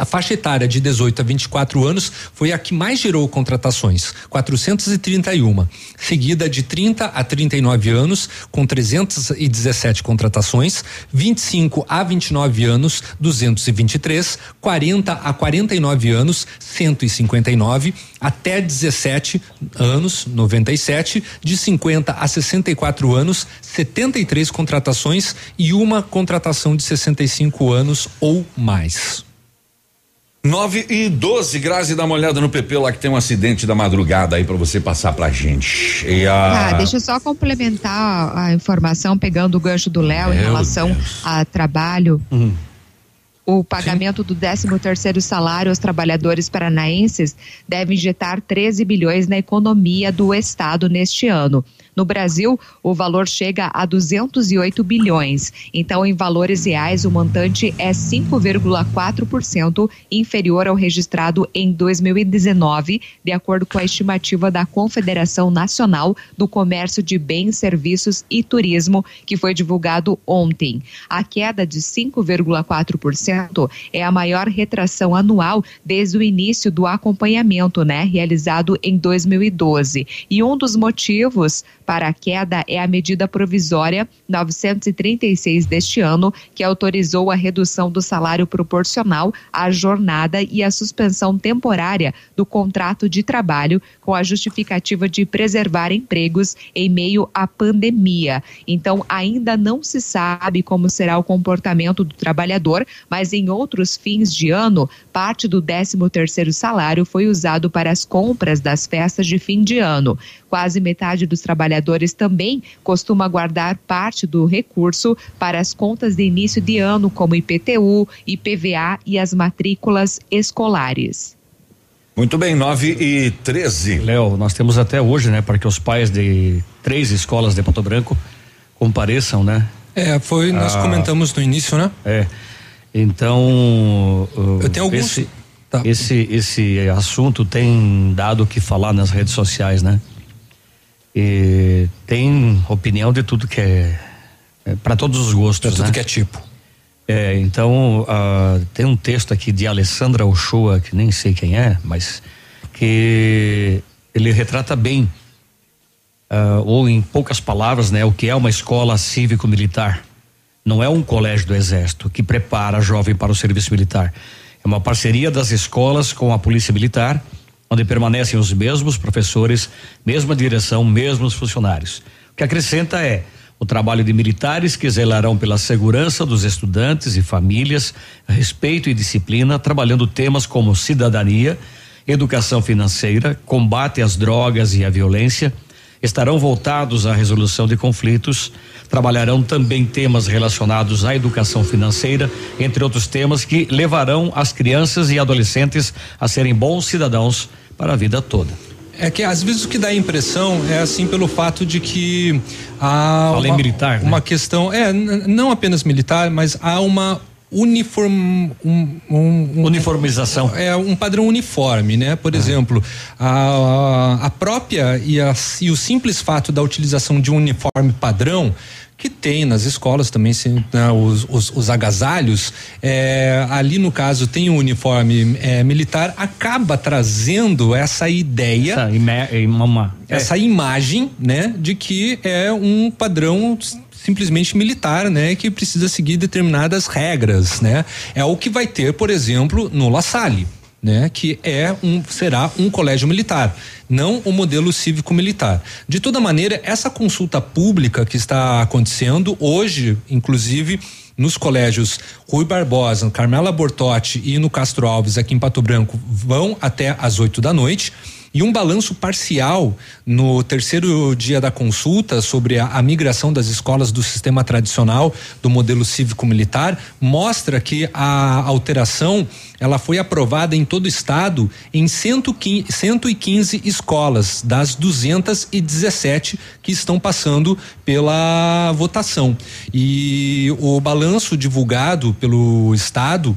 A faixa etária de 18 a 24 anos foi a que mais gerou contratações, 431, seguida de 30 a 39 anos, com 317 contratações, 25 a 29 anos, 223, 40 a 49 anos, 159, até 17 anos, 97, de 50 a 64 anos, 73 contratações e uma contratação de 65 anos ou mais. 9 e 12 graus e dá uma olhada no PP lá que tem um acidente da madrugada aí para você passar pra gente. E a... Ah, deixa eu só complementar a informação, pegando o gancho do Léo em relação Deus. a trabalho. Uhum. O pagamento Sim. do 13 terceiro salário aos trabalhadores paranaenses deve injetar 13 bilhões na economia do estado neste ano. No Brasil, o valor chega a 208 bilhões. Então, em valores reais, o montante é 5,4% inferior ao registrado em 2019, de acordo com a estimativa da Confederação Nacional do Comércio de Bens, Serviços e Turismo, que foi divulgado ontem. A queda de 5,4% é a maior retração anual desde o início do acompanhamento, né, realizado em 2012. E um dos motivos para a queda é a medida provisória 936 deste ano, que autorizou a redução do salário proporcional à jornada e a suspensão temporária do contrato de trabalho, com a justificativa de preservar empregos em meio à pandemia. Então, ainda não se sabe como será o comportamento do trabalhador, mas em outros fins de ano, parte do 13 terceiro salário foi usado para as compras das festas de fim de ano. Quase metade dos trabalhadores também costuma guardar parte do recurso para as contas de início de ano, como IPTU, IPVA e as matrículas escolares. Muito bem, 9 e 13. Léo, nós temos até hoje, né, para que os pais de três escolas de Pato Branco compareçam, né? É, foi, nós ah, comentamos no início, né? É. Então. Eu tenho alguns. Esse, tá. esse, esse assunto tem dado o que falar nas redes sociais, né? E tem opinião de tudo que é, é para todos os gostos, de tudo né? que é tipo. É, então uh, tem um texto aqui de Alessandra Ochoa que nem sei quem é, mas que ele retrata bem uh, ou em poucas palavras, né, o que é uma escola cívico-militar. Não é um colégio do Exército que prepara jovem para o serviço militar. É uma parceria das escolas com a Polícia Militar onde permanecem os mesmos professores, mesma direção, mesmos funcionários. O que acrescenta é o trabalho de militares que zelarão pela segurança dos estudantes e famílias, respeito e disciplina, trabalhando temas como cidadania, educação financeira, combate às drogas e à violência, estarão voltados à resolução de conflitos, trabalharão também temas relacionados à educação financeira, entre outros temas que levarão as crianças e adolescentes a serem bons cidadãos para a vida toda. É que às vezes o que dá a impressão é assim pelo fato de que há uma, militar, né? uma questão é não apenas militar, mas há uma uniform, um, um, uniformização é um padrão uniforme, né? Por ah. exemplo, a, a própria e, a, e o simples fato da utilização de um uniforme padrão que tem nas escolas também né, os, os, os, agasalhos. É, ali no caso tem o um uniforme é, militar, acaba trazendo essa ideia, essa, ima uma, é. essa imagem, né, de que é um padrão simplesmente militar, né, que precisa seguir determinadas regras, né? É o que vai ter, por exemplo, no La Salle né, que é um será um colégio militar, não o modelo cívico militar. De toda maneira, essa consulta pública que está acontecendo hoje, inclusive nos colégios Rui Barbosa, Carmela Bortotti e no Castro Alves aqui em Pato Branco vão até às 8 da noite e um balanço parcial no terceiro dia da consulta sobre a, a migração das escolas do sistema tradicional do modelo cívico-militar mostra que a alteração ela foi aprovada em todo o estado em 115, 115 escolas das 217 que estão passando pela votação. E o balanço divulgado pelo estado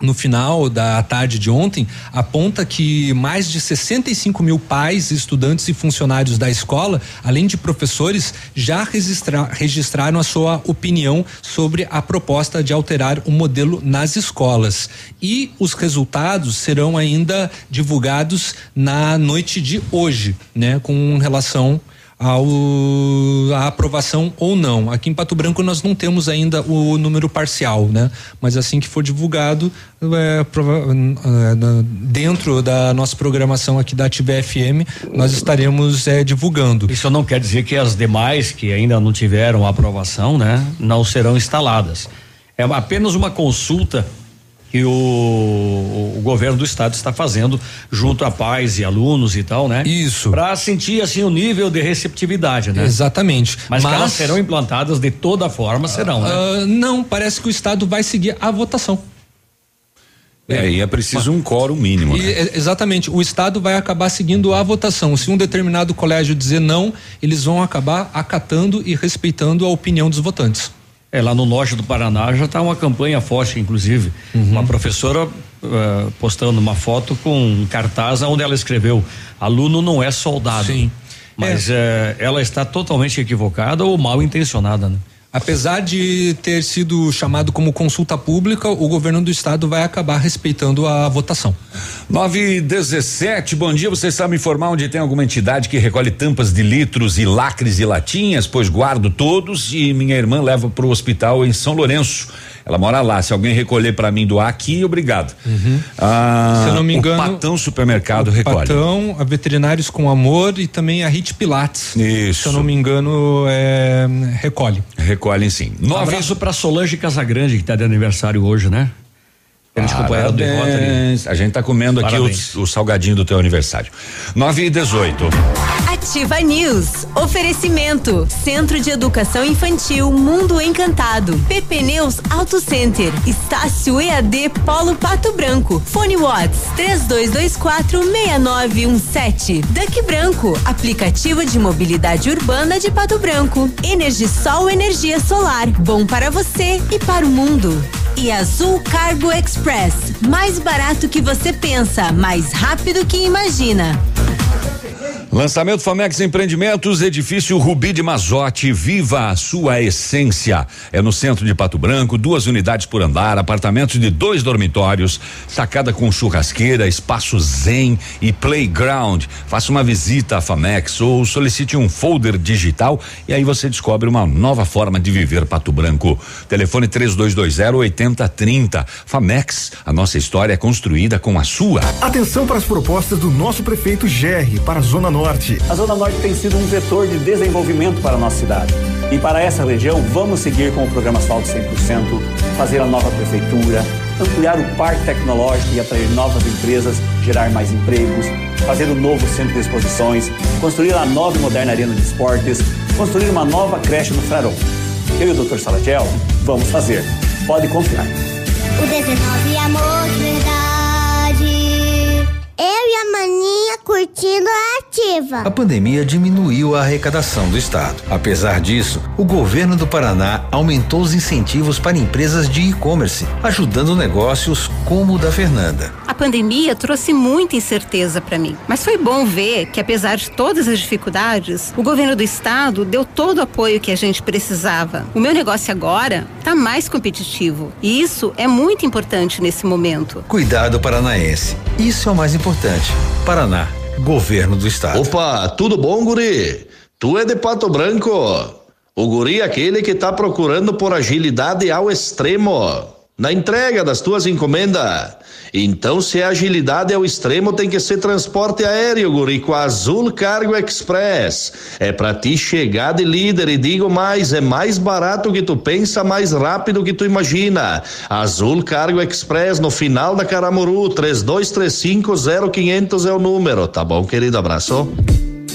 no final da tarde de ontem aponta que mais de 65 mil pais, estudantes e funcionários da escola, além de professores, já registra, registraram a sua opinião sobre a proposta de alterar o modelo nas escolas. E os resultados serão ainda divulgados na noite de hoje, né, com relação ao a aprovação ou não. Aqui em Pato Branco nós não temos ainda o número parcial, né? Mas assim que for divulgado, é, é, dentro da nossa programação aqui da Ativa FM, nós estaremos é, divulgando. Isso não quer dizer que as demais que ainda não tiveram aprovação, né, não serão instaladas. É apenas uma consulta que o, o, governo do estado está fazendo junto a pais e alunos e tal, né? Isso. Para sentir assim o nível de receptividade, né? Exatamente. Mas, Mas elas serão implantadas de toda forma, serão, uh, né? Uh, não, parece que o estado vai seguir a votação. É, e é preciso um quórum mínimo. E, né? Exatamente. O Estado vai acabar seguindo a votação. Se um determinado colégio dizer não, eles vão acabar acatando e respeitando a opinião dos votantes. É, lá no norte do Paraná já está uma campanha forte, inclusive. Uhum. Uma professora uh, postando uma foto com um cartaz onde ela escreveu: aluno não é soldado. Sim. Mas é. uh, ela está totalmente equivocada ou mal intencionada, né? Apesar de ter sido chamado como consulta pública, o governo do estado vai acabar respeitando a votação. 9 e 17, bom dia. Você sabe informar onde tem alguma entidade que recolhe tampas de litros e lacres e latinhas? Pois guardo todos e minha irmã leva para o hospital em São Lourenço. Ela mora lá. Se alguém recolher para mim doar aqui, obrigado. Uhum. Ah, Se eu não me engano. O Patão Supermercado recolhe. Patão, a Veterinários com Amor e também a Hit Pilates. Isso. Se eu não me engano, é, recolhe. Recolhem sim. Um abraço para Solange Casagrande, que está de aniversário hoje, né? A gente tá comendo aqui o, o, salgadinho do teu aniversário. 9 e 18. Ativa News. Oferecimento. Centro de Educação Infantil Mundo Encantado. PP Neus Auto Center. Estácio EAD Polo Pato Branco. Fone Watts 3224 6917. Duck Branco. Aplicativo de mobilidade urbana de Pato Branco. Energisol Energia Solar. Bom para você e para o mundo. E Azul Cargo Express. Mais barato que você pensa, mais rápido que imagina. Lançamento Famex Empreendimentos, edifício Rubi de Mazote, viva a sua essência. É no centro de Pato Branco, duas unidades por andar, apartamentos de dois dormitórios, sacada com churrasqueira, espaço zen e playground. Faça uma visita à Famex ou solicite um folder digital e aí você descobre uma nova forma de viver Pato Branco. Telefone 3220 8030. Famex, a nossa história é construída com a sua. Atenção para as propostas do nosso prefeito Gerri para a Zona Norte Norte. A Zona Norte tem sido um vetor de desenvolvimento para a nossa cidade. E para essa região, vamos seguir com o programa Asfalto 100%, fazer a nova prefeitura, ampliar o parque tecnológico e atrair novas empresas, gerar mais empregos, fazer um novo centro de exposições, construir a nova e moderna arena de esportes, construir uma nova creche no Frarão. Eu e o Dr. Salatiel vamos fazer. Pode confiar. O 19 amor de verdade. Eu e a maninha curtindo a ativa. A pandemia diminuiu a arrecadação do Estado. Apesar disso, o governo do Paraná aumentou os incentivos para empresas de e-commerce, ajudando negócios como o da Fernanda. A pandemia trouxe muita incerteza para mim, mas foi bom ver que, apesar de todas as dificuldades, o governo do Estado deu todo o apoio que a gente precisava. O meu negócio agora está mais competitivo e isso é muito importante nesse momento. Cuidado paranaense. Isso é o mais importante. Paraná, governo do estado. Opa, tudo bom, guri? Tu é de Pato Branco? O guri é aquele que tá procurando por agilidade ao extremo na entrega das tuas encomendas. Então, se a agilidade é o extremo, tem que ser transporte aéreo, guri, com a Azul Cargo Express. É para ti chegar de líder e digo mais, é mais barato que tu pensa, mais rápido que tu imagina. Azul Cargo Express no final da Caramuru, três dois três cinco zero quinhentos é o número, tá bom, querido? Abraço.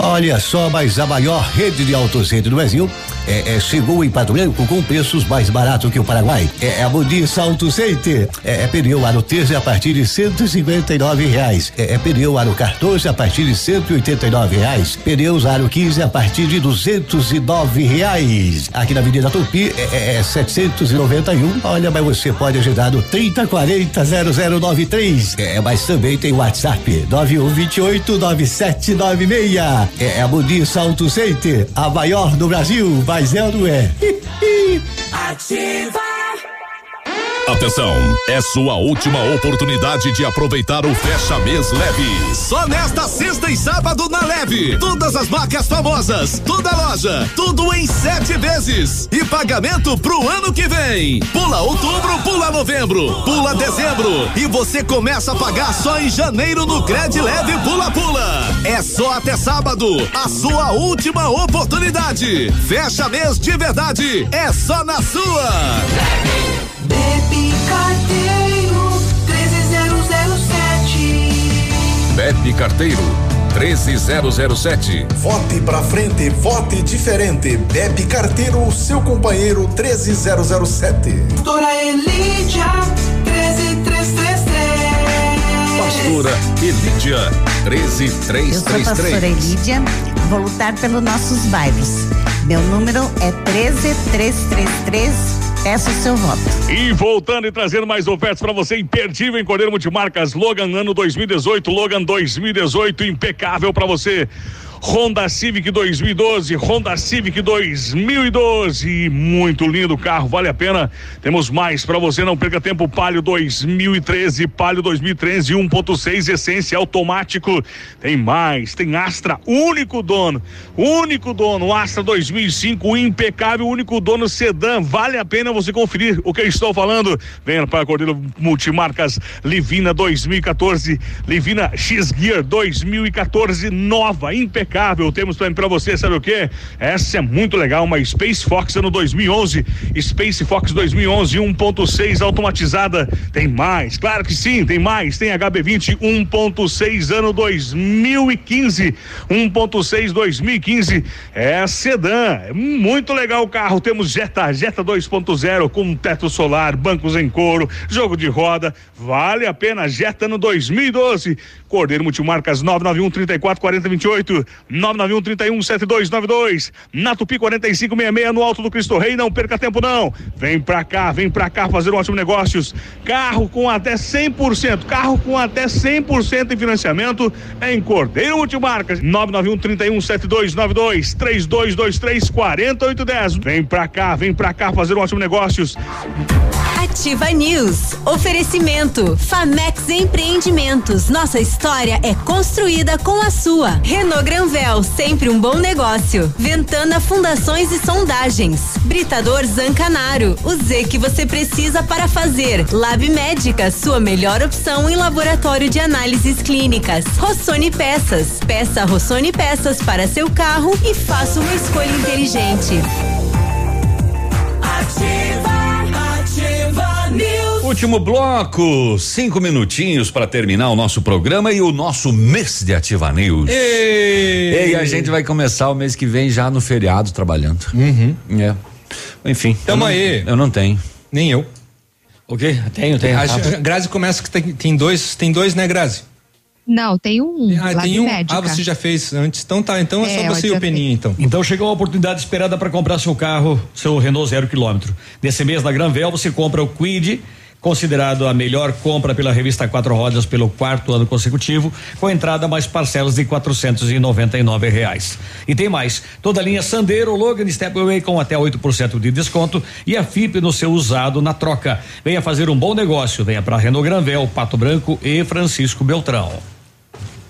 Olha só, mas a maior rede de autocentro do Brasil é, é, chegou em Pato Branco com preços mais baratos que o Paraguai. É, é a Modis Auto Center. É, é pneu aro 13 a partir de 159 reais. É, é pneu aro 14 a partir de 189 reais. Pneus aro 15 a partir de 209 reais. Aqui na Avenida Tupi é, é, é 791. Olha, mas você pode ajudar no 3040 0093. É, mas também tem WhatsApp 9128 9796. É, é a Muniz Auto Center, a maior do Brasil, mas é ou não é? Ativa. Atenção, é sua última oportunidade de aproveitar o Fecha Mês Leve. Só nesta sexta e sábado na Leve. Todas as marcas famosas, toda loja, tudo em sete vezes. E pagamento pro ano que vem. Pula outubro, pula novembro, pula dezembro. E você começa a pagar só em janeiro no Cred Leve Pula Pula. É só até sábado, a sua última oportunidade. Fecha mês de verdade, é só na sua. Bepe Carteiro 13007. Bepe Carteiro 13007. Vote pra frente, vote diferente. Bepe Carteiro, seu companheiro 13007. Doutora Elídia 13333. Pastora Elídia Eu sou a pastora 13333. Elídia, vou lutar pelos nossos bairros. Meu número é 13333. Peço o seu voto. E voltando e trazendo mais ofertas para você, imperdível em Cordeiro Multimarcas, Logan ano 2018, Logan 2018, impecável para você. Honda Civic 2012, Honda Civic 2012, muito lindo o carro, vale a pena. Temos mais para você, não perca tempo. Palio 2013, Palio 2013 1.6 essência automático. Tem mais, tem Astra, único dono, único dono, Astra 2005 impecável, único dono sedã. Vale a pena você conferir o que eu estou falando. Venha para Cordeiro Multimarcas Livina 2014, Livina X Gear 2014 nova, impecável. Temos também para você, sabe o que? Essa é muito legal, uma Space Fox ano 2011, Space Fox 2011 1.6 automatizada. Tem mais, claro que sim, tem mais. Tem HB20 1.6 ano 2015, 1.6 2015. É sedã, é muito legal o carro. Temos Jetta, Jetta 2.0 com teto solar, bancos em couro, jogo de roda. Vale a pena. Jetta ano 2012. Cordeiro Multimarcas 991 34 40 28, 991 31 7292, na Tupi 4566 no Alto do Cristo Rei. Não perca tempo não. Vem pra cá, vem pra cá fazer um ótimo negócios. Carro com até 100%, carro com até 100% em financiamento em Cordeiro Multimarcas 991 31 7292, 3223 4810. Vem pra cá, vem pra cá fazer um ótimo negócios. Ativa News. Oferecimento. Famex Empreendimentos. Nossa história é construída com a sua. Renault Granvel, sempre um bom negócio. Ventana Fundações e Sondagens. Britador Zancanaro. O Z que você precisa para fazer. Lab Médica, sua melhor opção em laboratório de análises clínicas. Rossoni Peças. Peça Rossoni Peças para seu carro e faça uma escolha inteligente. Ativa. Último bloco, cinco minutinhos para terminar o nosso programa e o nosso mês de Ativa News. Ei! E a gente vai começar o mês que vem já no feriado trabalhando. Uhum. É. Enfim. Tamo eu não- aí. Eu não tenho. Nem eu. O quê? Tenho, tenho. A, a Grazi começa que tem, tem dois, tem dois, né, Grazi? Não, tem um. Ah, tem um. Médica. Ah, você já fez antes. Então tá, então é, É, só você e o Peninha, então. Então chegou a oportunidade esperada para comprar seu carro, seu Renault zero quilômetro. Nesse mês na Granvel você compra o Quid, considerado a melhor compra pela revista Quatro Rodas pelo quarto ano consecutivo, com entrada mais parcelas de quatrocentos e noventa e nove reais. E tem mais, toda a linha Sandero, Logan Stepway com até 8% de desconto e a FIP no seu usado na troca. Venha fazer um bom negócio, venha para Renault Granvel, Pato Branco e Francisco Beltrão.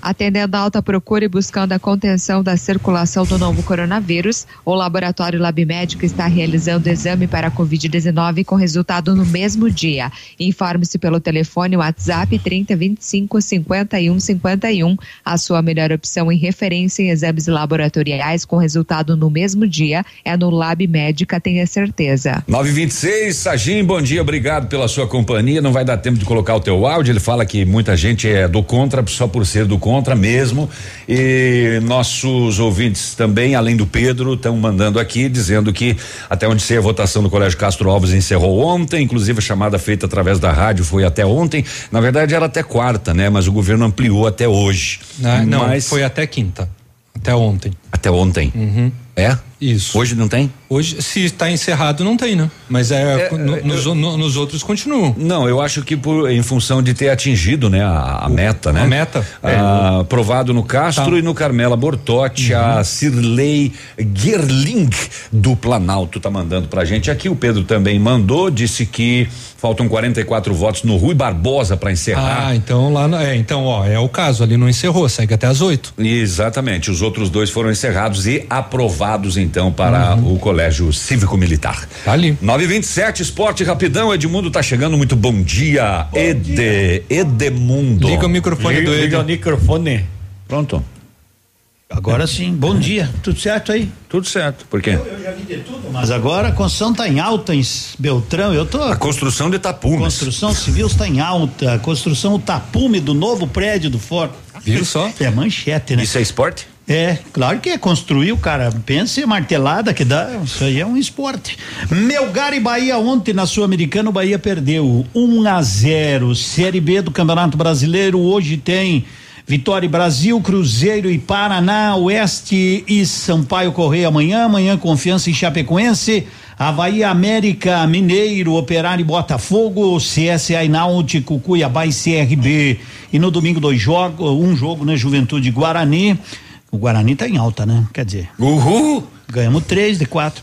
Atendendo a alta procura e buscando a contenção da circulação do novo coronavírus, o Laboratório Lab Médico está realizando exame para a Covid-19 com resultado no mesmo dia. Informe-se pelo telefone WhatsApp 3025 51 51. A sua melhor opção em referência em exames laboratoriais com resultado no mesmo dia é no Lab Médica, tenha certeza. 926, Sagim, bom dia, obrigado pela sua companhia. Não vai dar tempo de colocar o teu áudio. Ele fala que muita gente é do contra só por ser do contra mesmo. E nossos ouvintes também, além do Pedro, estão mandando aqui dizendo que até onde sei a votação do Colégio Castro Alves encerrou ontem, inclusive a chamada feita através da rádio foi até ontem. Na verdade era até quarta, né? Mas o governo ampliou até hoje. Ah, não, Mas foi até quinta. Até ontem. Até ontem. Uhum. É? Isso. Hoje não tem? Hoje, se está encerrado, não tem, né? Mas é, É, no- é, nos, eu- no- nos outros continuam. Não, eu acho que por, em função de ter atingido, né, a, a meta, né? a meta. Ah, aprovado no Castro Tá. e no Carmela Bortotti, a Cirlei Gerling do Planalto tá mandando pra gente aqui. O Pedro também mandou, disse que faltam 44 votos no Rui Barbosa para encerrar. Ah, então lá. É, então, ó, é o caso, ali não encerrou, segue até as oito. Exatamente, os outros dois foram encerrados e aprovados então para o Colégio Cívico Militar. Uhum. Tá ali. 927 Esporte Rapidão, Edmundo tá chegando, muito bom dia. Ede, Edemundo. Liga o microfone Liga, do Ed. liga o microfone. Pronto. Agora sim, bom dia. Tudo certo aí? Tudo certo. Por quê? Eu já vi de tudo, mas agora a construção está em alta em Beltrão. Eu tô. A construção de tapumes. Construção civil está em alta. A construção o tapume do novo prédio do Ford. Viu só? É manchete, né? Isso é esporte? É, claro que é construir, o cara pensa em martelada que dá, isso aí é um esporte. Melgar e Bahia ontem na Sul-Americana, o Bahia perdeu 1 a 0. Série B do Campeonato Brasileiro, hoje tem Vitória e Brasil, Cruzeiro e Paraná, Oeste e Sampaio Correia amanhã, amanhã Confiança e Chapecoense, Havaí América, Mineiro, Operário e Botafogo, CSA e Náutico, Cuiabá e CRB. E no domingo dois jogos, um jogo, né, Juventude Guarani. O Guarani tá em alta, né? Quer dizer. Uhul! Ganhamos três de quatro.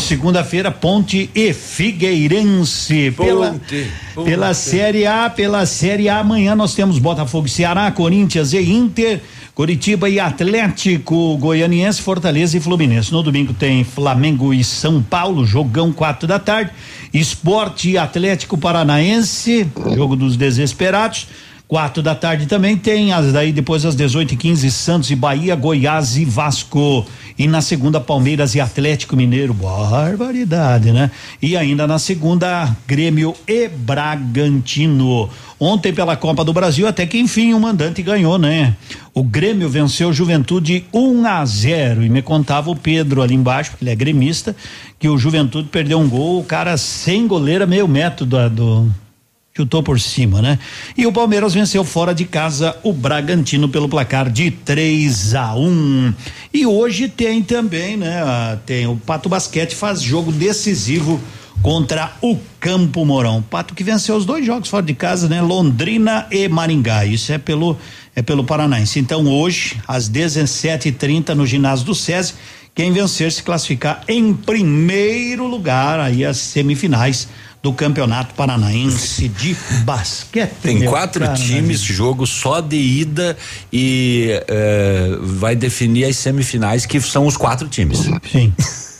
Segunda-feira, Ponte e Figueirense. Pela, Ponte, Ponte. pela Série A, pela Série A, amanhã nós temos Botafogo Ceará, Corinthians e Inter, Curitiba e Atlético, Goianiense, Fortaleza e Fluminense. No domingo tem Flamengo e São Paulo, jogão quatro da tarde. Esporte e Atlético Paranaense, jogo dos desesperados. Quatro da tarde também tem, as daí depois às 18 e 15 Santos e Bahia, Goiás e Vasco. E na segunda, Palmeiras e Atlético Mineiro. Barbaridade, né? E ainda na segunda, Grêmio e Bragantino. Ontem, pela Copa do Brasil, até que enfim o mandante ganhou, né? O Grêmio venceu Juventude 1 a 0 E me contava o Pedro ali embaixo, porque ele é gremista, que o Juventude perdeu um gol, o cara sem goleira, meio metro do, do chutou por cima, né? E o Palmeiras venceu fora de casa o Bragantino pelo placar de 3 a 1. E hoje tem também, né? Tem o Pato Basquete faz jogo decisivo contra o Campo Mourão. Pato que venceu os dois jogos fora de casa, né? Londrina e Maringá. Isso é pelo é pelo Paranaense. Então hoje às 17:30 no ginásio do SESI, quem vencer se classificar em primeiro lugar aí as semifinais do Campeonato Paranaense de Basquete. Tem quatro times, jogo só de ida e eh, vai definir as semifinais, que são os quatro times. Sim.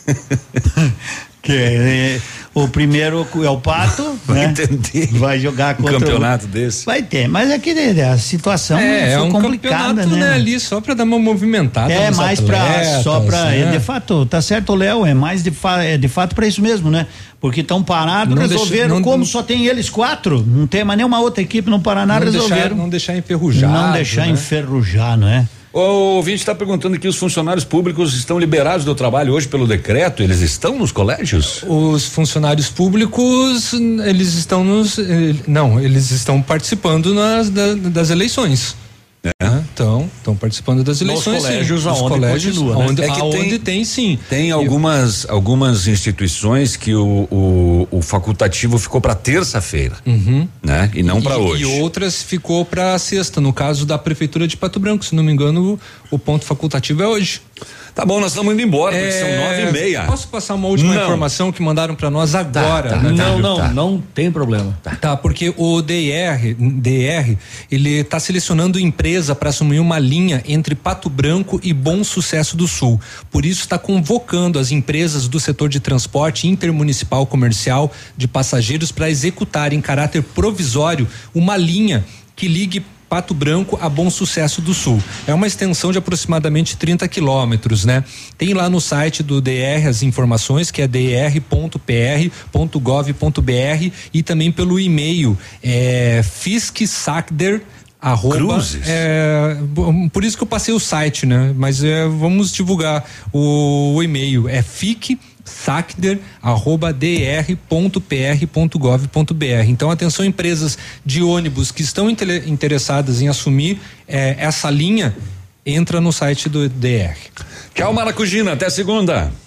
Que é, o primeiro é o Pato, né? Entender. Vai jogar Um contra campeonato o, desse. Vai ter, mas é que né, a situação É, é um complicada, campeonato, né? né, ali só pra dar uma movimentada. É mais pra atletas, só pra né? é, de fato, tá certo, Léo, é mais de, fa, é de fato pra isso mesmo, né? Porque estão parados, resolveram, deixa- não- como não- só tem eles quatro, não tem mais nenhuma outra equipe no Paraná, não resolveram. deixar, não deixar enferrujado. Não deixar né? enferrujar, não é? O ouvinte está perguntando que os funcionários públicos estão liberados do trabalho hoje pelo decreto, eles estão nos colégios? Os funcionários públicos, eles estão nos. eh, Não, eles estão participando nas, da- das eleições. Né? Então, estão participando das Nos eleições. sim. colégios Nos aonde colégios, continua, né? aonde, É aonde tem- tem, sim. Tem algumas, algumas instituições que o, o, o facultativo ficou para terça-feira, Uhum. né? E não para hoje. E outras ficou para sexta. No caso da prefeitura de Pato Branco, se não me engano, o, o ponto facultativo é hoje. Tá bom, nós estamos indo embora, porque são nove e meia. Posso passar uma última Não. informação que mandaram para nós agora? tá, né? Não, não, não tem problema. Tá, porque o DR, DR, ele está selecionando empresa para assumir uma linha entre Pato Branco e Bom Sucesso do Sul. Por isso está convocando as empresas do setor de transporte intermunicipal comercial de passageiros para executar em caráter provisório uma linha que ligue Pato Branco a Bom Sucesso do Sul. É uma extensão de aproximadamente 30 quilômetros, né? Tem lá no site do DR as informações, que é dr.pr.gov.br e também pelo e-mail é fiscsacder Arroba, Cruzes? É, por isso que eu passei o site, né? Mas é, vamos divulgar o, o e-mail. É fique sacder@dr.pr.gov.br. Então, atenção empresas de ônibus que estão interessadas em assumir eh, essa linha, entra no site do DR. Tchau, Maracujina. Até segunda.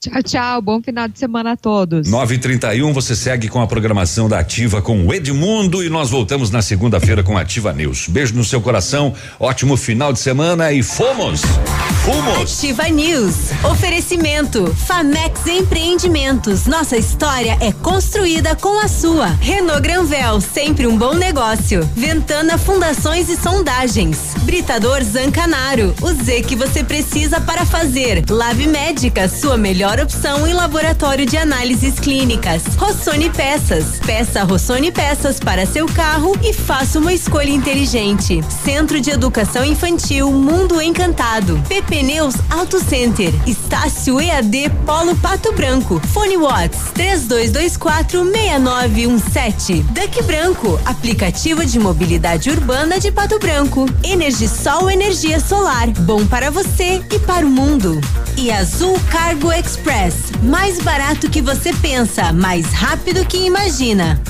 Tchau, tchau. Bom final de semana a todos. 9h31, você segue com a programação da Ativa com o Edmundo e nós voltamos na segunda-feira com a Ativa News. Beijo no seu coração, ótimo final de semana e fomos! Fomos! Ativa News. Oferecimento. Famex Empreendimentos. Nossa história é construída com a sua. Renault Granvel, sempre um bom negócio. Ventana Fundações e Sondagens. Britador Zancanaro. O Z que você precisa para fazer. Lab Médica, sua melhor opção em laboratório de análises clínicas. Rossoni Peças. Peça Rossoni Peças para seu carro e faça uma escolha inteligente. Centro de Educação Infantil Mundo Encantado. PP Neus Auto Center. Estácio EAD Polo Pato Branco. Fone Watts 3224 6917. Duck Branco, aplicativo de mobilidade urbana de Pato Branco. Energisol energia solar, bom para você e para o mundo. E Azul Cargo Express, mais barato que você pensa, mais rápido que imagina.